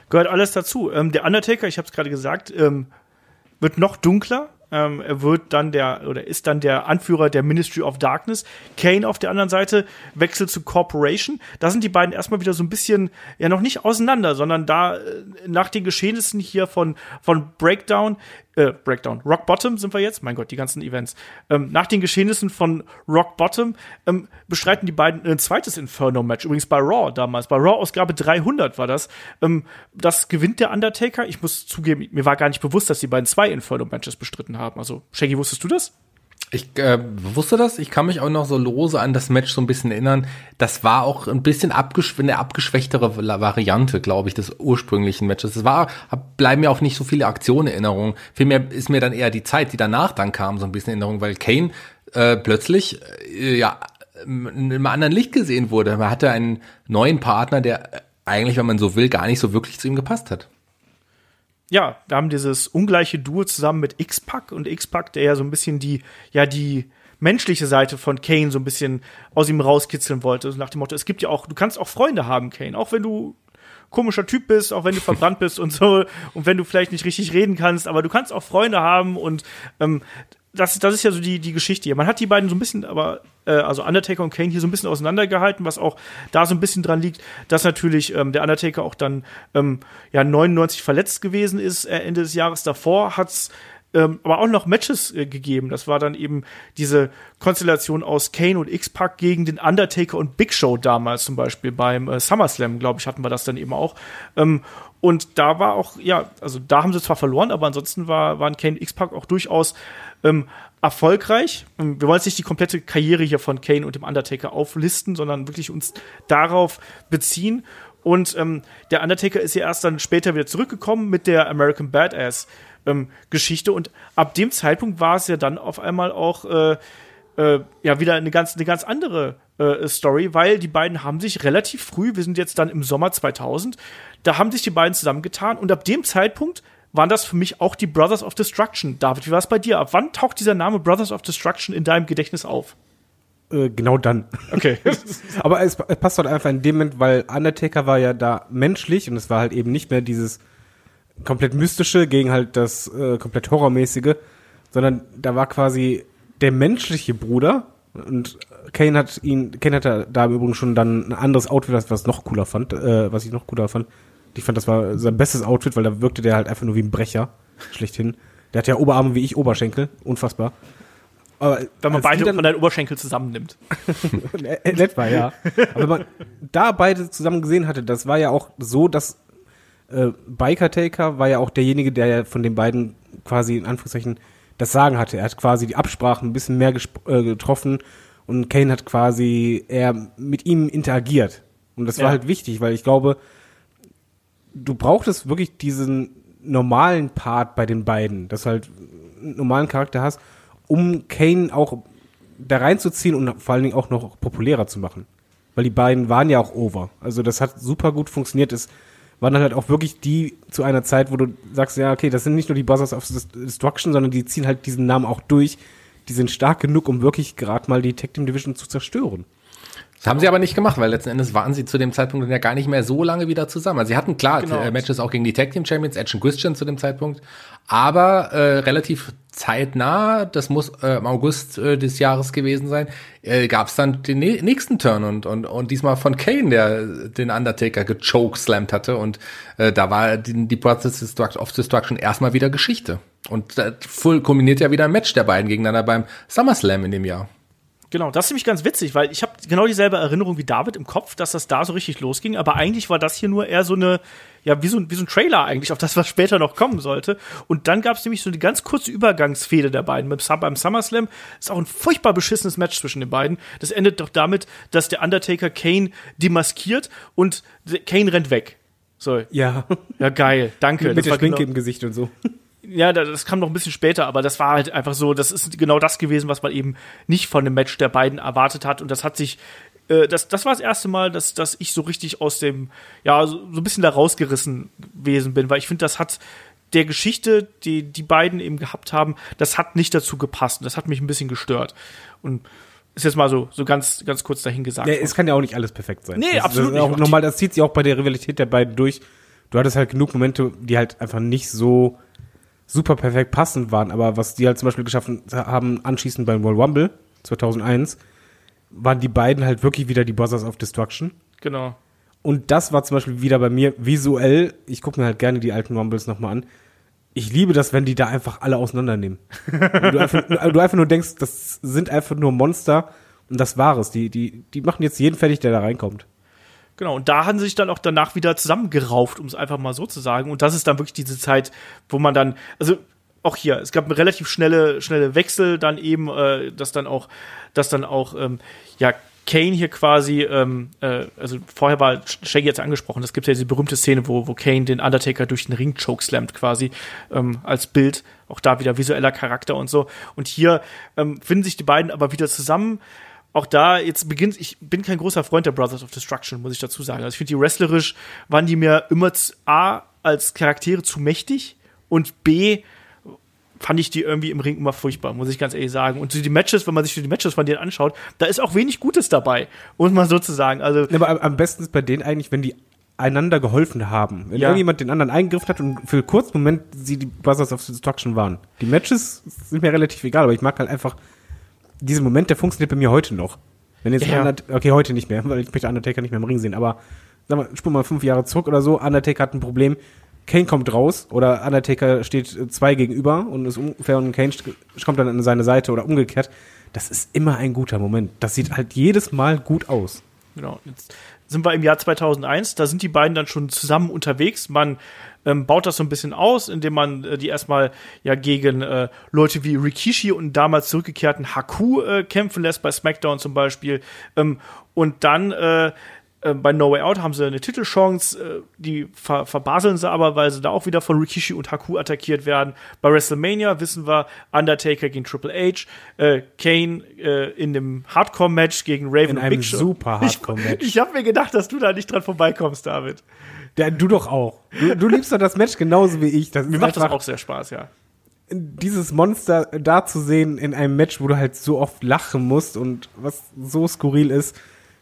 Gehört alles dazu. Ähm, der Undertaker, ich habe es gerade gesagt, ähm, wird noch dunkler. Ähm, er wird dann der oder ist dann der Anführer der Ministry of Darkness. Kane auf der anderen Seite wechselt zu Corporation. Da sind die beiden erstmal wieder so ein bisschen ja noch nicht auseinander, sondern da äh, nach den Geschehnissen hier von von Breakdown äh, Breakdown, Rock Bottom sind wir jetzt, mein Gott, die ganzen Events. Ähm, nach den Geschehnissen von Rock Bottom ähm, bestreiten die beiden ein zweites Inferno-Match, übrigens bei Raw damals, bei Raw-Ausgabe 300 war das. Ähm, das gewinnt der Undertaker. Ich muss zugeben, mir war gar nicht bewusst, dass die beiden zwei Inferno-Matches bestritten haben. Also, Shaggy, wusstest du das? Ich äh, wusste das, ich kann mich auch noch so lose an das Match so ein bisschen erinnern. Das war auch ein bisschen abgeschw eine abgeschwächtere Variante, glaube ich, des ursprünglichen Matches. Es war, bleiben mir auch nicht so viele Aktionen in Erinnerung. Vielmehr ist mir dann eher die Zeit, die danach dann kam, so ein bisschen in Erinnerung, weil Kane äh, plötzlich äh, ja in einem anderen Licht gesehen wurde. Man hatte einen neuen Partner, der eigentlich, wenn man so will, gar nicht so wirklich zu ihm gepasst hat ja, wir haben dieses ungleiche Duo zusammen mit X-Pac und X-Pac, der ja so ein bisschen die, ja, die menschliche Seite von Kane so ein bisschen aus ihm rauskitzeln wollte. Also nach dem Motto, es gibt ja auch, du kannst auch Freunde haben, Kane, auch wenn du komischer Typ bist, auch wenn du verbrannt bist und so und wenn du vielleicht nicht richtig reden kannst, aber du kannst auch Freunde haben und ähm, das, das ist ja so die, die Geschichte hier. Man hat die beiden so ein bisschen, aber, äh, also Undertaker und Kane hier so ein bisschen auseinandergehalten, was auch da so ein bisschen dran liegt, dass natürlich ähm, der Undertaker auch dann ähm, ja 99 verletzt gewesen ist, äh, Ende des Jahres davor hat's ähm, aber auch noch Matches äh, gegeben. Das war dann eben diese Konstellation aus Kane und X-Pac gegen den Undertaker und Big Show damals zum Beispiel beim äh, SummerSlam, glaube ich, hatten wir das dann eben auch. Ähm, und da war auch, ja, also da haben sie zwar verloren, aber ansonsten war, waren Kane und X-Pac auch durchaus ähm, erfolgreich. Wir wollen jetzt nicht die komplette Karriere hier von Kane und dem Undertaker auflisten, sondern wirklich uns darauf beziehen. Und ähm, der Undertaker ist ja erst dann später wieder zurückgekommen mit der American Badass ähm, Geschichte. Und ab dem Zeitpunkt war es ja dann auf einmal auch äh, äh, ja wieder eine ganz, eine ganz andere äh, Story, weil die beiden haben sich relativ früh, wir sind jetzt dann im Sommer 2000, da haben sich die beiden zusammengetan und ab dem Zeitpunkt waren das für mich auch die Brothers of Destruction. David, wie war es bei dir? Ab wann taucht dieser Name Brothers of Destruction in deinem Gedächtnis auf? Äh, genau dann. Okay. Aber es, es passt halt einfach in dem Moment, weil Undertaker war ja da menschlich und es war halt eben nicht mehr dieses komplett mystische gegen halt das äh, komplett horrormäßige, sondern da war quasi der menschliche Bruder und Kane hat ihn, Kane hatte da im Übrigen schon dann ein anderes Outfit, was noch cooler fand, äh, was ich noch cooler fand. Ich fand, das war sein bestes Outfit, weil da wirkte der halt einfach nur wie ein Brecher, schlechthin. Der hat ja Oberarme wie ich, Oberschenkel, unfassbar. Aber wenn man beide von deinen Oberschenkel zusammennimmt. Etwa, ja. Aber wenn man da beide zusammen gesehen hatte, das war ja auch so, dass äh, Biker Taker war ja auch derjenige, der ja von den beiden quasi in Anführungszeichen das Sagen hatte. Er hat quasi die Absprachen ein bisschen mehr äh, getroffen und Kane hat quasi eher mit ihm interagiert. Und das ja. war halt wichtig, weil ich glaube, du brauchtest wirklich diesen normalen Part bei den beiden, dass du halt einen normalen Charakter hast, um Kane auch da reinzuziehen und vor allen Dingen auch noch populärer zu machen. Weil die beiden waren ja auch over. Also das hat super gut funktioniert. Es waren dann halt auch wirklich die zu einer Zeit, wo du sagst, ja, okay, das sind nicht nur die Brothers of Destruction, sondern die ziehen halt diesen Namen auch durch. Die sind stark genug, um wirklich gerade mal die Tech Team Division zu zerstören. Das haben sie aber nicht gemacht, weil letzten Endes waren sie zu dem Zeitpunkt ja gar nicht mehr so lange wieder zusammen. Also sie hatten klar genau. Äh, Matches auch gegen die Tag Team Champions, Edge und Christian zu dem Zeitpunkt, aber äh, relativ zeitnah, das muss äh, im August äh, des Jahres gewesen sein, äh, gab es dann den nächsten Turn und, und, und diesmal von Kane, der den Undertaker gechokeslammt hatte und äh, da war die, die Process of Destruction erstmal wieder Geschichte. Und äh, voll kombiniert ja wieder ein Match der beiden gegeneinander beim SummerSlam in dem Jahr. Genau, das ist nämlich ganz witzig, weil ich habe genau dieselbe Erinnerung wie David im Kopf, dass das da so richtig losging, aber eigentlich war das hier nur eher so eine, ja, wie so ein, wie so ein Trailer eigentlich, auf das, was später noch kommen sollte. Und dann gab es nämlich so eine ganz kurze Übergangsfehde der beiden. Beim, beim SummerSlam ist auch ein furchtbar beschissenes Match zwischen den beiden. Das endet doch damit, dass der Undertaker Kane demaskiert und Kane rennt weg. So. Ja. Ja, geil. Danke. Mit der war Schminke genau- im Gesicht und so. Ja, da- das kam noch ein bisschen später, aber das war halt einfach so, das ist genau das gewesen, was man eben nicht von dem Match der beiden erwartet hat. Und das hat sich, äh, das, das war das erste Mal, dass, dass ich so richtig aus dem, ja, so, so ein bisschen da rausgerissen gewesen bin, weil ich finde, das hat der Geschichte, die die beiden eben gehabt haben, das hat nicht dazu gepasst. Und das hat mich ein bisschen gestört. Und ist jetzt mal so, so ganz, ganz kurz dahin gesagt. Ja, es kann ja auch nicht alles perfekt sein. Nee, das, absolut das nicht. Nochmal, das zieht sich auch bei der Rivalität der beiden durch. Du hattest halt genug Momente, die halt einfach nicht so super perfekt passend waren, aber was die halt zum Beispiel geschaffen haben, anschließend beim World Rumble 2001, waren die beiden halt wirklich wieder die Brothers of Destruction. genau. Und das war zum Beispiel wieder bei mir visuell, ich gucke mir halt gerne die alten Rumbles nochmal an. Ich liebe das, wenn die da einfach alle auseinandernehmen. Du, einfach, du einfach nur denkst, das sind einfach nur Monster und das war es. Die, die, die machen jetzt jeden fertig, der da reinkommt. Genau, und da haben sie sich dann auch danach wieder zusammengerauft, um es einfach mal so zu sagen. Und das ist dann wirklich diese Zeit, wo man dann, also auch hier, es gab eine relativ schnelle, schnelle Wechsel, dann eben, äh, dass dann auch, dass dann auch, ähm, ja, Kane hier quasi, ähm, äh, also vorher war Shaggy jetzt angesprochen, es gibt ja diese berühmte Szene, wo, wo Kane den Undertaker durch den Ring chokeslammt quasi ähm, als Bild, auch da wieder visueller Charakter und so. Und hier ähm, finden sich die beiden aber wieder zusammen auch da jetzt beginnt, ich bin kein großer Freund der Brothers of Destruction, muss ich dazu sagen. Also ich finde die wrestlerisch waren die mir immer A als Charaktere zu mächtig und B fand ich die irgendwie im Ring immer furchtbar, muss ich ganz ehrlich sagen. Und so die Matches, wenn man sich die Matches von denen anschaut, da ist auch wenig Gutes dabei, muss man so zu sagen. Also Ja, Aber am- am besten ist bei denen eigentlich, wenn die einander geholfen haben. Wenn Ja. irgendjemand den anderen eingegriffen hat und für einen kurzen Moment sie die Brothers of Destruction waren. Die Matches sind mir relativ egal, aber ich mag halt einfach diesen Moment, der funktioniert bei mir heute noch. Wenn jetzt Ja. Undert- okay, heute nicht mehr, weil ich möchte Undertaker nicht mehr im Ring sehen, aber sag mal, spul mal fünf Jahre zurück oder so, Undertaker hat ein Problem, Kane kommt raus oder Undertaker steht äh, zwei gegenüber und ist unfair und Kane kommt dann an seine Seite oder umgekehrt. Das ist immer ein guter Moment. Das sieht halt jedes Mal gut aus. Genau. Jetzt sind wir im Jahr 2001. Da sind die beiden dann schon zusammen unterwegs. Man ähm, baut das so ein bisschen aus, indem man äh, die erstmal ja gegen äh, Leute wie Rikishi und damals zurückgekehrten Haku äh, kämpfen lässt, bei SmackDown zum Beispiel. Ähm, und dann äh, äh, bei No Way Out haben sie eine Titelchance, äh, die ver verbaseln sie aber, weil sie da auch wieder von Rikishi und Haku attackiert werden. Bei WrestleMania wissen wir Undertaker gegen Triple H, äh, Kane äh, in dem Hardcore-Match gegen Raven In und einem Big Show. super Hardcore-Match. Ich, ich habe mir gedacht, dass du da nicht dran vorbeikommst, David. Ja, du doch auch. Du, du liebst doch das Match genauso wie ich. Das Mir macht das auch sehr Spaß, ja. dieses Monster da zu sehen in einem Match, wo du halt so oft lachen musst und was so skurril ist.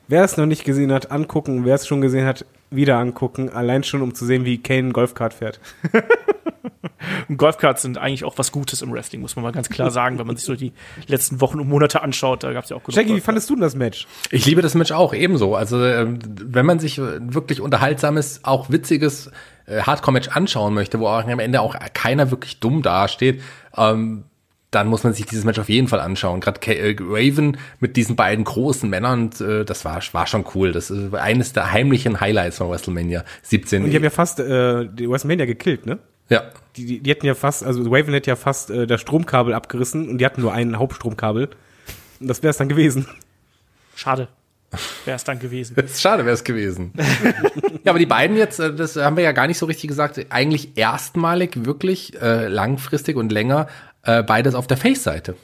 Wer es noch nicht gesehen hat, angucken. Wer es schon gesehen hat, wieder angucken. Allein schon, um zu sehen, wie Kane ein Golfkart fährt. Golfkarts sind eigentlich auch was Gutes im Wrestling, muss man mal ganz klar sagen, wenn man sich so die letzten Wochen und Monate anschaut. Da gab es ja auch genug Shaggy, wie fandest du denn das Match? Ich liebe das Match auch ebenso. Also ähm, wenn man sich wirklich unterhaltsames, auch witziges äh, Hardcore-Match anschauen möchte, wo auch am Ende auch keiner wirklich dumm dasteht, ähm, dann muss man sich dieses Match auf jeden Fall anschauen. Gerade äh, Raven mit diesen beiden großen Männern, äh, das war, war schon cool. Das ist eines der heimlichen Highlights von WrestleMania 17. Und die haben ja fast äh, die WrestleMania gekillt, ne? ja. Die, die, die hätten ja fast, also Raven hätte ja fast äh, das Stromkabel abgerissen und die hatten nur ein Hauptstromkabel. Und das wäre es dann gewesen. Schade. Wäre es dann gewesen. Ist Schade wäre es gewesen. ja, aber die beiden jetzt, äh, das haben wir ja gar nicht so richtig gesagt, eigentlich erstmalig wirklich äh, langfristig und länger äh, beides auf der Face-Seite.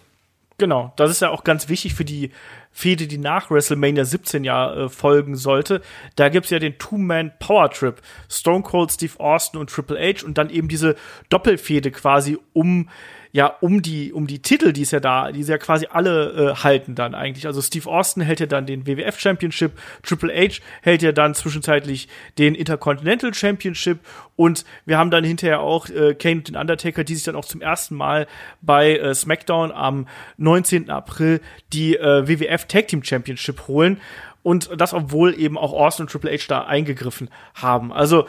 Genau, das ist ja auch ganz wichtig für die Fehde, die nach WrestleMania 17 ja äh, folgen sollte. Da gibt's ja den Two-Man-Power-Trip. Stone Cold, Steve Austin und Triple H und dann eben diese Doppelfehde quasi um ja, um die, um die Titel, die es ja da, die sie ja quasi alle äh, halten dann eigentlich. Also Steve Austin hält ja dann den WWF Championship, Triple H hält ja dann zwischenzeitlich den Intercontinental Championship und wir haben dann hinterher auch äh, Kane und den Undertaker, die sich dann auch zum ersten Mal bei äh, SmackDown am 19. April die äh, WWF Tag Team Championship holen. Und das, obwohl eben auch Austin und Triple H da eingegriffen haben. Also,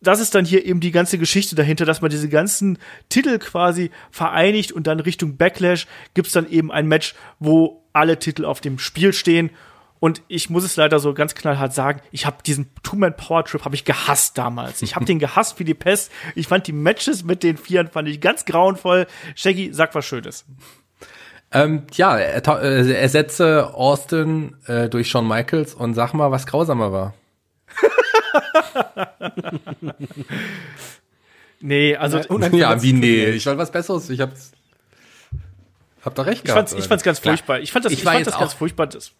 das ist dann hier eben die ganze Geschichte dahinter, dass man diese ganzen Titel quasi vereinigt und dann Richtung Backlash gibt's dann eben ein Match, wo alle Titel auf dem Spiel stehen. Und ich muss es leider so ganz knallhart sagen, ich habe diesen Two-Man-Power-Trip habe ich gehasst damals. Ich habe den gehasst wie die Pest. Ich fand die Matches mit den Vieren fand ich ganz grauenvoll. Shaggy, sag was Schönes. Ähm, ja, er, äh, ersetze Austin äh, durch Shawn Michaels und sag mal, was grausamer war. nee, also ja, wie nee, ich wollte was Besseres. Ich hab's hab doch recht ich gehabt. Fand's, ich fand's ganz furchtbar. Ich fand das, ich, ich fand das ganz furchtbar. Das,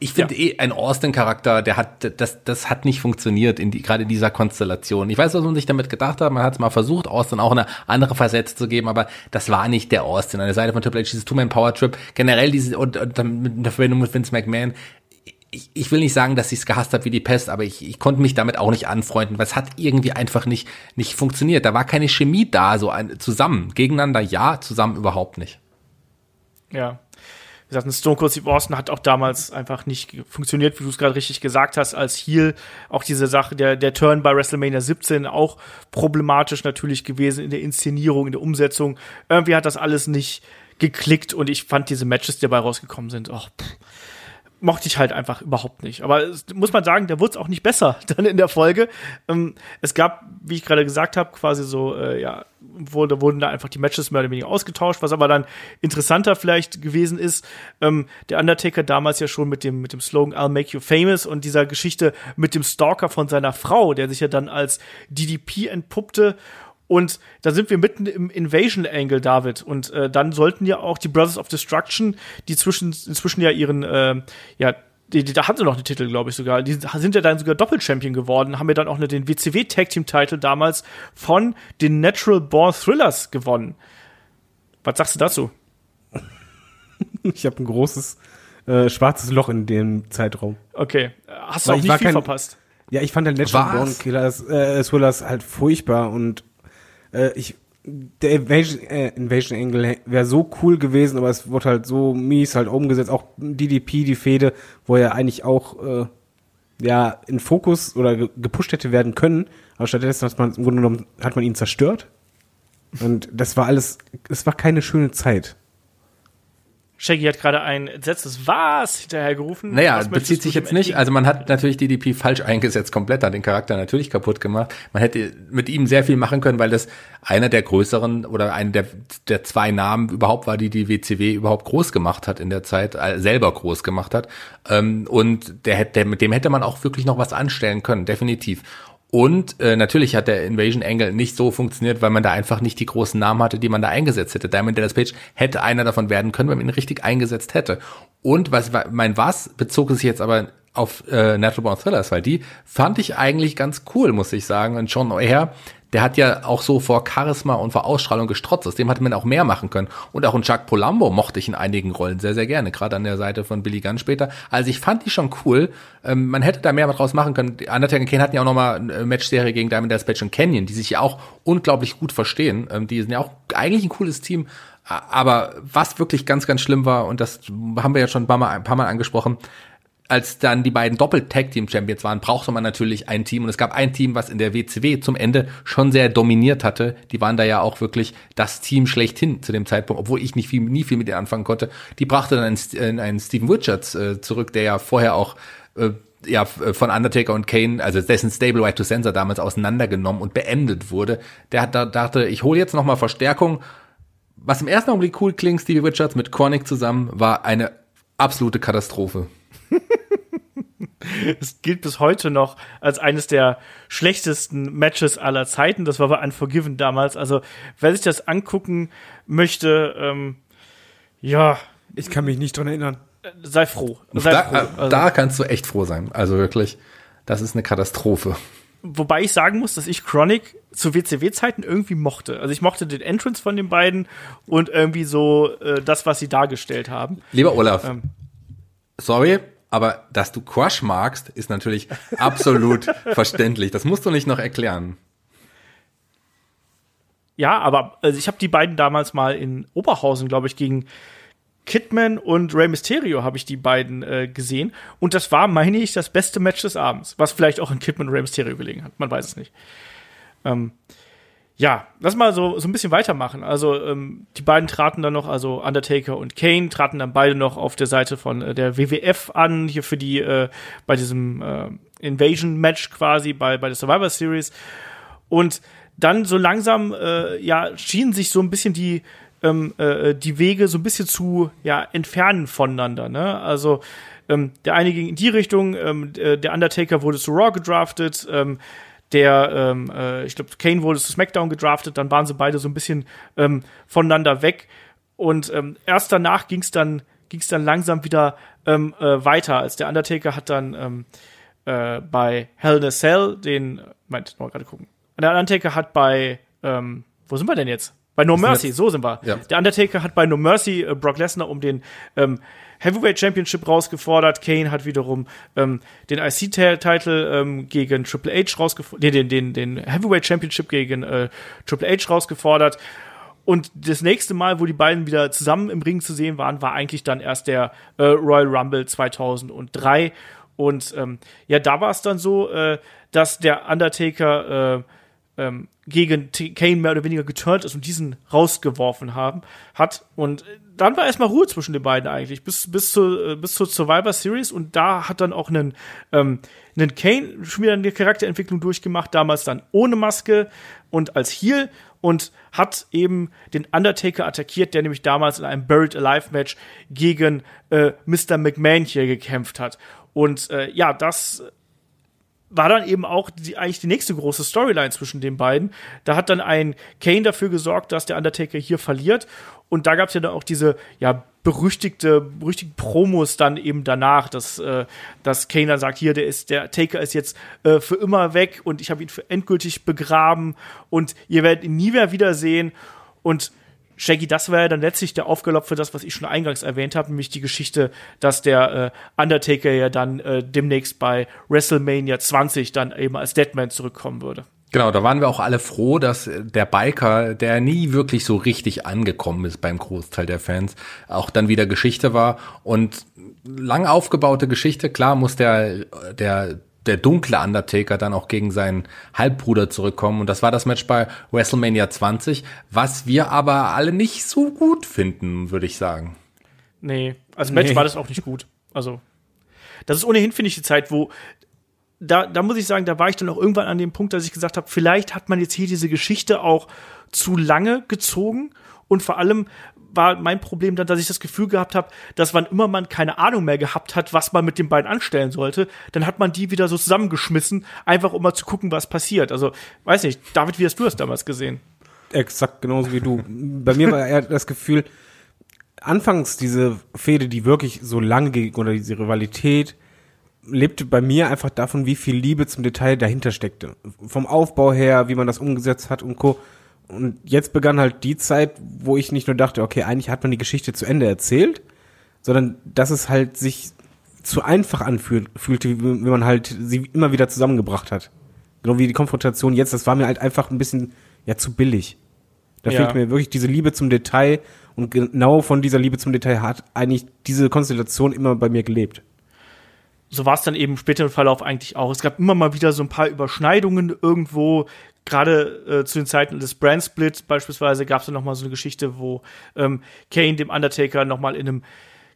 ich finde ja. eh ein Austin-Charakter, der hat, das, das hat nicht funktioniert in die, gerade in dieser Konstellation. Ich weiß, was man sich damit gedacht hat. Man hat es mal versucht, Austin auch eine andere Facette zu geben, aber das war nicht der Austin. An der Seite von Triple H, dieses Two-Man-Power-Trip, generell diese, und, und mit der Verbindung mit Vince McMahon, ich, ich will nicht sagen, dass ich es gehasst habe wie die Pest, aber ich, ich konnte mich damit auch nicht anfreunden, weil es hat irgendwie einfach nicht, nicht funktioniert. Da war keine Chemie da, so ein, zusammen. Gegeneinander ja, zusammen überhaupt nicht. Ja, wie gesagt, Stone Cold Steve Austin hat auch damals einfach nicht funktioniert, wie du es gerade richtig gesagt hast, als Heel. Auch diese Sache, der, der Turn bei WrestleMania 17 auch problematisch natürlich gewesen in der Inszenierung, in der Umsetzung. Irgendwie hat das alles nicht geklickt und ich fand diese Matches, die dabei rausgekommen sind, auch pff, mochte ich halt einfach überhaupt nicht. Aber es, muss man sagen, da wurde es auch nicht besser dann in der Folge. Ähm, es gab, wie ich gerade gesagt habe, quasi so, äh, ja, wurde, wurden da einfach die Matches mehr oder weniger ausgetauscht, was aber dann interessanter vielleicht gewesen ist. Ähm, der Undertaker damals ja schon mit dem, mit dem Slogan I'll make you famous und dieser Geschichte mit dem Stalker von seiner Frau, der sich ja dann als DDP entpuppte und da sind wir mitten im Invasion Angle, David. Und äh, dann sollten ja auch die Brothers of Destruction, die zwischen, inzwischen ja ihren, äh, ja, die, die, da hatten sie noch einen Titel, glaube ich sogar. Die sind ja dann sogar Doppelchampion geworden, haben ja dann auch den WCW Tag Team Title damals von den Natural Born Thrillers gewonnen. Was sagst du dazu? Ich habe ein großes äh, schwarzes Loch in dem Zeitraum. Okay, hast du Weil auch nicht viel kein, verpasst? Ja, ich fand den Natural Born Killers, äh, Thrillers halt furchtbar und äh, ich, der Invasion, äh, Invasion Angle wäre so cool gewesen, aber es wurde halt so mies halt umgesetzt. Auch DDP, die Fehde, wo er eigentlich auch äh, ja in Fokus oder ge gepusht hätte werden können, aber stattdessen hat man im Grunde genommen hat man ihn zerstört. Und das war alles, es war keine schöne Zeit. Shaggy hat gerade ein entsetztes Was hinterhergerufen. Naja, bezieht sich jetzt nicht. Also man hat natürlich DDP falsch eingesetzt, komplett, hat den Charakter natürlich kaputt gemacht. Man hätte mit ihm sehr viel machen können, weil das einer der größeren oder einer der, der zwei Namen überhaupt war, die die WCW überhaupt groß gemacht hat in der Zeit, äh, selber groß gemacht hat. Ähm, und der, der, mit dem hätte man auch wirklich noch was anstellen können, definitiv. Und äh, natürlich hat der Invasion Angle nicht so funktioniert, weil man da einfach nicht die großen Namen hatte, die man da eingesetzt hätte. Diamond Dallas Page hätte einer davon werden können, wenn man ihn richtig eingesetzt hätte. Und was mein was bezog sich jetzt aber auf äh, Natural Born Thrillers, weil die fand ich eigentlich ganz cool, muss ich sagen. Und John O'Hare der hat ja auch so vor Charisma und vor Ausstrahlung gestrotzt. Aus dem hätte man auch mehr machen können. Und auch ein Chuck Polambo mochte ich in einigen Rollen sehr, sehr gerne, gerade an der Seite von Billy Gunn später. Also ich fand die schon cool. Ähm, man hätte da mehr draus machen können. Die Undertaker und Kane hatten ja auch nochmal eine Matchserie gegen Diamond Page und Canyon, die sich ja auch unglaublich gut verstehen. Ähm, die sind ja auch eigentlich ein cooles Team. Aber was wirklich ganz, ganz schlimm war, und das haben wir ja schon ein paar Mal, ein paar Mal angesprochen, als dann die beiden Doppel-Tag-Team-Champions waren, brauchte man natürlich ein Team. Und es gab ein Team, was in der WCW zum Ende schon sehr dominiert hatte. Die waren da ja auch wirklich das Team schlechthin zu dem Zeitpunkt, obwohl ich nicht viel, nie viel mit denen anfangen konnte. Die brachte dann einen, einen Steven Richards äh, zurück, der ja vorher auch äh, ja, von Undertaker und Kane, also dessen Stable White to Sensor damals auseinandergenommen und beendet wurde. Der hat da dachte, ich hole jetzt nochmal Verstärkung. Was im ersten Augenblick cool klingt, Stevie Richards mit Chronic zusammen, war eine absolute Katastrophe. Es gilt bis heute noch als eines der schlechtesten Matches aller Zeiten. Das war bei Unforgiven damals. Also, wer sich das angucken möchte, ähm, ja. Ich kann mich nicht dran erinnern. Sei froh. Sei da, froh. Also, da kannst du echt froh sein. Also wirklich, das ist eine Katastrophe. Wobei ich sagen muss, dass ich Chronic zu WCW-Zeiten irgendwie mochte. Also ich mochte den Entrance von den beiden und irgendwie so äh, das, was sie dargestellt haben. Lieber Olaf, ähm, sorry, aber dass du Crush magst, ist natürlich absolut verständlich. Das musst du nicht noch erklären. Ja, aber also ich habe die beiden damals mal in Oberhausen, glaube ich, gegen Kidman und Rey Mysterio habe ich die beiden äh, gesehen. Und das war, meine ich, das beste Match des Abends. Was vielleicht auch in Kidman und Rey Mysterio gelegen hat. Man weiß es nicht. Ähm, ja, lass mal so, so ein bisschen weitermachen. Also ähm, die beiden traten dann noch, also Undertaker und Kane traten dann beide noch auf der Seite von äh, der WWF an, hier für die, äh, bei diesem äh, Invasion-Match quasi, bei, bei der Survivor Series. Und dann so langsam, äh, ja, schienen sich so ein bisschen die, ähm, äh, die Wege so ein bisschen zu, ja, entfernen voneinander, ne? Also, ähm, der eine ging in die Richtung, ähm, der Undertaker wurde zu Raw gedraftet, ähm, der, ähm, äh, ich glaube, Kane wurde zu SmackDown gedraftet, dann waren sie beide so ein bisschen ähm, voneinander weg. Und ähm, erst danach ging es dann, ging's dann langsam wieder ähm, äh, weiter, als der Undertaker hat dann ähm, äh, bei Hell in a Cell den, meint, mal gerade gucken. Der Undertaker hat bei, ähm, wo sind wir denn jetzt? Bei No Mercy, so sind wir. Ja. Der Undertaker hat bei No Mercy äh, Brock Lesnar um den ähm, Heavyweight Championship rausgefordert. Kane hat wiederum ähm, den IC-Title ähm, gegen Triple H rausgefordert, den, den, den Heavyweight Championship gegen äh, Triple H rausgefordert. Und das nächste Mal, wo die beiden wieder zusammen im Ring zu sehen waren, war eigentlich dann erst der äh, Royal Rumble 2003. Und ähm, ja, da war es dann so, äh, dass der Undertaker äh, ähm, gegen Kane mehr oder weniger geturnt ist und diesen rausgeworfen haben, hat. Und dann war erstmal Ruhe zwischen den beiden eigentlich, bis, bis, zur, äh, bis zur Survivor Series. Und da hat dann auch einen, ähm, einen Kane schon wieder eine Charakterentwicklung durchgemacht, damals dann ohne Maske und als Heel und hat eben den Undertaker attackiert, der nämlich damals in einem Buried Alive Match gegen äh, Mr. McMahon hier gekämpft hat. Und äh, ja, das war dann eben auch die, eigentlich die nächste große Storyline zwischen den beiden. Da hat dann ein Kane dafür gesorgt, dass der Undertaker hier verliert. Und da gab es ja dann auch diese, ja, berüchtigte, berüchtigte Promos dann eben danach, dass, äh, dass Kane dann sagt, hier, der ist, der Taker ist jetzt äh, für immer weg und ich habe ihn für endgültig begraben und ihr werdet ihn nie mehr wiedersehen. Und Shaggy, das war ja dann letztlich der Aufgelauf für das, was ich schon eingangs erwähnt habe, nämlich die Geschichte, dass der äh, Undertaker ja dann äh, demnächst bei WrestleMania 20 dann eben als Deadman zurückkommen würde. Genau, da waren wir auch alle froh, dass der Biker, der nie wirklich so richtig angekommen ist beim Großteil der Fans, auch dann wieder Geschichte war und lang aufgebaute Geschichte. Klar muss der, der der dunkle Undertaker dann auch gegen seinen Halbbruder zurückkommen. Und das war das Match bei WrestleMania 20, was wir aber alle nicht so gut finden, würde ich sagen. Nee, als Match Nee. war das auch nicht gut. Also, das ist ohnehin, finde ich, die Zeit, wo da, da muss ich sagen, da war ich dann auch irgendwann an dem Punkt, dass ich gesagt habe, vielleicht hat man jetzt hier diese Geschichte auch zu lange gezogen und vor allem war mein Problem dann, dass ich das Gefühl gehabt habe, dass wann immer man keine Ahnung mehr gehabt hat, was man mit den beiden anstellen sollte, dann hat man die wieder so zusammengeschmissen, einfach um mal zu gucken, was passiert. Also, weiß nicht, David, wie hast du das damals gesehen? Exakt genauso wie du. Bei mir war eher das Gefühl, anfangs diese Fehde, die wirklich so lange ging, oder diese Rivalität, lebte bei mir einfach davon, wie viel Liebe zum Detail dahinter steckte. Vom Aufbau her, wie man das umgesetzt hat und Co. Und jetzt begann halt die Zeit, wo ich nicht nur dachte, okay, eigentlich hat man die Geschichte zu Ende erzählt, sondern dass es halt sich zu einfach anfühlte, wie man halt sie immer wieder zusammengebracht hat. Genau wie die Konfrontation jetzt, das war mir halt einfach ein bisschen, ja, zu billig. Da Ja. fehlt mir wirklich diese Liebe zum Detail und genau von dieser Liebe zum Detail hat eigentlich diese Konstellation immer bei mir gelebt. so war es dann eben später im Verlauf eigentlich auch. Es gab immer mal wieder so ein paar Überschneidungen irgendwo. Gerade äh, zu den Zeiten des Brand Split beispielsweise gab es dann noch mal so eine Geschichte, wo ähm, Kane dem Undertaker noch mal in einem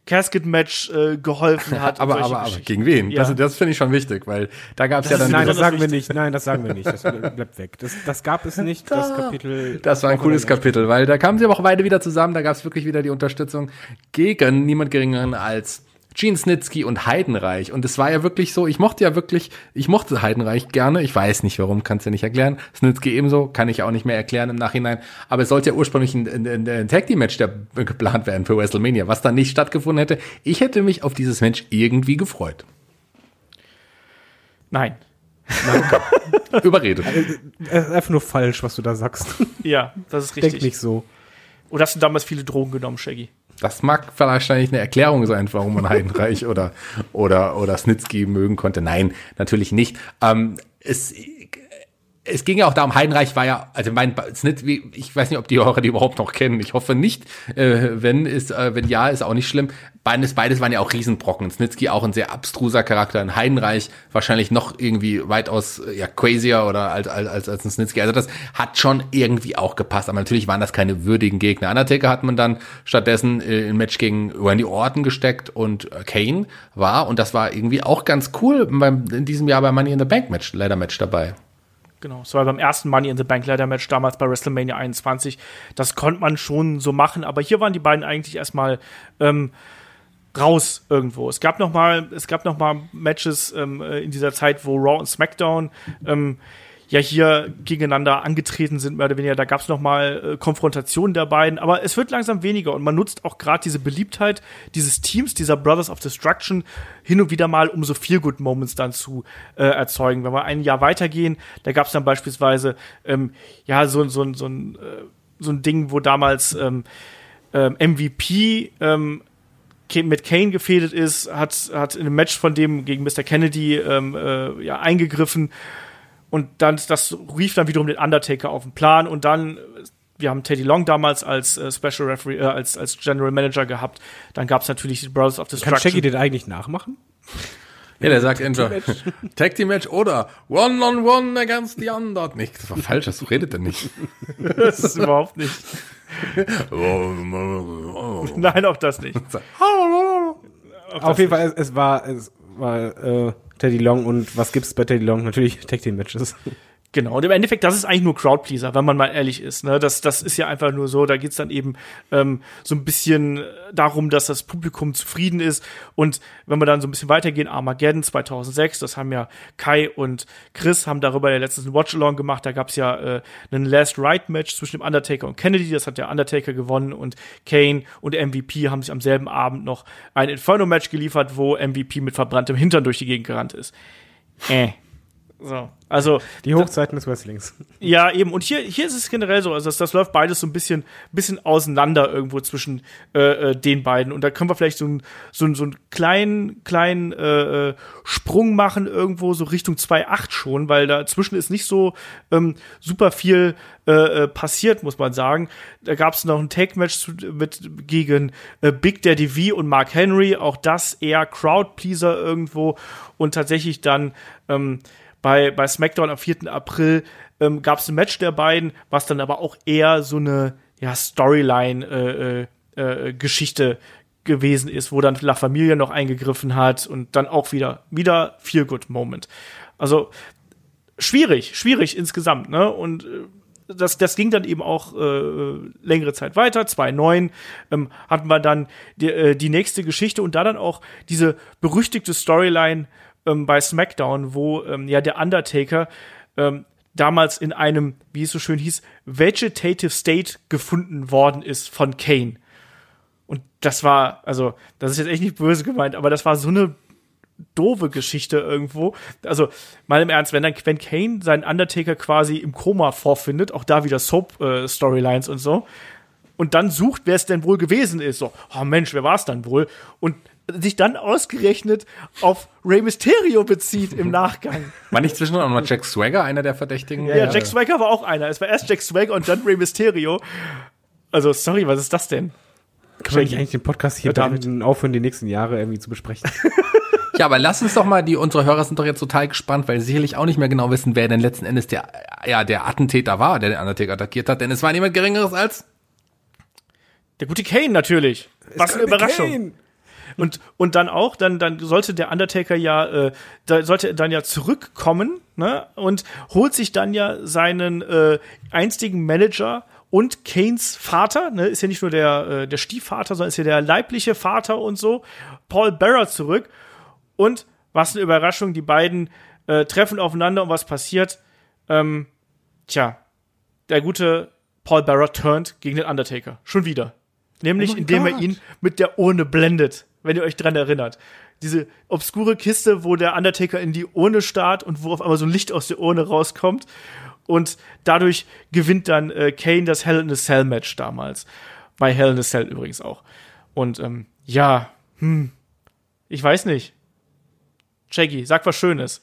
Casket-Match äh, geholfen hat. aber, aber, aber, gegen wen? Ja. Das, das finde ich schon wichtig, weil da gab es ja dann. Nein, das sagen wir nicht. Nein, das sagen wir nicht. Das bleibt weg. Das, das gab es nicht, das Kapitel. Das war ein cooles Kapitel, weil da kamen sie aber auch beide wieder zusammen. Da gab es wirklich wieder die Unterstützung gegen niemand geringeren als Gene Snitsky und Heidenreich. Und es war ja wirklich so, ich mochte ja wirklich, ich mochte Heidenreich gerne. Ich weiß nicht warum, kannst du nicht erklären. Snitsky ebenso, kann ich auch nicht mehr erklären im Nachhinein. Aber es sollte ja ursprünglich ein, ein, ein Tag Team Match der, geplant werden für WrestleMania, was dann nicht stattgefunden hätte. Ich hätte mich auf dieses Match irgendwie gefreut. Nein. Überredet. Es ist einfach nur falsch, was du da sagst. Ja, das ist richtig. Denk nicht so. Oder hast du damals viele Drogen genommen, Shaggy? Das mag wahrscheinlich eine Erklärung sein, warum man Heidenreich oder, oder, oder Snitsky mögen konnte. Nein, natürlich nicht. Ähm, es, es ging ja auch darum, Heidenreich war ja, also mein Snit, ich weiß nicht, ob die Hörer die überhaupt noch kennen. Ich hoffe nicht. Äh, wenn ist, äh, wenn ja, ist auch nicht schlimm. Beides, beides waren ja auch Riesenbrocken. Snitsky auch ein sehr abstruser Charakter. Ein Heidenreich wahrscheinlich noch irgendwie weitaus ja crazier oder als als als, als ein Snitsky. Also das hat schon irgendwie auch gepasst. Aber natürlich waren das keine würdigen Gegner. Undertaker hat man dann stattdessen äh, ein Match gegen Randy Orton gesteckt und äh, Kane war und das war irgendwie auch ganz cool beim in diesem Jahr bei Money in the Bank Match, Leather Match dabei. Genau, es war beim ersten Money in the Bank Ladder Match damals bei WrestleMania 21. Das konnte man schon so machen, aber hier waren die beiden eigentlich erstmal ähm, raus irgendwo. Es gab noch mal, es gab noch Matches ähm, äh, in dieser Zeit, wo Raw und SmackDown ähm, ja hier gegeneinander angetreten sind, mehr oder weniger. Da gab es nochmal äh, Konfrontationen der beiden, aber es wird langsam weniger und man nutzt auch gerade diese Beliebtheit dieses Teams, dieser Brothers of Destruction, hin und wieder mal, um so viel Good Moments dann zu äh, erzeugen. Wenn wir ein Jahr weitergehen, da gab es dann beispielsweise ähm, ja so, so, so, ein, äh, so ein Ding, wo damals ähm, ähm, MVP ähm, mit Kane gefädelt ist, hat, hat in einem Match von dem gegen Mr. Kennedy ähm, äh, ja, eingegriffen und dann, das rief dann wiederum den Undertaker auf den Plan und dann, wir haben Teddy Long damals als äh, Special Referee, äh, als, als General Manager gehabt. Dann gab es natürlich die Brothers of Destruction. Kann Shaggy den eigentlich nachmachen? Ja, der sagt entweder Tag Team Match oder One on One against the Underdog. Nee, das war falsch, das redet er nicht. das ist überhaupt nicht. Nein, auch das nicht. Auch Auf jeden Fall, es, es war, es war äh, Teddy Long und was gibt's bei Teddy Long? Natürlich Tag Team Matches. Genau, und im Endeffekt, das ist eigentlich nur Crowdpleaser, wenn man mal ehrlich ist. Ne? Das, das ist ja einfach nur so, da geht's dann eben ähm, so ein bisschen darum, dass das Publikum zufrieden ist. Und wenn wir dann so ein bisschen weitergehen, Armageddon 2006, das haben ja Kai und Chris haben darüber ja letztens ein Watch-Along gemacht. Da gab's ja äh, einen Last-Ride-Match zwischen dem Undertaker und Kennedy. Das hat der Undertaker gewonnen und Kane und MVP haben sich am selben Abend noch ein Inferno-Match geliefert, wo MVP mit verbranntem Hintern durch die Gegend gerannt ist. Äh. So, also die Hochzeiten des Wrestlings. Ja, eben. Und hier, hier ist es generell so, also das, das läuft beides so ein bisschen, bisschen auseinander irgendwo zwischen äh, äh, den beiden. Und da können wir vielleicht so, ein, so, ein, so einen kleinen, kleinen äh, äh Sprung machen irgendwo so Richtung 2.8 schon, weil dazwischen ist nicht so ähm, super viel äh, äh, passiert, muss man sagen. Da gab es noch ein Take-Match mit gegen äh, Big Daddy V und Mark Henry. Auch das eher Crowd-Pleaser irgendwo. Und tatsächlich dann ähm, bei, bei SmackDown am 4. April ähm, gab es ein Match der beiden, was dann aber auch eher so eine ja, Storyline-Geschichte äh, äh, äh gewesen ist, wo dann La Familia noch eingegriffen hat und dann auch wieder, wieder Feel Good Moment. Also schwierig, schwierig insgesamt, ne? Und äh, das, das ging dann eben auch äh, längere Zeit weiter. 2.9 ähm, hatten wir dann die, äh, die nächste Geschichte und da dann auch diese berüchtigte Storyline ähm, bei SmackDown, wo ähm, ja der Undertaker ähm, damals in einem, wie es so schön hieß, Vegetative State gefunden worden ist von Kane. Und das war, also, das ist jetzt echt nicht böse gemeint, aber das war so eine doofe Geschichte irgendwo. Also, mal im Ernst, wenn dann, wenn Kane seinen Undertaker quasi im Koma vorfindet, auch da wieder Soap-Storylines äh, und so, und dann sucht, wer es denn wohl gewesen ist. So, oh Mensch, wer war es dann wohl? Und sich dann ausgerechnet auf Rey Mysterio bezieht im Nachgang. War nicht zwischendurch auch noch Jack Swagger einer der Verdächtigen? Ja, ja, Jack Swagger war auch einer. Es war erst Jack Swagger und dann Rey Mysterio. Also, sorry, was ist das denn? Kann man eigentlich den Podcast hier beenden, aufhören, die nächsten Jahre irgendwie zu besprechen? ja, aber lass uns doch mal, die, unsere Hörer sind doch jetzt total gespannt, weil sie sicherlich auch nicht mehr genau wissen, wer denn letzten Endes der, ja, der Attentäter war, der den Undertaker attackiert hat, denn es war niemand Geringeres als der gute Kane natürlich. Was eine Überraschung. Kane. Und, und dann auch, dann, dann sollte der Undertaker ja, äh, da sollte er dann ja zurückkommen, ne? Und holt sich dann ja seinen äh, einstigen Manager und Kanes Vater, ne, ist ja nicht nur der, äh, der Stiefvater, sondern ist ja der leibliche Vater und so, Paul Bearer zurück. Und was eine Überraschung, die beiden äh, treffen aufeinander und was passiert? Ähm, tja, der gute Paul Bearer turnt gegen den Undertaker. Schon wieder. Nämlich, oh indem Gott. er ihn mit der Urne blendet wenn ihr euch dran erinnert. Diese obskure Kiste, wo der Undertaker in die Urne starrt und wo auf einmal so ein Licht aus der Urne rauskommt. Und dadurch gewinnt dann äh, Kane das Hell in a Cell Match damals. Bei Hell in a Cell übrigens auch. Und ähm, ja, hm, ich weiß nicht. Shaggy, sag was Schönes.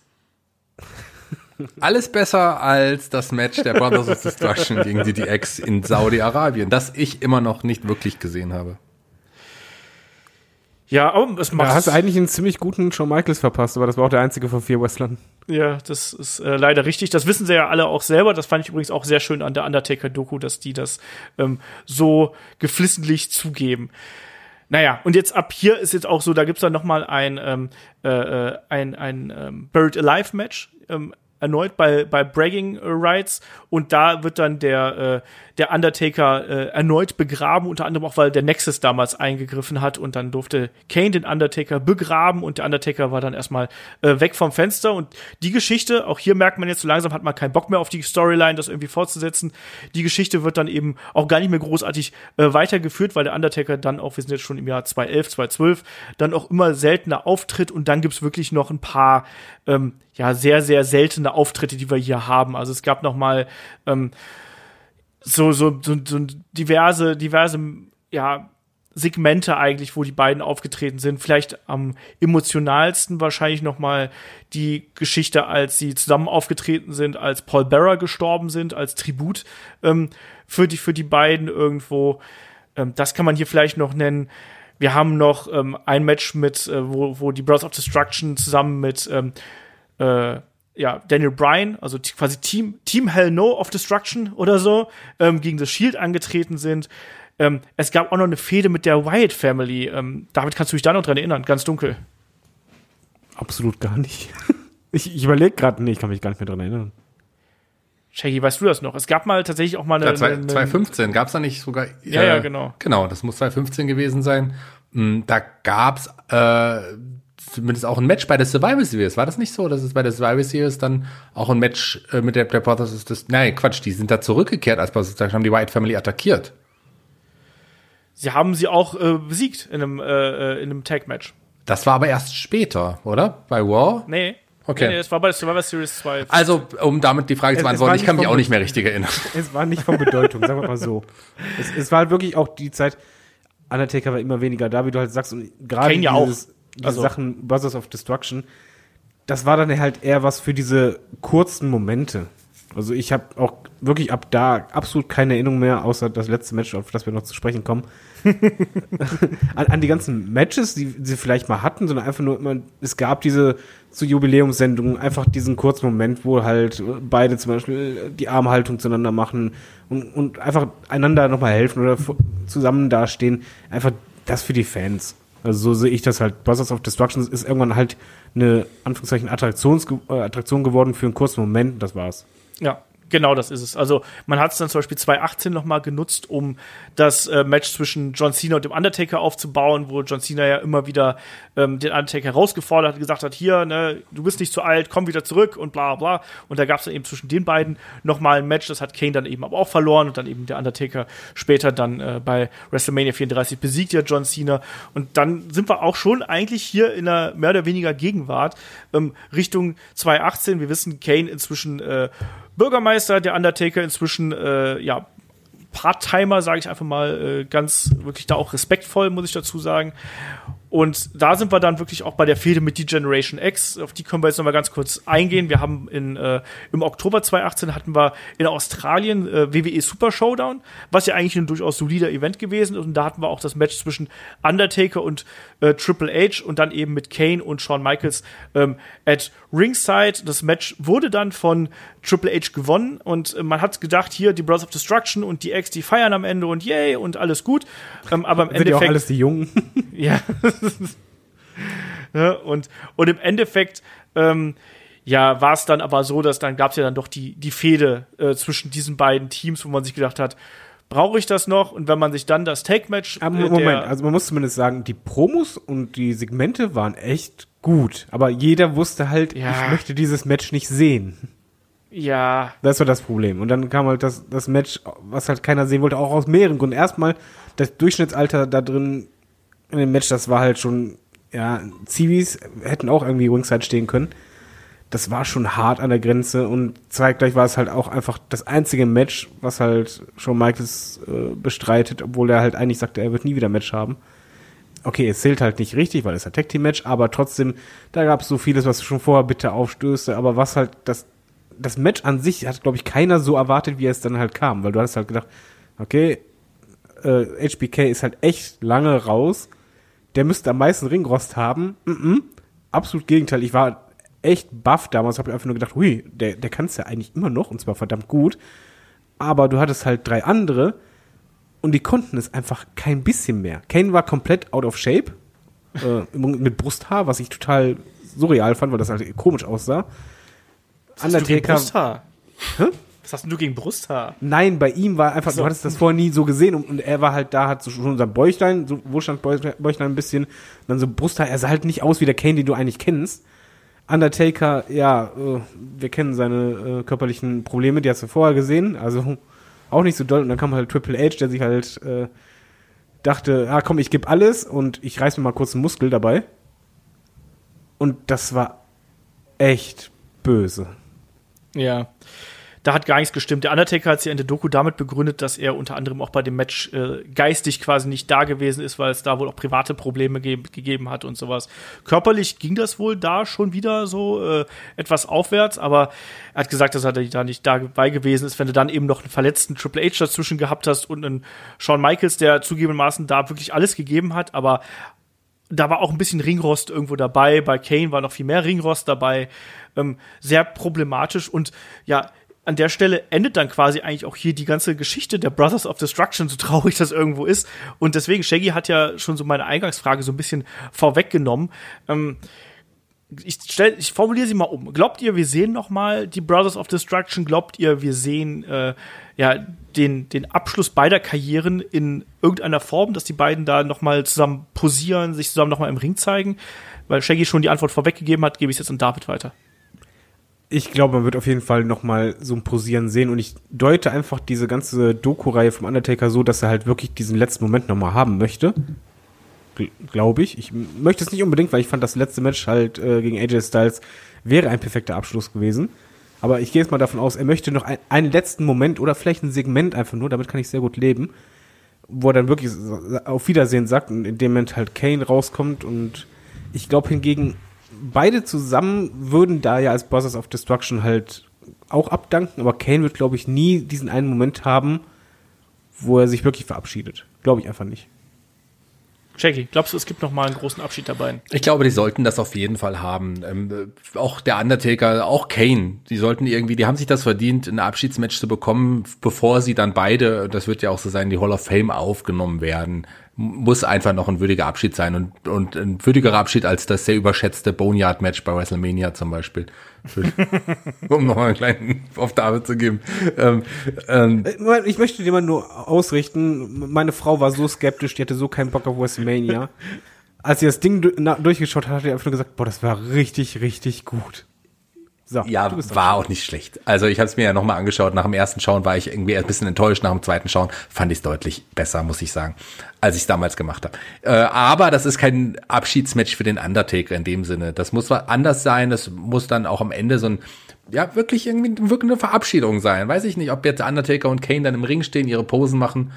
Alles besser als das Match der Brothers of Destruction gegen die DX in Saudi-Arabien, das ich immer noch nicht wirklich gesehen habe. Ja, aber es Da macht hast du eigentlich einen ziemlich guten Shawn Michaels verpasst, aber das war auch der einzige von vier Wrestlern. Ja, das ist äh, leider richtig. Das wissen sie ja alle auch selber. Das fand ich übrigens auch sehr schön an der Undertaker-Doku, dass die das ähm, so geflissentlich zugeben. Naja, und jetzt ab hier ist jetzt auch so, da gibt's dann noch mal ein, ähm, äh, äh, ein, ein ähm, Buried Alive Match, ähm, erneut bei, bei Bragging Rights und da wird dann der, äh, der Undertaker äh, erneut begraben, unter anderem auch, weil der Nexus damals eingegriffen hat und dann durfte Kane den Undertaker begraben und der Undertaker war dann erstmal äh, weg vom Fenster und die Geschichte, auch hier merkt man jetzt so langsam hat man keinen Bock mehr auf die Storyline, das irgendwie fortzusetzen. Die Geschichte wird dann eben auch gar nicht mehr großartig äh, weitergeführt, weil der Undertaker dann auch, wir sind jetzt schon im Jahr 2011, 2012, dann auch immer seltener auftritt und dann gibt's wirklich noch ein paar ähm, ja sehr sehr seltene Auftritte, die wir hier haben. Also es gab noch mal ähm, so, so, so, so diverse, diverse, ja, Segmente eigentlich, wo die beiden aufgetreten sind. Vielleicht am emotionalsten wahrscheinlich noch mal die Geschichte, als sie zusammen aufgetreten sind, als Paul Bearer gestorben sind, als Tribut ähm, für die für die beiden irgendwo. Ähm, das kann man hier vielleicht noch nennen. Wir haben noch ähm, ein Match mit, äh, wo, wo die Brothers of Destruction zusammen mit ähm, äh, ja, Daniel Bryan, also quasi Team, Team Hell No of Destruction oder so, ähm, gegen das Shield angetreten sind. Ähm, es gab auch noch eine Fehde mit der Wyatt Family. Ähm, David, kannst du dich da noch dran erinnern? Ganz dunkel. Absolut gar nicht. Ich, ich überlege gerade, nee, ich kann mich gar nicht mehr dran erinnern. Shaggy, weißt du das noch? Es gab mal tatsächlich auch mal eine. Ja, zwei- eine, 2015 gab's da nicht sogar. äh, Ja, ja, genau. Genau, das muss 2015 gewesen sein. Mm, Da gab's äh, zumindest auch ein Match bei der Survivor Series. War das nicht so, dass es bei der Survivor Series dann auch ein Match äh, mit der, Brothers ist das? Nein, Quatsch, die sind da zurückgekehrt als da haben die White Family attackiert. Sie haben sie auch äh, besiegt in einem, äh, äh, in einem Tag-Match. Das war aber erst später, oder? Bei War? Nee. Okay. Nee, nee, das war bei der Survivor Series 2. Also, um damit die Frage zu beantworten, ich kann mich auch nicht mehr richtig erinnern. Es war nicht von Bedeutung, sagen wir mal so. Es, es war wirklich auch die Zeit, Undertaker war immer weniger da, wie du halt sagst, und gerade Kane ja auch. dieses, diese Also- Sachen Brothers of Destruction, das war dann halt eher was für diese kurzen Momente. Also ich habe auch wirklich ab da absolut keine Erinnerung mehr, außer das letzte Match, auf das wir noch zu sprechen kommen. an, an die ganzen Matches, die sie vielleicht mal hatten, sondern einfach nur immer, es gab diese zu Jubiläumssendungen einfach diesen kurzen Moment, wo halt beide zum Beispiel die Armhaltung zueinander machen und, und einfach einander nochmal helfen oder zusammen dastehen. Einfach das für die Fans. Also so sehe ich das halt. Brothers of Destruction ist irgendwann halt eine Anführungszeichen Attraktions äh, Attraktion geworden für einen kurzen Moment. und Das war's. Ja, genau das ist es. Also man hat es dann zum Beispiel 2018 noch mal genutzt, um das äh, Match zwischen John Cena und dem Undertaker aufzubauen, wo John Cena ja immer wieder ähm, den Undertaker herausgefordert hat, gesagt hat, hier, ne, du bist nicht zu alt, komm wieder zurück und bla bla. Und da gab es dann eben zwischen den beiden noch mal ein Match, das hat Kane dann eben aber auch verloren und dann eben der Undertaker später dann äh, bei WrestleMania 34 besiegt ja John Cena. Und dann sind wir auch schon eigentlich hier in einer mehr oder weniger Gegenwart ähm, Richtung 2018. Wir wissen, Kane inzwischen äh, Bürgermeister, der Undertaker inzwischen äh, ja Part-Timer, sage ich einfach mal, äh, ganz wirklich da auch respektvoll, muss ich dazu sagen. Und da sind wir dann wirklich auch bei der Fehde mit D-Generation X. Auf die können wir jetzt noch mal ganz kurz eingehen. Wir haben in, äh, im Oktober 2018 hatten wir in Australien äh, WWE Super Showdown, was ja eigentlich ein durchaus solider Event gewesen ist. Und da hatten wir auch das Match zwischen Undertaker und äh, Triple H und dann eben mit Kane und Shawn Michaels ähm, at Ringside. Das Match wurde dann von Triple H gewonnen und äh, man hat gedacht, hier die Brothers of Destruction und die X, die feiern am Ende und yay und alles gut. Ähm, aber im Sind ja auch Endeffekt alles die Jungen. ja. ne? und, und im Endeffekt, ähm, ja, war es dann aber so, dass dann gab es ja dann doch die, die Fehde äh, zwischen diesen beiden Teams, wo man sich gedacht hat, brauche ich das noch? Und wenn man sich dann das Take-Match. Äh, Moment, also man muss zumindest sagen, die Promos und die Segmente waren echt gut. Aber jeder wusste halt, Ja. ich möchte dieses Match nicht sehen. ja, Das war das Problem. Und dann kam halt das, das Match, was halt keiner sehen wollte, auch aus mehreren Gründen. Erstmal, das Durchschnittsalter da drin in dem Match, das war halt schon, ja, Zivis hätten auch irgendwie Ringside stehen können. Das war schon hart an der Grenze und zeitgleich war es halt auch einfach das einzige Match, was halt Shawn Michaels äh, bestreitet, obwohl er halt eigentlich sagte, er wird nie wieder Match haben. Okay, es zählt halt nicht richtig, weil es ein Tag Team Match, aber trotzdem, da gab es so vieles, was schon vorher bitter aufstößte, aber was halt das das Match an sich hat, glaube ich, keiner so erwartet, wie es dann halt kam, weil du hast halt gedacht, okay, äh, HBK ist halt echt lange raus, der müsste am meisten Ringrost haben. Mm -mm. Absolut Gegenteil. Ich war echt baff damals, habe einfach nur gedacht, hui, der, der kann es ja eigentlich immer noch und zwar verdammt gut. Aber du hattest halt drei andere und die konnten es einfach kein bisschen mehr. Kane war komplett out of shape, äh, mit Brusthaar, was ich total surreal fand, weil das halt komisch aussah. Was hast du gegen Undertaker. Brusthaar? Hä? Was hast denn du gegen Brusthaar? Nein, bei ihm war einfach, So. du hattest das vorher nie so gesehen und, und er war halt da, hat so schon sein Bäuchlein, so Wohlstandsbäuchlein ein bisschen, dann so Brusthaar, er sah halt nicht aus wie der Kane, den du eigentlich kennst. Undertaker, ja, äh, wir kennen seine äh, körperlichen Probleme, die hast du vorher gesehen, also auch nicht so doll. Und dann kam halt Triple H, der sich halt äh, dachte, ah komm, ich gebe alles und ich reiß mir mal kurz einen Muskel dabei. Und das war echt böse. Ja. Da hat gar nichts gestimmt. Der Undertaker hat sich in der Doku damit begründet, dass er unter anderem auch bei dem Match äh, geistig quasi nicht da gewesen ist, weil es da wohl auch private Probleme ge gegeben hat und sowas. Körperlich ging das wohl da schon wieder so äh, etwas aufwärts, aber er hat gesagt, dass er da nicht dabei gewesen ist, wenn du dann eben noch einen verletzten Triple H dazwischen gehabt hast und einen Shawn Michaels, der zugegebenermaßen da wirklich alles gegeben hat, aber da war auch ein bisschen Ringrost irgendwo dabei. Bei Kane war noch viel mehr Ringrost dabei. Ähm, sehr problematisch und ja, an der Stelle endet dann quasi eigentlich auch hier die ganze Geschichte der Brothers of Destruction, so traurig das irgendwo ist. Und deswegen, Shaggy hat ja schon so meine Eingangsfrage so ein bisschen vorweggenommen. Ähm, ich, stell, ich formuliere sie mal um. Glaubt ihr, wir sehen noch mal die Brothers of Destruction? Glaubt ihr, wir sehen äh, ja den, den Abschluss beider Karrieren in irgendeiner Form, dass die beiden da noch mal zusammen posieren, sich zusammen noch mal im Ring zeigen? Weil Shaggy schon die Antwort vorweggegeben hat, gebe ich es jetzt an David weiter. Ich glaube, man wird auf jeden Fall noch mal so ein Posieren sehen und ich deute einfach diese ganze Doku-Reihe vom Undertaker so, dass er halt wirklich diesen letzten Moment noch mal haben möchte. Glaube ich. Ich möchte es nicht unbedingt, weil ich fand, das letzte Match halt äh, gegen AJ Styles wäre ein perfekter Abschluss gewesen. Aber ich gehe jetzt mal davon aus, er möchte noch ein, einen letzten Moment oder vielleicht ein Segment einfach nur, damit kann ich sehr gut leben, wo er dann wirklich auf Wiedersehen sagt und in dem Moment halt Kane rauskommt und ich glaube hingegen, beide zusammen würden da ja als Brothers of Destruction halt auch abdanken, aber Kane wird, glaube ich, nie diesen einen Moment haben, wo er sich wirklich verabschiedet. Glaube ich einfach nicht. Shaggy, glaubst du, es gibt noch mal einen großen Abschied dabei? Ich glaube, die sollten das auf jeden Fall haben. Ähm, auch der Undertaker, auch Kane, die sollten irgendwie, die haben sich das verdient, ein Abschiedsmatch zu bekommen, bevor sie dann beide, das wird ja auch so sein, die Hall of Fame aufgenommen werden. Muss einfach noch ein würdiger Abschied sein und, und ein würdigerer Abschied als das sehr überschätzte Boneyard-Match bei WrestleMania zum Beispiel. Um nochmal einen kleinen auf David zu geben. Ähm, ähm, Äh, Ich möchte dir mal nur ausrichten, meine Frau war so skeptisch, die hatte so keinen Bock auf WrestleMania. Als sie das Ding durchgeschaut hat, hat sie einfach nur gesagt, boah, das war richtig, richtig gut. So, Ja, war auch nicht schlecht. Also ich habe es mir ja nochmal angeschaut. Nach dem ersten Schauen war ich irgendwie ein bisschen enttäuscht. Nach dem zweiten Schauen fand ich es deutlich besser, muss ich sagen, als ich es damals gemacht habe. Äh, aber das ist kein Abschiedsmatch für den Undertaker in dem Sinne. Das muss anders sein. Das muss dann auch am Ende so ein ja wirklich irgendwie wirklich eine Verabschiedung sein. Weiß ich nicht, ob jetzt Undertaker und Kane dann im Ring stehen, ihre Posen machen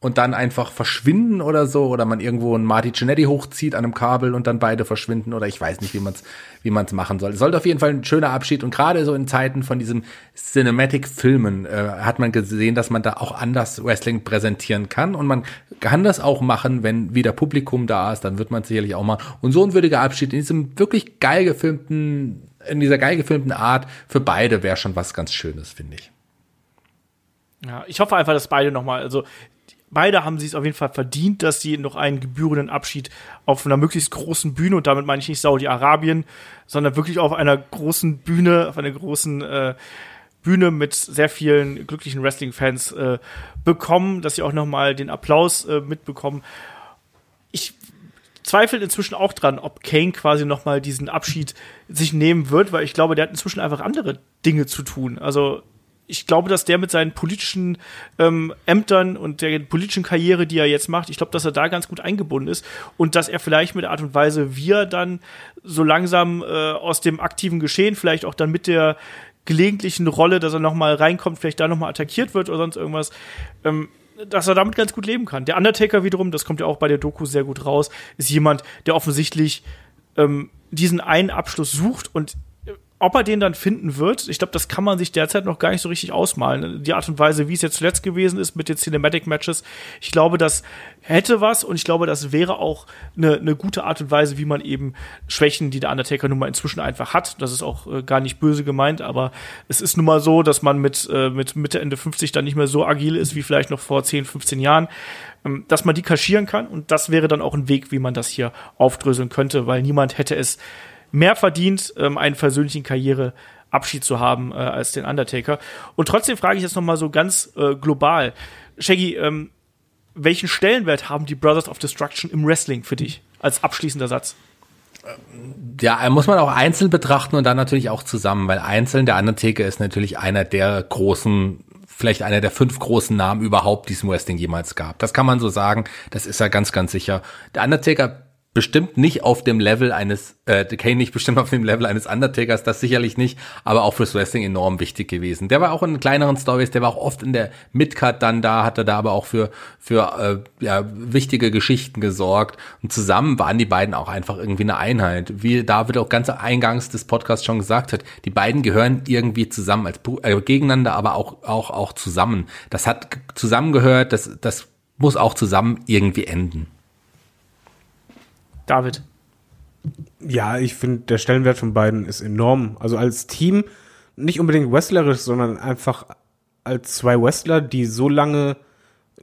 und dann einfach verschwinden oder so oder man irgendwo einen Marty Cinetti hochzieht an einem Kabel und dann beide verschwinden oder ich weiß nicht, wie man es wie man's machen soll. Sollte auf jeden Fall ein schöner Abschied und gerade so in Zeiten von diesem Cinematic-Filmen äh, hat man gesehen, dass man da auch anders Wrestling präsentieren kann und man kann das auch machen, wenn wieder Publikum da ist, dann wird man sicherlich auch mal und so ein würdiger Abschied in diesem wirklich geil gefilmten in dieser geil gefilmten Art für beide wäre schon was ganz Schönes, finde ich. Ja, ich hoffe einfach, dass beide noch mal, also beide haben sie es auf jeden Fall verdient, dass sie noch einen gebührenden Abschied auf einer möglichst großen Bühne, und damit meine ich nicht Saudi-Arabien, sondern wirklich auf einer großen Bühne, auf einer großen äh, Bühne mit sehr vielen glücklichen Wrestling-Fans äh, bekommen, dass sie auch noch mal den Applaus äh, mitbekommen. Ich zweifle inzwischen auch dran, ob Kane quasi noch mal diesen Abschied sich nehmen wird, weil ich glaube, der hat inzwischen einfach andere Dinge zu tun. Also ich glaube, dass der mit seinen politischen ähm, Ämtern und der politischen Karriere, die er jetzt macht, ich glaube, dass er da ganz gut eingebunden ist und dass er vielleicht mit der Art und Weise, wie er dann so langsam äh, aus dem aktiven Geschehen, vielleicht auch dann mit der gelegentlichen Rolle, dass er noch mal reinkommt, vielleicht da noch mal attackiert wird oder sonst irgendwas, ähm, dass er damit ganz gut leben kann. Der Undertaker wiederum, das kommt ja auch bei der Doku sehr gut raus, ist jemand, der offensichtlich ähm, diesen einen Abschluss sucht und ob er den dann finden wird, ich glaube, das kann man sich derzeit noch gar nicht so richtig ausmalen. Die Art und Weise, wie es jetzt zuletzt gewesen ist mit den Cinematic Matches, ich glaube, das hätte was und ich glaube, das wäre auch eine, eine gute Art und Weise, wie man eben Schwächen, die der Undertaker nun mal inzwischen einfach hat. Das ist auch äh, gar nicht böse gemeint, aber es ist nun mal so, dass man mit, äh, mit Mitte, Ende 50 dann nicht mehr so agil ist wie vielleicht noch vor 10, 15 Jahren, ähm, dass man die kaschieren kann und das wäre dann auch ein Weg, wie man das hier aufdröseln könnte, weil niemand hätte es mehr verdient, ähm, einen versöhnlichen Karriereabschied zu haben äh, als den Undertaker. Und trotzdem frage ich jetzt noch mal so ganz äh, global, Shaggy, ähm, welchen Stellenwert haben die Brothers of Destruction im Wrestling für dich als abschließender Satz? Ja, muss man auch einzeln betrachten und dann natürlich auch zusammen, weil einzeln der Undertaker ist natürlich einer der großen vielleicht einer der fünf großen Namen überhaupt, die es im Wrestling jemals gab. Das kann man so sagen. Das ist ja ganz, ganz sicher. Der Undertaker bestimmt nicht auf dem Level eines, äh, Kane nicht bestimmt auf dem Level eines Undertakers, das sicherlich nicht, aber auch fürs Wrestling enorm wichtig gewesen. Der war auch in kleineren Stories, der war auch oft in der Midcard dann da, hatte da aber auch für, für äh, ja, wichtige Geschichten gesorgt. Und zusammen waren die beiden auch einfach irgendwie eine Einheit. Wie David auch ganz eingangs des Podcasts schon gesagt hat, die beiden gehören irgendwie zusammen, als äh, gegeneinander, aber auch, auch, auch zusammen. Das hat zusammengehört, das, das muss auch zusammen irgendwie enden. David. Ja, ich finde, der Stellenwert von beiden ist enorm. Also als Team, nicht unbedingt wrestlerisch, sondern einfach als zwei Wrestler, die so lange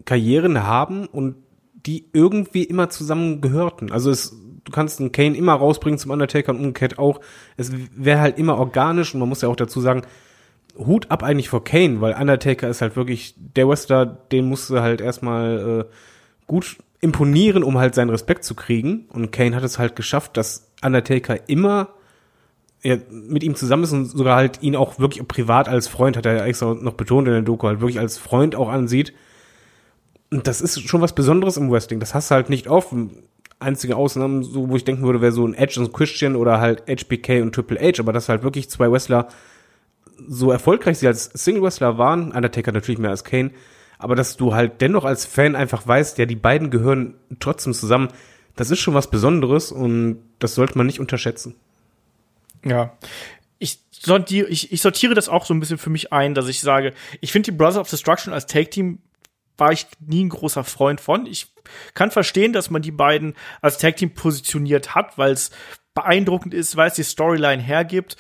Karrieren haben und die irgendwie immer zusammen gehörten. Also es, du kannst einen Kane immer rausbringen zum Undertaker und umgekehrt auch. Es wäre halt immer organisch und man muss ja auch dazu sagen, Hut ab eigentlich vor Kane, weil Undertaker ist halt wirklich der Wrestler, den musste halt erstmal äh, gut imponieren, um halt seinen Respekt zu kriegen. Und Kane hat es halt geschafft, dass Undertaker immer ja, mit ihm zusammen ist und sogar halt ihn auch wirklich privat als Freund, hat er ja extra noch betont in der Doku, halt wirklich als Freund auch ansieht. Und das ist schon was Besonderes im Wrestling. Das hast du halt nicht oft. Einzige Ausnahmen, so wo ich denken würde, wäre so ein Edge und Christian oder halt HBK und Triple H, aber das halt wirklich zwei Wrestler so erfolgreich sie als Single Wrestler waren, Undertaker natürlich mehr als Kane, aber dass du halt dennoch als Fan einfach weißt, ja, die beiden gehören trotzdem zusammen, das ist schon was Besonderes und das sollte man nicht unterschätzen. Ja. Ich sortiere, das auch so ein bisschen für mich ein, dass ich sage, ich finde die Brothers of Destruction als Tag-Team war ich nie ein großer Freund von. Ich kann verstehen, dass man die beiden als Tag-Team positioniert hat, weil es beeindruckend ist, weil es die Storyline hergibt.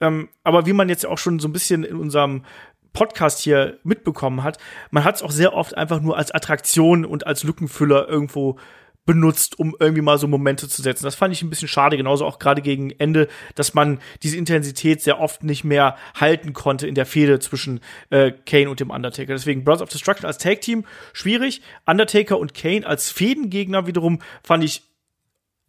Ähm, aber wie man jetzt auch schon so ein bisschen in unserem Podcast hier mitbekommen hat, man hat es auch sehr oft einfach nur als Attraktion und als Lückenfüller irgendwo benutzt, um irgendwie mal so Momente zu setzen. Das fand ich ein bisschen schade, genauso auch gerade gegen Ende, dass man diese Intensität sehr oft nicht mehr halten konnte in der Fehde zwischen äh, Kane und dem Undertaker. Deswegen Brothers of Destruction als Tag Team schwierig, Undertaker und Kane als Fädengegner wiederum fand ich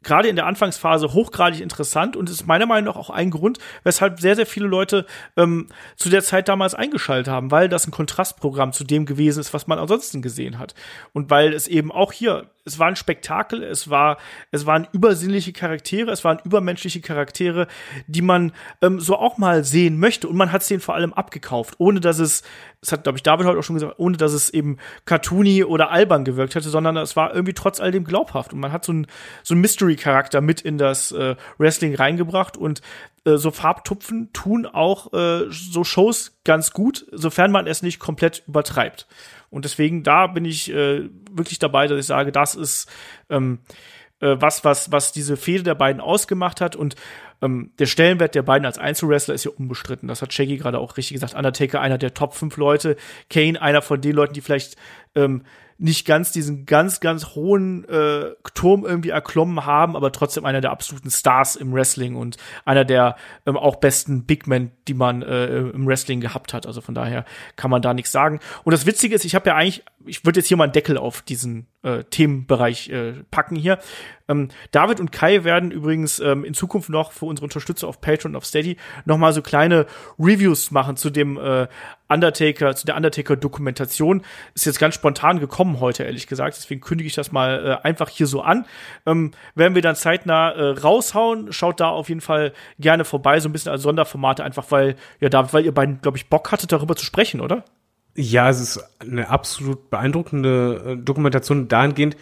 gerade in der Anfangsphase hochgradig interessant und ist meiner Meinung nach auch ein Grund, weshalb sehr, sehr viele Leute ähm, zu der Zeit damals eingeschaltet haben, weil das ein Kontrastprogramm zu dem gewesen ist, was man ansonsten gesehen hat. Und weil es eben auch hier es war ein Spektakel, es war, es waren übersinnliche Charaktere, es waren übermenschliche Charaktere, die man ähm, so auch mal sehen möchte. Und man hat es denen vor allem abgekauft, ohne dass es, das hat, glaube ich, David heute auch schon gesagt, ohne dass es eben cartoony oder albern gewirkt hätte, sondern es war irgendwie trotz all dem glaubhaft. Und man hat so einen so ein Mystery-Charakter mit in das äh, Wrestling reingebracht und äh, so Farbtupfen tun auch äh, so Shows ganz gut, sofern man es nicht komplett übertreibt. Und deswegen, da bin ich äh, wirklich dabei, dass ich sage, das ist ähm, äh, was, was, was diese Fehde der beiden ausgemacht hat. Und ähm, der Stellenwert der beiden als Einzelwrestler ist ja unbestritten. Das hat Shaggy gerade auch richtig gesagt. Undertaker, einer der Top 5 Leute. Kane, einer von den Leuten, die vielleicht ähm, nicht ganz diesen ganz, ganz hohen äh, Turm irgendwie erklommen haben, aber trotzdem einer der absoluten Stars im Wrestling und einer der ähm, auch besten Big Men, die man äh, im Wrestling gehabt hat. Also von daher kann man da nichts sagen. Und das Witzige ist, ich habe ja eigentlich, ich würde jetzt hier mal einen Deckel auf diesen äh, Themenbereich äh, packen hier. Ähm, David und Kai werden übrigens ähm, in Zukunft noch für unsere Unterstützer auf Patreon und auf Steady noch mal so kleine Reviews machen zu dem äh, Undertaker, zu der Undertaker-Dokumentation. Ist jetzt ganz spontan gekommen heute, ehrlich gesagt. Deswegen kündige ich das mal äh, einfach hier so an. Ähm, werden wir dann zeitnah äh, raushauen. Schaut da auf jeden Fall gerne vorbei, so ein bisschen als Sonderformate, einfach weil, ja, da, weil ihr beiden, glaube ich, Bock hattet, darüber zu sprechen, oder? Ja, es ist eine absolut beeindruckende äh, Dokumentation dahingehend,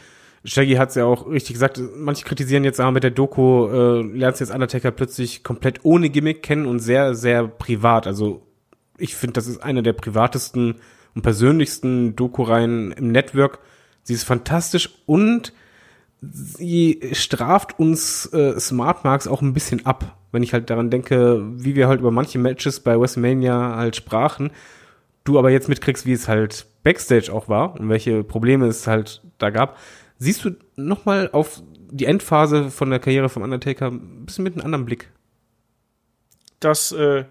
Shaggy hat es ja auch richtig gesagt. Manche kritisieren jetzt aber mit der Doku, äh, lernst jetzt Undertaker plötzlich komplett ohne Gimmick kennen und sehr, sehr privat. Also ich finde, das ist eine der privatesten und persönlichsten Doku-Reihen im Network. Sie ist fantastisch und sie straft uns äh, Smartmarks auch ein bisschen ab, wenn ich halt daran denke, wie wir halt über manche Matches bei WrestleMania halt sprachen. Du aber jetzt mitkriegst, wie es halt Backstage auch war und welche Probleme es halt da gab. Siehst du nochmal auf die Endphase von der Karriere vom Undertaker ein bisschen mit einem anderen Blick? Das äh,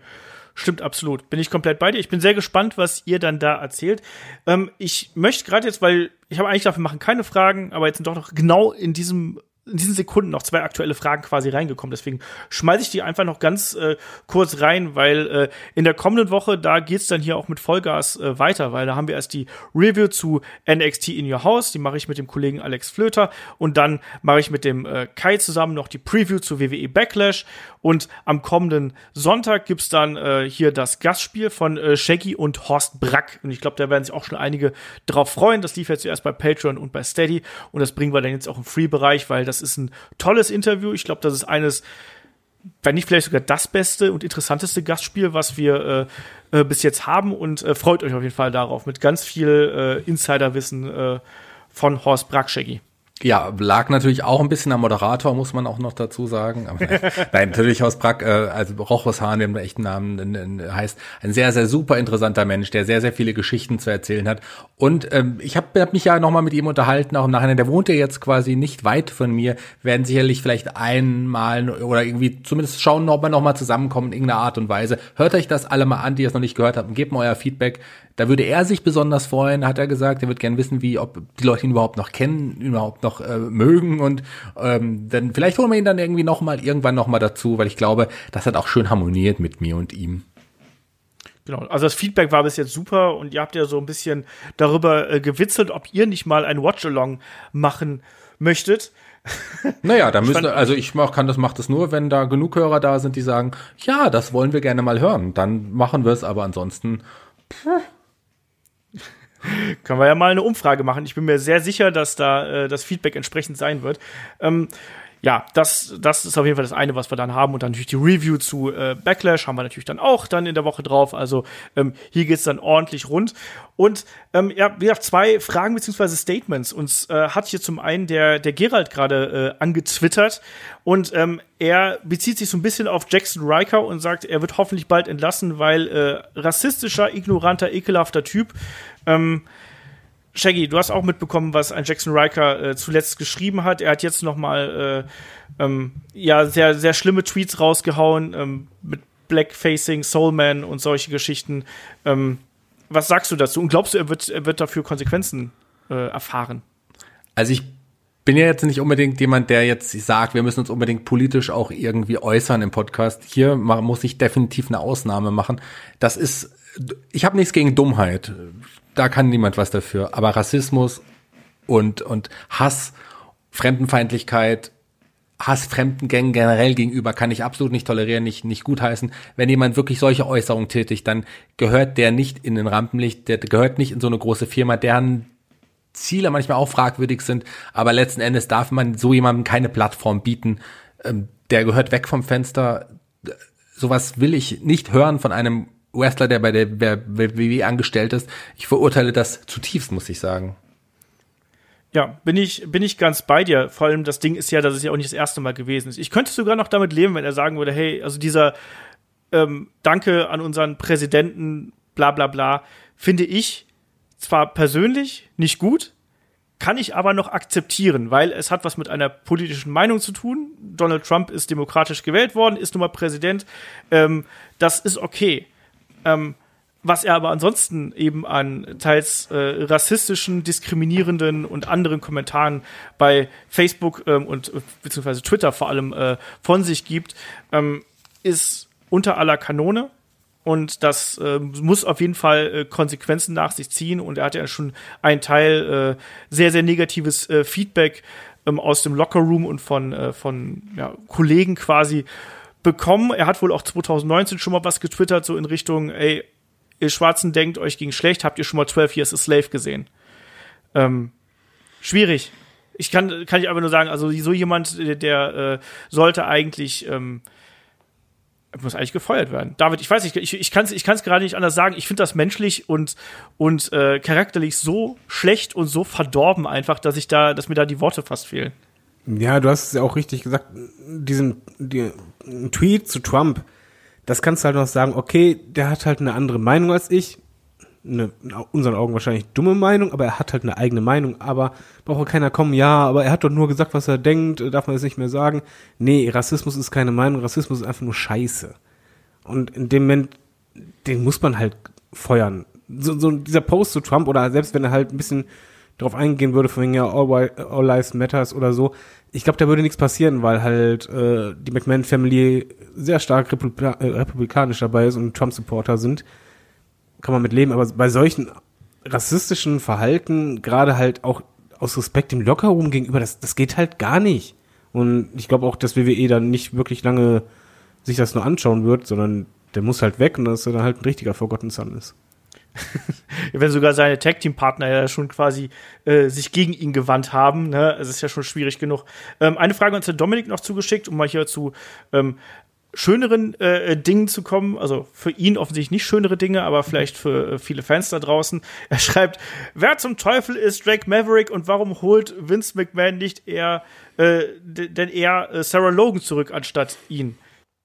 stimmt absolut. Bin ich komplett bei dir. Ich bin sehr gespannt, was ihr dann da erzählt. Ähm, ich möchte gerade jetzt, weil ich habe eigentlich dafür machen keine Fragen, aber jetzt sind doch noch genau in diesem in diesen Sekunden noch zwei aktuelle Fragen quasi reingekommen. Deswegen schmeiße ich die einfach noch ganz äh, kurz rein, weil äh, in der kommenden Woche, da geht's dann hier auch mit Vollgas äh, weiter, weil da haben wir erst die Review zu NXT in Your House, die mache ich mit dem Kollegen Alex Flöter und dann mache ich mit dem äh, Kai zusammen noch die Preview zu WWE Backlash und am kommenden Sonntag gibt's dann äh, hier das Gastspiel von äh, Shaggy und Horst Brack und ich glaube, da werden sich auch schon einige drauf freuen. Das lief jetzt zuerst bei Patreon und bei Steady und das bringen wir dann jetzt auch im Free-Bereich, weil das ist ein tolles Interview. Ich glaube, das ist eines, wenn nicht vielleicht sogar das beste und interessanteste Gastspiel, was wir äh, äh, bis jetzt haben. Und äh, freut euch auf jeden Fall darauf mit ganz viel äh, Insiderwissen äh, von Horst Brackscheggi. Ja, lag natürlich auch ein bisschen am Moderator, muss man auch noch dazu sagen. Aber nein, natürlich Haus Brack, äh, also Rochus Hahn, dem echten Namen heißt, ein sehr, sehr super interessanter Mensch, der sehr, sehr viele Geschichten zu erzählen hat. Und ähm, ich habe hab mich ja nochmal mit ihm unterhalten, auch im Nachhinein. Der wohnt ja jetzt quasi nicht weit von mir, werden sicherlich vielleicht einmal oder irgendwie zumindest schauen, ob wir nochmal zusammenkommen in irgendeiner Art und Weise. Hört euch das alle mal an, die es noch nicht gehört haben, gebt mir euer Feedback. Da würde er sich besonders freuen, hat er gesagt. Er wird gern wissen, wie, ob die Leute ihn überhaupt noch kennen, überhaupt noch äh, mögen und ähm, dann vielleicht holen wir ihn dann irgendwie noch mal irgendwann noch mal dazu, weil ich glaube, das hat auch schön harmoniert mit mir und ihm. Genau, also das Feedback war bis jetzt super und ihr habt ja so ein bisschen darüber äh, gewitzelt, ob ihr nicht mal ein Watch-Along machen möchtet. Naja, da müssen, also ich mach, kann das, macht das nur, wenn da genug Hörer da sind, die sagen, ja, das wollen wir gerne mal hören. Dann machen wir es, aber ansonsten, pff, können wir ja mal eine Umfrage machen. Ich bin mir sehr sicher, dass da äh, das Feedback entsprechend sein wird. Ähm, ja, das, das ist auf jeden Fall das eine, was wir dann haben. Und dann natürlich die Review zu äh, Backlash haben wir natürlich dann auch dann in der Woche drauf. Also ähm, hier geht's dann ordentlich rund. Und ähm, ja, wie gesagt, zwei Fragen beziehungsweise Statements. Uns äh, hat hier zum einen der, der Gerald gerade äh, angezwittert und ähm, er bezieht sich so ein bisschen auf Jackson Riker und sagt, er wird hoffentlich bald entlassen, weil äh, rassistischer, ignoranter, ekelhafter Typ. Ähm, Shaggy, du hast auch mitbekommen, was ein Jackson Riker äh, zuletzt geschrieben hat. Er hat jetzt noch mal äh, ähm, ja sehr sehr schlimme Tweets rausgehauen ähm, mit Blackfacing, Soulman und solche Geschichten. Ähm, was sagst du dazu? Und glaubst du, er wird er wird dafür Konsequenzen äh, erfahren? Also ich bin ja jetzt nicht unbedingt jemand, der jetzt sagt, wir müssen uns unbedingt politisch auch irgendwie äußern im Podcast. Hier muss ich definitiv eine Ausnahme machen. Das ist, ich habe nichts gegen Dummheit da kann niemand was dafür. Aber Rassismus und, und Hass, Fremdenfeindlichkeit, Hass Fremdengängen generell gegenüber kann ich absolut nicht tolerieren, nicht, nicht gutheißen. Wenn jemand wirklich solche Äußerungen tätigt, dann gehört der nicht in den Rampenlicht, der gehört nicht in so eine große Firma, deren Ziele manchmal auch fragwürdig sind, aber letzten Endes darf man so jemandem keine Plattform bieten. Ähm, der gehört weg vom Fenster. Sowas will ich nicht hören von einem Wrestler, der bei der WWE angestellt ist. Ich verurteile das zutiefst, muss ich sagen. Ja, bin ich, bin ich ganz bei dir. Vor allem das Ding ist ja, dass es ja auch nicht das erste Mal gewesen ist. Ich könnte sogar noch damit leben, wenn er sagen würde, hey, also dieser ähm, Danke an unseren Präsidenten, bla bla bla, finde ich zwar persönlich nicht gut, kann ich aber noch akzeptieren, weil es hat was mit einer politischen Meinung zu tun. Donald Trump ist demokratisch gewählt worden, ist nun mal Präsident. Ähm, das ist okay. Ähm, was er aber ansonsten eben an teils äh, rassistischen, diskriminierenden und anderen Kommentaren bei Facebook ähm, und äh, beziehungsweise Twitter vor allem äh, von sich gibt, ähm, ist unter aller Kanone. Und das äh, muss auf jeden Fall äh, Konsequenzen nach sich ziehen. Und er hat ja schon einen Teil äh, sehr, sehr negatives äh, Feedback ähm, aus dem Lockerroom und von, äh, von ja, Kollegen quasi bekommen. Er hat wohl auch 2019 schon mal was getwittert, so in Richtung, ey, ihr Schwarzen denkt, euch ging schlecht, habt ihr schon mal 12 Years a Slave gesehen? Ähm, schwierig. ich kann, kann ich aber nur sagen, also so jemand, der, der äh, sollte eigentlich, ähm, muss eigentlich gefeuert werden. David, ich weiß nicht, ich, ich kann es ich kann's gerade nicht anders sagen. Ich finde das menschlich und, und äh, charakterlich so schlecht und so verdorben einfach, dass ich da, dass mir da die Worte fast fehlen. Ja, du hast es ja auch richtig gesagt. Diesen die, Tweet zu Trump, das kannst du halt noch sagen, okay, der hat halt eine andere Meinung als ich. Eine, in unseren Augen wahrscheinlich dumme Meinung, aber er hat halt eine eigene Meinung. Aber braucht keiner kommen, ja, aber er hat doch nur gesagt, was er denkt, darf man das nicht mehr sagen. Nee, Rassismus ist keine Meinung, Rassismus ist einfach nur Scheiße. Und in dem Moment, den muss man halt feuern. So, so dieser Post zu Trump oder selbst wenn er halt ein bisschen drauf eingehen würde, von wegen ja All, All Lives Matters oder so, ich glaube, da würde nichts passieren, weil halt äh, die McMahon-Family sehr stark Republika äh, republikanisch dabei ist und Trump-Supporter sind. Kann man mit leben, aber bei solchen rassistischen Verhalten, gerade halt auch aus Respekt dem Lockerroom gegenüber, das, das geht halt gar nicht. Und ich glaube auch, dass WWE dann nicht wirklich lange sich das nur anschauen wird, sondern der muss halt weg und dass er dann halt ein richtiger Forgotten Son ist. wenn sogar seine Tag Team Partner ja schon quasi äh, sich gegen ihn gewandt haben, ne, es ist ja schon schwierig genug. Ähm, eine Frage uns der Dominik noch zugeschickt, um mal hier zu ähm, schöneren äh, Dingen zu kommen. Also für ihn offensichtlich nicht schönere Dinge, aber vielleicht für äh, viele Fans da draußen. Er schreibt, wer zum Teufel ist Drake Maverick und warum holt Vince McMahon nicht eher, äh, denn eher äh, Sarah Logan zurück anstatt ihn?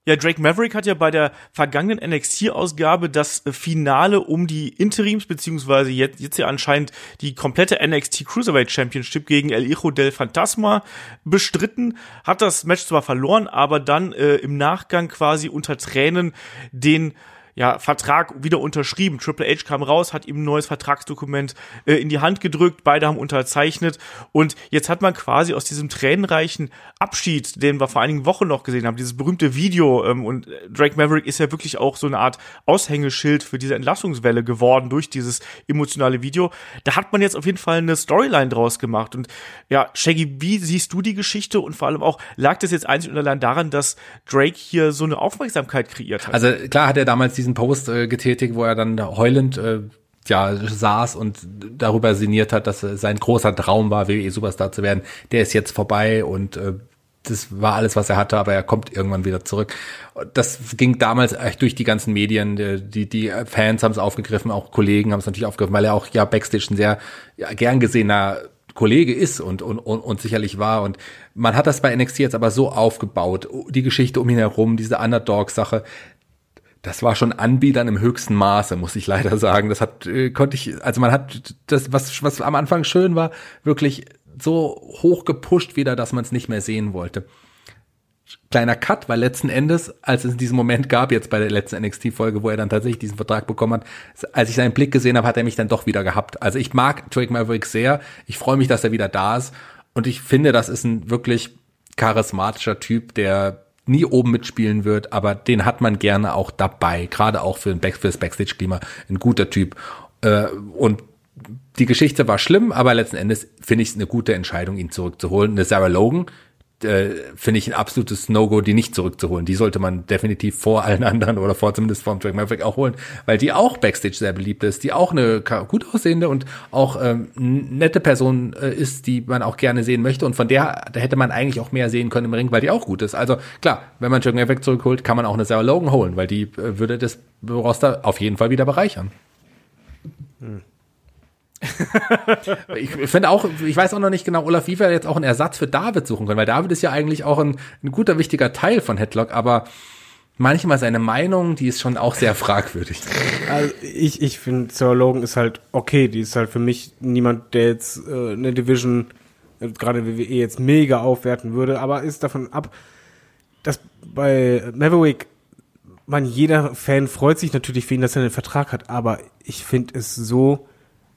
Ja, Drake Maverick hat ja bei der vergangenen NXT-Ausgabe das Finale um die Interims, beziehungsweise jetzt, jetzt ja anscheinend die komplette NXT Cruiserweight Championship gegen El Hijo del Fantasma bestritten, hat das Match zwar verloren, aber dann äh, im Nachgang quasi unter Tränen den ja, Vertrag wieder unterschrieben. Triple H kam raus, hat ihm ein neues Vertragsdokument äh, in die Hand gedrückt, beide haben unterzeichnet und jetzt hat man quasi aus diesem tränenreichen Abschied, den wir vor einigen Wochen noch gesehen haben, dieses berühmte Video ähm, und Drake Maverick ist ja wirklich auch so eine Art Aushängeschild für diese Entlassungswelle geworden durch dieses emotionale Video. Da hat man jetzt auf jeden Fall eine Storyline draus gemacht und ja, Shaggy, wie siehst du die Geschichte und vor allem auch, lag das jetzt einzig und allein daran, dass Drake hier so eine Aufmerksamkeit kreiert hat? Also klar hat er damals die diesen Post äh, getätigt, wo er dann heulend äh, ja, saß und darüber sinniert hat, dass sein großer Traum war, WWE Superstar zu werden. Der ist jetzt vorbei und äh, das war alles, was er hatte, aber er kommt irgendwann wieder zurück. Das ging damals echt durch die ganzen Medien. Die, die Fans haben es aufgegriffen, auch Kollegen haben es natürlich aufgegriffen, weil er auch ja Backstage ein sehr ja, gern gesehener Kollege ist und, und, und, und sicherlich war. Und man hat das bei NXT jetzt aber so aufgebaut, die Geschichte um ihn herum, diese Underdog-Sache, das war schon Anbietern im höchsten Maße, muss ich leider sagen. Das hat, äh, konnte ich, also man hat das, was, was am Anfang schön war, wirklich so hoch gepusht wieder, dass man es nicht mehr sehen wollte. Kleiner Cut, weil letzten Endes, als es diesen Moment gab, jetzt bei der letzten NXT-Folge, wo er dann tatsächlich diesen Vertrag bekommen hat, als ich seinen Blick gesehen habe, hat er mich dann doch wieder gehabt. Also ich mag Drake Maverick sehr. Ich freue mich, dass er wieder da ist. Und ich finde, das ist ein wirklich charismatischer Typ, der nie oben mitspielen wird, aber den hat man gerne auch dabei, gerade auch für, Back, für das Backstage-Klima, ein guter Typ. Äh, und die Geschichte war schlimm, aber letzten Endes finde ich es eine gute Entscheidung, ihn zurückzuholen. Eine Sarah Logan, äh, finde ich ein absolutes No-Go, die nicht zurückzuholen. Die sollte man definitiv vor allen anderen oder vor zumindest vor Drake Maverick auch holen, weil die auch Backstage sehr beliebt ist, die auch eine gut aussehende und auch ähm, nette Person äh, ist, die man auch gerne sehen möchte und von der da hätte man eigentlich auch mehr sehen können im Ring, weil die auch gut ist. Also klar, wenn man Drake Maverick zurückholt, kann man auch eine Sarah Logan holen, weil die äh, würde das Roster auf jeden Fall wieder bereichern. Hm ich finde auch, ich weiß auch noch nicht genau, Olaf, wie wir jetzt auch einen Ersatz für David suchen können, weil David ist ja eigentlich auch ein, ein guter, wichtiger Teil von Headlock, aber manchmal seine Meinung, die ist schon auch sehr fragwürdig. Also ich, ich finde, Sarah Logan ist halt okay, die ist halt für mich niemand, der jetzt äh, eine Division, äh, gerade WWE jetzt mega aufwerten würde, aber ist davon ab, dass bei Maverick man jeder Fan freut sich natürlich für ihn, dass er einen Vertrag hat, aber ich finde es so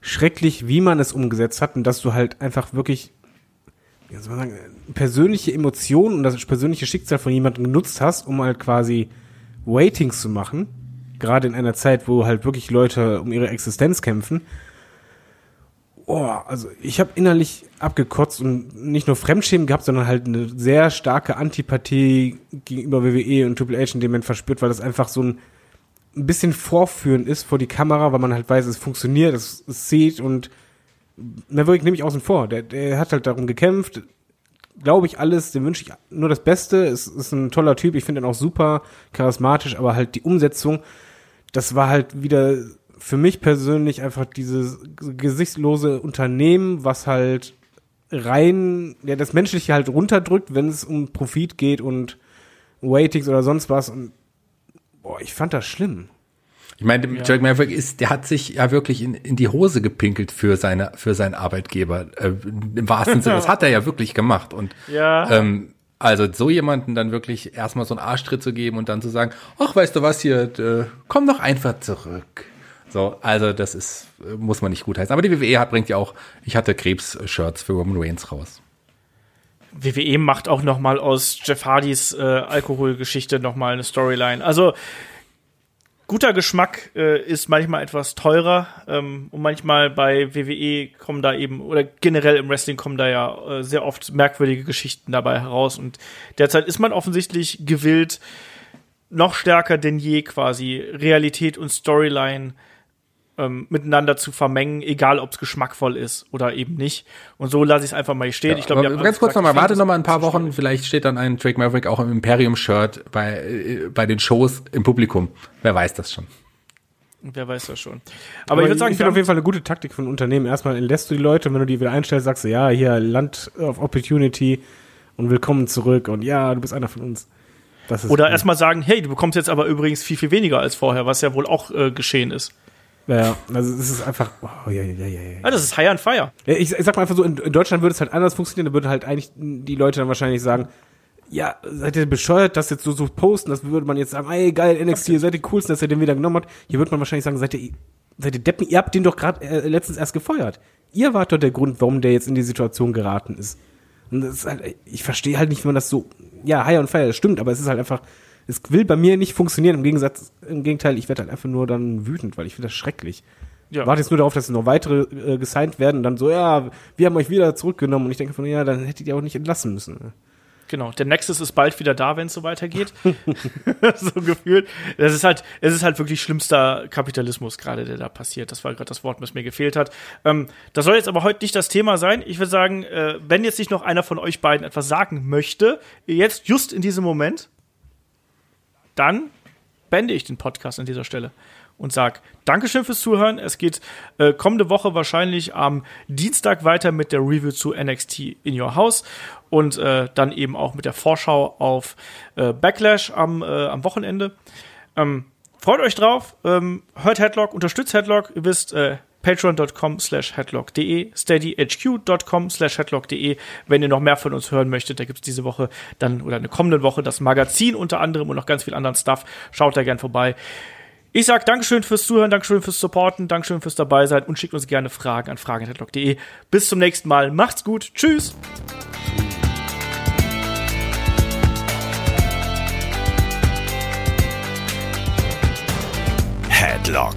schrecklich, wie man es umgesetzt hat und dass du halt einfach wirklich sagen, persönliche Emotionen und das persönliche Schicksal von jemandem genutzt hast, um halt quasi Waitings zu machen. Gerade in einer Zeit, wo halt wirklich Leute um ihre Existenz kämpfen. Oh, also ich habe innerlich abgekotzt und nicht nur Fremdschämen gehabt, sondern halt eine sehr starke Antipathie gegenüber WWE und Triple H in dem Moment verspürt, weil das einfach so ein ein bisschen vorführend ist vor die Kamera, weil man halt weiß, es funktioniert, es, es sieht und Maverick nehme ich außen vor. Der, der hat halt darum gekämpft. Glaube ich alles, dem wünsche ich nur das Beste. Es ist ein toller Typ, ich finde ihn auch super charismatisch, aber halt die Umsetzung, das war halt wieder für mich persönlich einfach dieses gesichtslose Unternehmen, was halt rein, ja, das Menschliche halt runterdrückt, wenn es um Profit geht und Waitings oder sonst was. Und boah, ich fand das schlimm. Ich meine, ja. Jack Maverick ist, der hat sich ja wirklich in, in die Hose gepinkelt für seine, für seinen Arbeitgeber. Äh, Im wahrsten Sinne. Das hat er ja wirklich gemacht. Und ja. ähm, also so jemanden dann wirklich erstmal so einen Arschtritt zu geben und dann zu sagen, ach, weißt du was hier, äh, komm doch einfach zurück. So, also das ist, muss man nicht gut heißen. Aber die WWE hat, bringt ja auch, ich hatte Krebs-Shirts für Roman Reigns raus. WWE macht auch noch mal aus Jeff Hardys äh, Alkoholgeschichte noch mal eine Storyline. Also guter Geschmack äh, ist manchmal etwas teurer ähm, und manchmal bei WWE kommen da eben oder generell im Wrestling kommen da ja äh, sehr oft merkwürdige Geschichten dabei heraus und derzeit ist man offensichtlich gewillt noch stärker denn je quasi Realität und Storyline ähm, miteinander zu vermengen, egal ob es geschmackvoll ist oder eben nicht. Und so lasse ich es einfach mal stehen. Ja, ich glaube, ganz kurz nochmal, warte nochmal ein paar Wochen, vielleicht steht dann ein Drake Maverick auch im Imperium-Shirt bei, äh, bei den Shows im Publikum. Wer weiß das schon. Wer weiß das schon. Aber, Aber ich würde sagen, ich finde auf jeden Fall eine gute Taktik von Unternehmen. Erstmal lässt du die Leute, wenn du die wieder einstellst, sagst du, ja, hier Land of Opportunity und willkommen zurück und ja, du bist einer von uns. Oder erstmal sagen, hey, du bekommst jetzt aber übrigens viel, viel weniger als vorher, was ja wohl auch äh, geschehen ist. Ja, also es ist einfach, oh, ja, ja, ja, ja. ja. das ist High on Fire. Ich, ich sag mal einfach so, in, in Deutschland würde es halt anders funktionieren, da würde halt eigentlich die Leute dann wahrscheinlich sagen, ja, seid ihr bescheuert, das jetzt so, so posten, das würde man jetzt sagen, ey, geil, NXT, ihr seid die coolsten, dass ihr den wieder genommen habt. Hier würde man wahrscheinlich sagen, seid ihr, seid ihr Deppen, ihr habt den doch gerade äh, letztens erst gefeuert. Ihr wart doch der Grund, warum der jetzt in die Situation geraten ist. Und das ist halt, ich verstehe halt nicht, wie man das so, ja, High on Fire, das stimmt, aber es ist halt einfach, es will bei mir nicht funktionieren. Im Gegensatz, im Gegenteil, ich werde halt einfach nur dann wütend, weil ich finde das schrecklich. Ja. Warte jetzt nur darauf, dass noch weitere äh, gesigned werden und dann so, ja, wir haben euch wieder zurückgenommen und ich denke von, ja, dann hättet ihr auch nicht entlassen müssen. Genau, der Nexus ist bald wieder da, wenn es so weitergeht. so gefühlt. Das ist halt, es ist halt wirklich schlimmster Kapitalismus gerade, der da passiert. Das war gerade das Wort, was mir gefehlt hat. Ähm, das soll jetzt aber heute nicht das Thema sein. Ich würde sagen, äh, wenn jetzt nicht noch einer von euch beiden etwas sagen möchte, jetzt just in diesem Moment, dann beende ich den Podcast an dieser Stelle und sage Dankeschön fürs Zuhören. Es geht äh, kommende Woche wahrscheinlich am Dienstag weiter mit der Review zu NXT in Your House und äh, dann eben auch mit der Vorschau auf äh, Backlash am, äh, am Wochenende. Ähm, freut euch drauf, ähm, hört Headlock, unterstützt Headlock. Ihr wisst, äh, patreon.com slash headlock.de, steadyhq.com slash headlock.de, wenn ihr noch mehr von uns hören möchtet. Da gibt es diese Woche dann oder eine kommende Woche das Magazin unter anderem und noch ganz viel anderen Stuff. Schaut da gern vorbei. Ich sag Dankeschön fürs Zuhören, Dankeschön fürs Supporten, Dankeschön fürs dabei sein und schickt uns gerne Fragen an fragen.headlock.de. Bis zum nächsten Mal. Macht's gut. Tschüss. Headlock